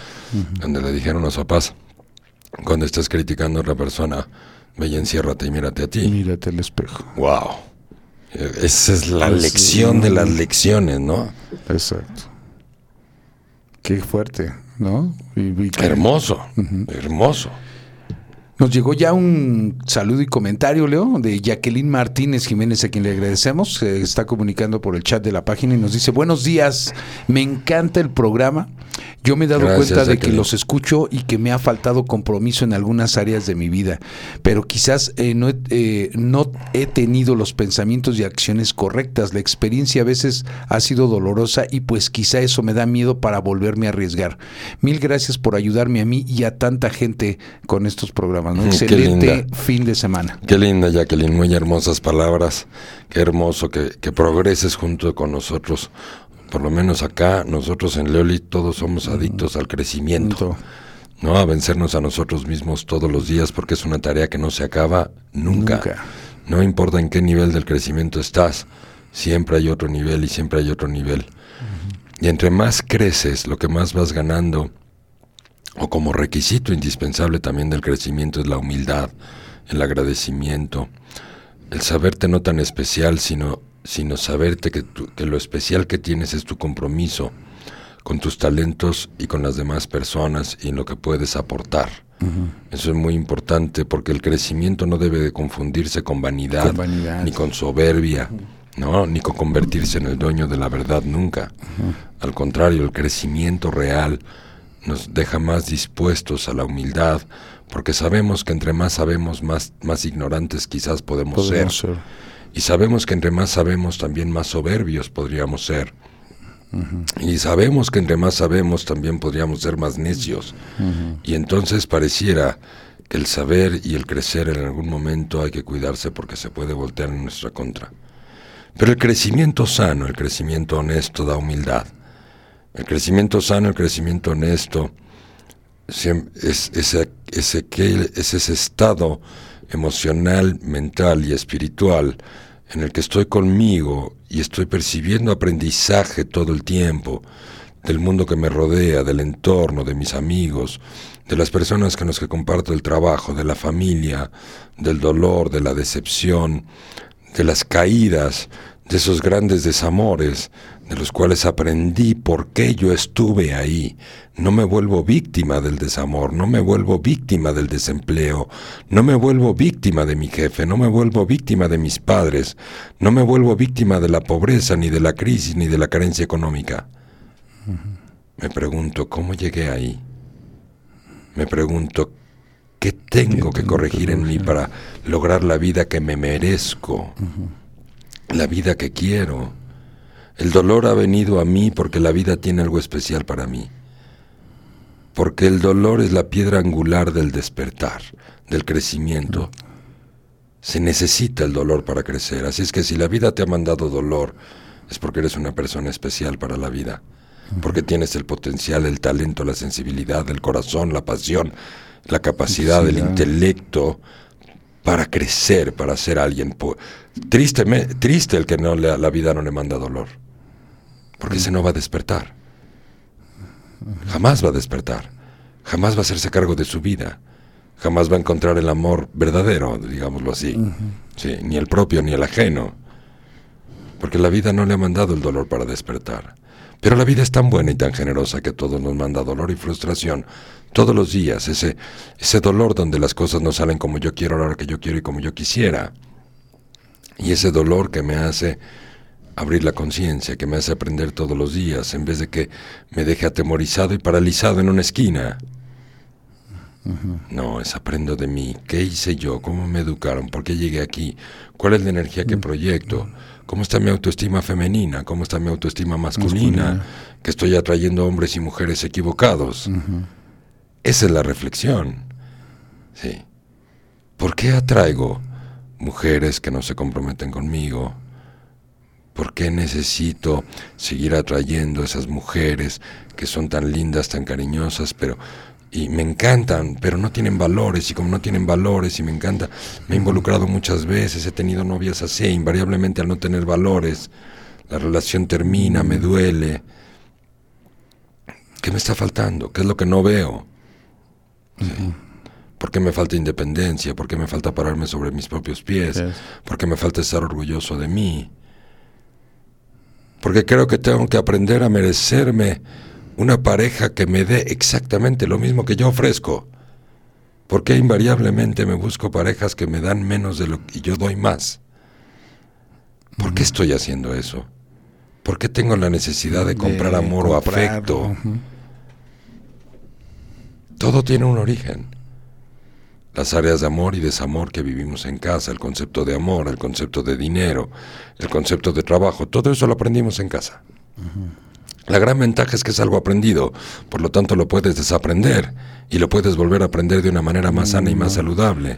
donde le dijeron los papás, cuando estés criticando a otra persona, ve y enciérrate y mírate a ti. Mírate al espejo. Wow. Esa es la lección de las lecciones, ¿no? Exacto. Qué fuerte, ¿no? Y- y- Hermoso, hermoso. Nos llegó ya un saludo y comentario, Leo, de Jacqueline Martínez Jiménez, a quien le agradecemos. Se está comunicando por el chat de la página y nos dice, buenos días, me encanta el programa. Yo me he dado Gracias, cuenta de que los escucho y que me ha faltado compromiso en algunas áreas de mi vida, pero quizás eh, no, he, eh, no he tenido los pensamientos y acciones correctas. La experiencia a veces ha sido dolorosa y pues quizá eso me da miedo para volverme a arriesgar. Mil gracias por ayudarme a mí y a tanta gente con estos programas. ¿No? Mm, qué Excelente linda. fin de semana. Qué linda, Jacqueline, muy hermosas palabras. Qué hermoso que, que progreses junto con nosotros. Por lo menos acá, nosotros en Leoli, todos somos adictos al crecimiento. ¿no? A vencernos a nosotros mismos todos los días porque es una tarea que no se acaba nunca. Nunca. No importa en qué nivel del crecimiento estás, siempre hay otro nivel y siempre hay otro nivel. Y entre más creces, lo que más vas ganando, o como requisito indispensable también del crecimiento es la humildad, el agradecimiento, el saberte no tan especial, sino, sino saberte que, tu- que lo especial que tienes es tu compromiso con tus talentos y con las demás personas y en lo que puedes aportar. Eso es muy importante porque el crecimiento no debe de confundirse con vanidad, Con vanidad. ni con soberbia, ¿no? ni con convertirse en el dueño de la verdad nunca. Al contrario, el crecimiento real nos deja más dispuestos a la humildad, porque sabemos que entre más sabemos, más, más ignorantes quizás podemos, Podemos ser. ser. Y sabemos que entre más sabemos, también más soberbios podríamos ser. Y sabemos que entre más sabemos, también podríamos ser más necios. Y entonces pareciera que el saber y el crecer en algún momento hay que cuidarse porque se puede voltear en nuestra contra. Pero el crecimiento sano, el crecimiento honesto da humildad. El crecimiento sano, el crecimiento honesto, es, ese, ese estado emocional, mental y espiritual en el que estoy conmigo y estoy percibiendo aprendizaje todo el tiempo del mundo que me rodea, del entorno, de mis amigos, de las personas con las que comparto el trabajo, de la familia, del dolor, de la decepción, de las caídas, de esos grandes desamores, de los cuales aprendí por qué yo estuve ahí. No me vuelvo víctima del desamor, no me vuelvo víctima del desempleo, no me vuelvo víctima de mi jefe, no me vuelvo víctima de mis padres, no me vuelvo víctima de la pobreza, ni de la crisis, ni de la carencia económica. Me pregunto, ¿cómo llegué ahí? Me pregunto, ¿qué tengo que corregir en mí para lograr la vida que me merezco? La vida que quiero. El dolor ha venido a mí porque la vida tiene algo especial para mí. Porque el dolor es la piedra angular del despertar, del crecimiento. Se necesita el dolor para crecer. Así es que si la vida te ha mandado dolor, es porque eres una persona especial para la vida. Porque tienes el potencial, el talento, la sensibilidad, el corazón, la pasión, la capacidad, el intelecto para crecer, para ser alguien. Triste, triste el que no le- la vida no le manda dolor. Porque ese no va a despertar. Jamás va a despertar. Jamás va a hacerse cargo de su vida. Jamás va a encontrar el amor verdadero, digámoslo así. Sí, ni el propio ni el ajeno. Porque la vida no le ha mandado el dolor para despertar. Pero la vida es tan buena y tan generosa que a todos nos manda dolor y frustración todos los días. Ese, ese dolor donde las cosas no salen como yo quiero, a la hora que yo quiero y como yo quisiera. Y ese dolor que me hace abrir la conciencia, que me hace aprender todos los días, en vez de que me deje atemorizado y paralizado en una esquina. No, es aprendo de mí. ¿Qué hice yo? ¿Cómo me educaron? ¿Por qué llegué aquí? ¿Cuál es la energía que proyecto? ¿Cómo está mi autoestima femenina? ¿Cómo está mi autoestima masculina? Que estoy atrayendo hombres y mujeres equivocados. Esa es la reflexión. Sí. ¿Por qué atraigo mujeres que no se comprometen conmigo? ¿Por qué necesito seguir atrayendo esas mujeres que son tan lindas, tan cariñosas, pero y me encantan, pero no tienen valores y como no tienen valores y me encanta, me he involucrado muchas veces, he tenido novias así, invariablemente al no tener valores, la relación termina, me duele. ¿Qué me está faltando? ¿Qué es lo que no veo? ¿Por qué me falta independencia? ¿Por qué me falta pararme sobre mis propios pies? ¿Por qué me falta estar orgulloso de mí? Porque creo que tengo que aprender a merecerme una pareja que me dé exactamente lo mismo que yo ofrezco. Porque invariablemente me busco parejas que me dan menos de lo que yo doy más. ¿Por qué estoy haciendo eso? ¿Por qué tengo la necesidad de comprar amor o afecto? Todo tiene un origen. Las áreas de amor y desamor que vivimos en casa, el concepto de amor, el concepto de dinero, el concepto de trabajo, todo eso lo aprendimos en casa. La gran ventaja es que es algo aprendido, por lo tanto lo puedes desaprender y lo puedes volver a aprender de una manera más sana y más saludable.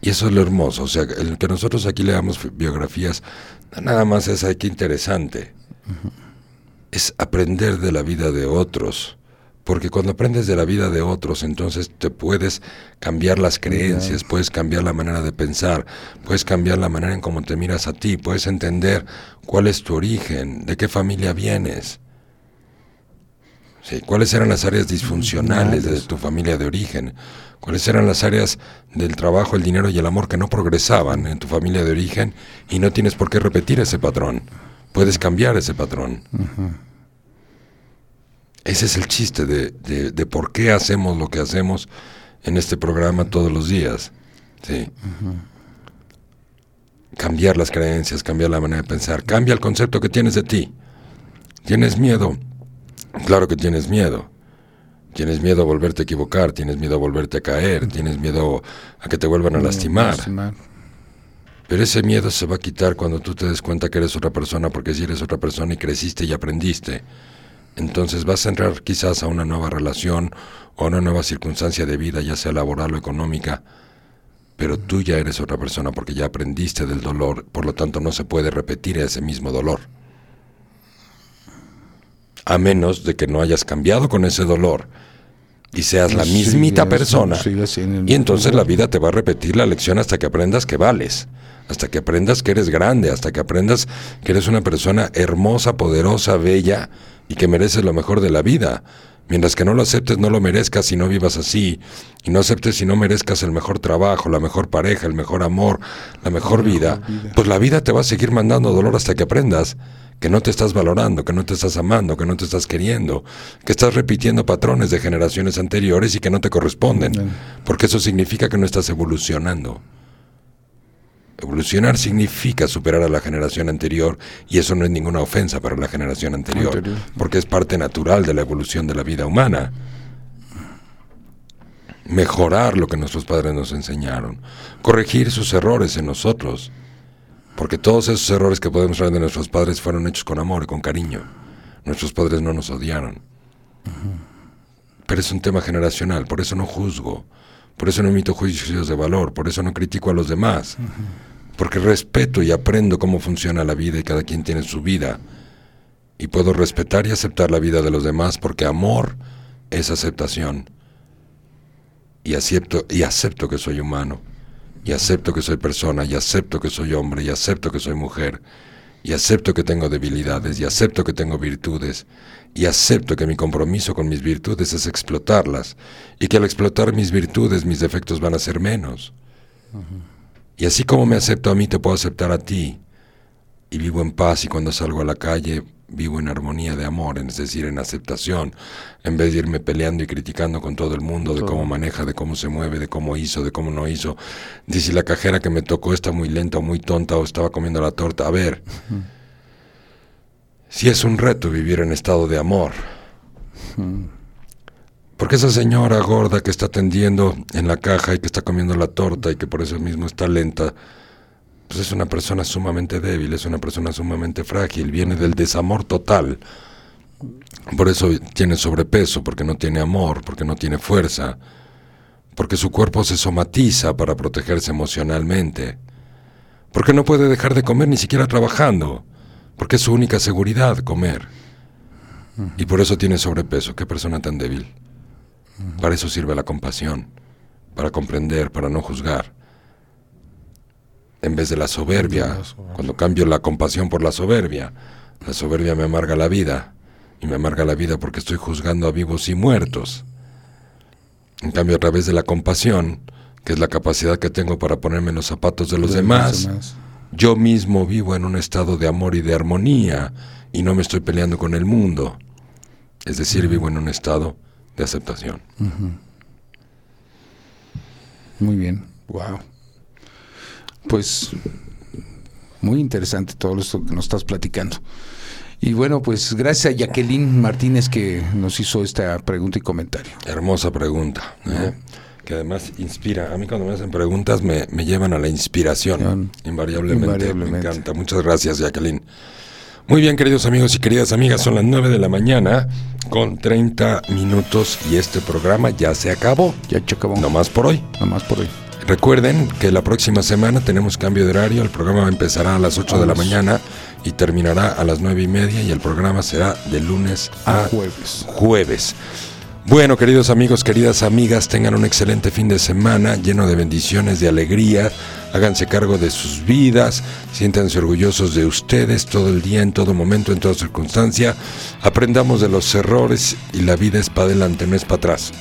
Y eso es lo hermoso, o sea, el que nosotros aquí leamos biografías, nada más es, ay, qué interesante. Es aprender de la vida de otros porque cuando aprendes de la vida de otros, entonces te puedes cambiar las creencias, puedes cambiar la manera de pensar, puedes cambiar la manera en cómo te miras a ti, puedes entender cuál es tu origen, de qué familia vienes. Sí, cuáles eran las áreas disfuncionales de tu familia de origen, cuáles eran las áreas del trabajo, el dinero y el amor que no progresaban en tu familia de origen y no tienes por qué repetir ese patrón. Puedes cambiar ese patrón. Ese es el chiste de, de, por qué hacemos lo que hacemos en este programa todos los días. ¿sí? Cambiar las creencias, cambiar la manera de pensar, cambia el concepto que tienes de ti. ¿Tienes miedo? Claro que tienes miedo. Tienes miedo a volverte a equivocar, tienes miedo a volverte a caer, tienes miedo a que te vuelvan a lastimar. Pero ese miedo se va a quitar cuando tú te des cuenta que eres otra persona, porque si eres otra persona y creciste y aprendiste, entonces vas a entrar quizás a una nueva relación o a una nueva circunstancia de vida, ya sea laboral o económica, pero tú ya eres otra persona porque ya aprendiste del dolor, por lo tanto no se puede repetir ese mismo dolor. A menos de que no hayas cambiado con ese dolor y seas la mismita persona. Y entonces la vida te va a repetir la lección hasta que aprendas que vales, hasta que aprendas que eres grande, hasta que aprendas que eres una persona hermosa, poderosa, bella, y que mereces lo mejor de la vida. Mientras que no lo aceptes, no lo merezcas y no vivas así. Y no aceptes y no merezcas el mejor trabajo, la mejor pareja, el mejor amor, la mejor, vida, pues la vida te va a seguir mandando dolor hasta que aprendas que no te estás valorando, que no te estás amando, que no te estás queriendo, que estás repitiendo patrones de generaciones anteriores y que no te corresponden, porque eso significa que no estás evolucionando. Evolucionar significa superar a la generación anterior y eso no es ninguna ofensa para la generación anterior, porque es parte natural de la evolución de la vida humana. Mejorar lo que nuestros padres nos enseñaron, corregir sus errores en nosotros, porque todos esos errores que podemos traer de nuestros padres fueron hechos con amor y con cariño. Nuestros padres no nos odiaron. Pero es un tema generacional, por eso no juzgo, por eso no emito juicios de valor, por eso no critico a los demás porque respeto y aprendo cómo funciona la vida y cada quien tiene su vida. Y puedo respetar y aceptar la vida de los demás porque amor es aceptación. Y acepto, y acepto que soy humano, y acepto que soy persona, y acepto que soy hombre, y acepto que soy mujer, y acepto que tengo debilidades, y acepto que tengo virtudes, y acepto que mi compromiso con mis virtudes es explotarlas, y que al explotar mis virtudes mis defectos van a ser menos. Y así como me acepto a mí, te puedo aceptar a ti. Y vivo en paz y cuando salgo a la calle vivo en armonía de amor, es decir, en aceptación, en vez de irme peleando y criticando con todo el mundo de cómo maneja, de cómo se mueve, de cómo hizo, de cómo no hizo, de si la cajera que me tocó está muy lenta o muy tonta o estaba comiendo la torta. A ver, si es un reto vivir en estado de amor. Porque esa señora gorda que está atendiendo en la caja y que está comiendo la torta y que por eso mismo está lenta, pues es una persona sumamente débil, es una persona sumamente frágil, viene del desamor total. Por eso tiene sobrepeso, porque no tiene amor, porque no tiene fuerza, porque su cuerpo se somatiza para protegerse emocionalmente, porque no puede dejar de comer ni siquiera trabajando, porque es su única seguridad comer. Y por eso tiene sobrepeso. Qué persona tan débil. Para eso sirve la compasión, para comprender, para no juzgar. En vez de la soberbia, cuando cambio la compasión por la soberbia, la soberbia me amarga la vida, y me amarga la vida porque estoy juzgando a vivos y muertos. En cambio, a través de la compasión, que es la capacidad que tengo para ponerme en los zapatos de los demás, yo mismo vivo en un estado de amor y de armonía y no me estoy peleando con el mundo. Es decir, vivo en un estado de aceptación. Muy bien, wow. Pues muy interesante todo esto que nos estás platicando. Y bueno, pues gracias a Jacqueline Martínez que nos hizo esta pregunta y comentario. Hermosa pregunta, ¿eh? Que además inspira. A mí cuando me hacen preguntas me, me llevan a la inspiración, invariablemente. Invariablemente. Me encanta. Muchas gracias, Jacqueline. Muy bien, queridos amigos y queridas amigas, son las 9 de la mañana con 30 minutos y este programa ya se acabó. Ya se acabó. No más por hoy. Nada más por hoy. Recuerden que la próxima semana tenemos cambio de horario. El programa empezará a las 8 de la mañana y terminará a las 9 y media y el programa será de lunes a, A jueves. jueves. Bueno, queridos amigos, queridas amigas, tengan un excelente fin de semana lleno de bendiciones, de alegría. Háganse cargo de sus vidas, siéntanse orgullosos de ustedes todo el día, en todo momento, en toda circunstancia. Aprendamos de los errores y la vida es para adelante, no es para atrás.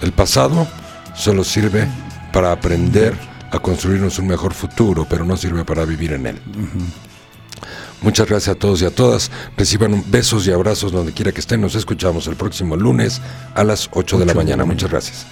El pasado solo sirve para aprender a construirnos un mejor futuro, pero no sirve para vivir en él. Muchas gracias a todos y a todas. Reciban besos y abrazos donde quiera que estén. Nos escuchamos el próximo lunes a las 8 de la Ocho de la mañana. mañana. Muchas gracias.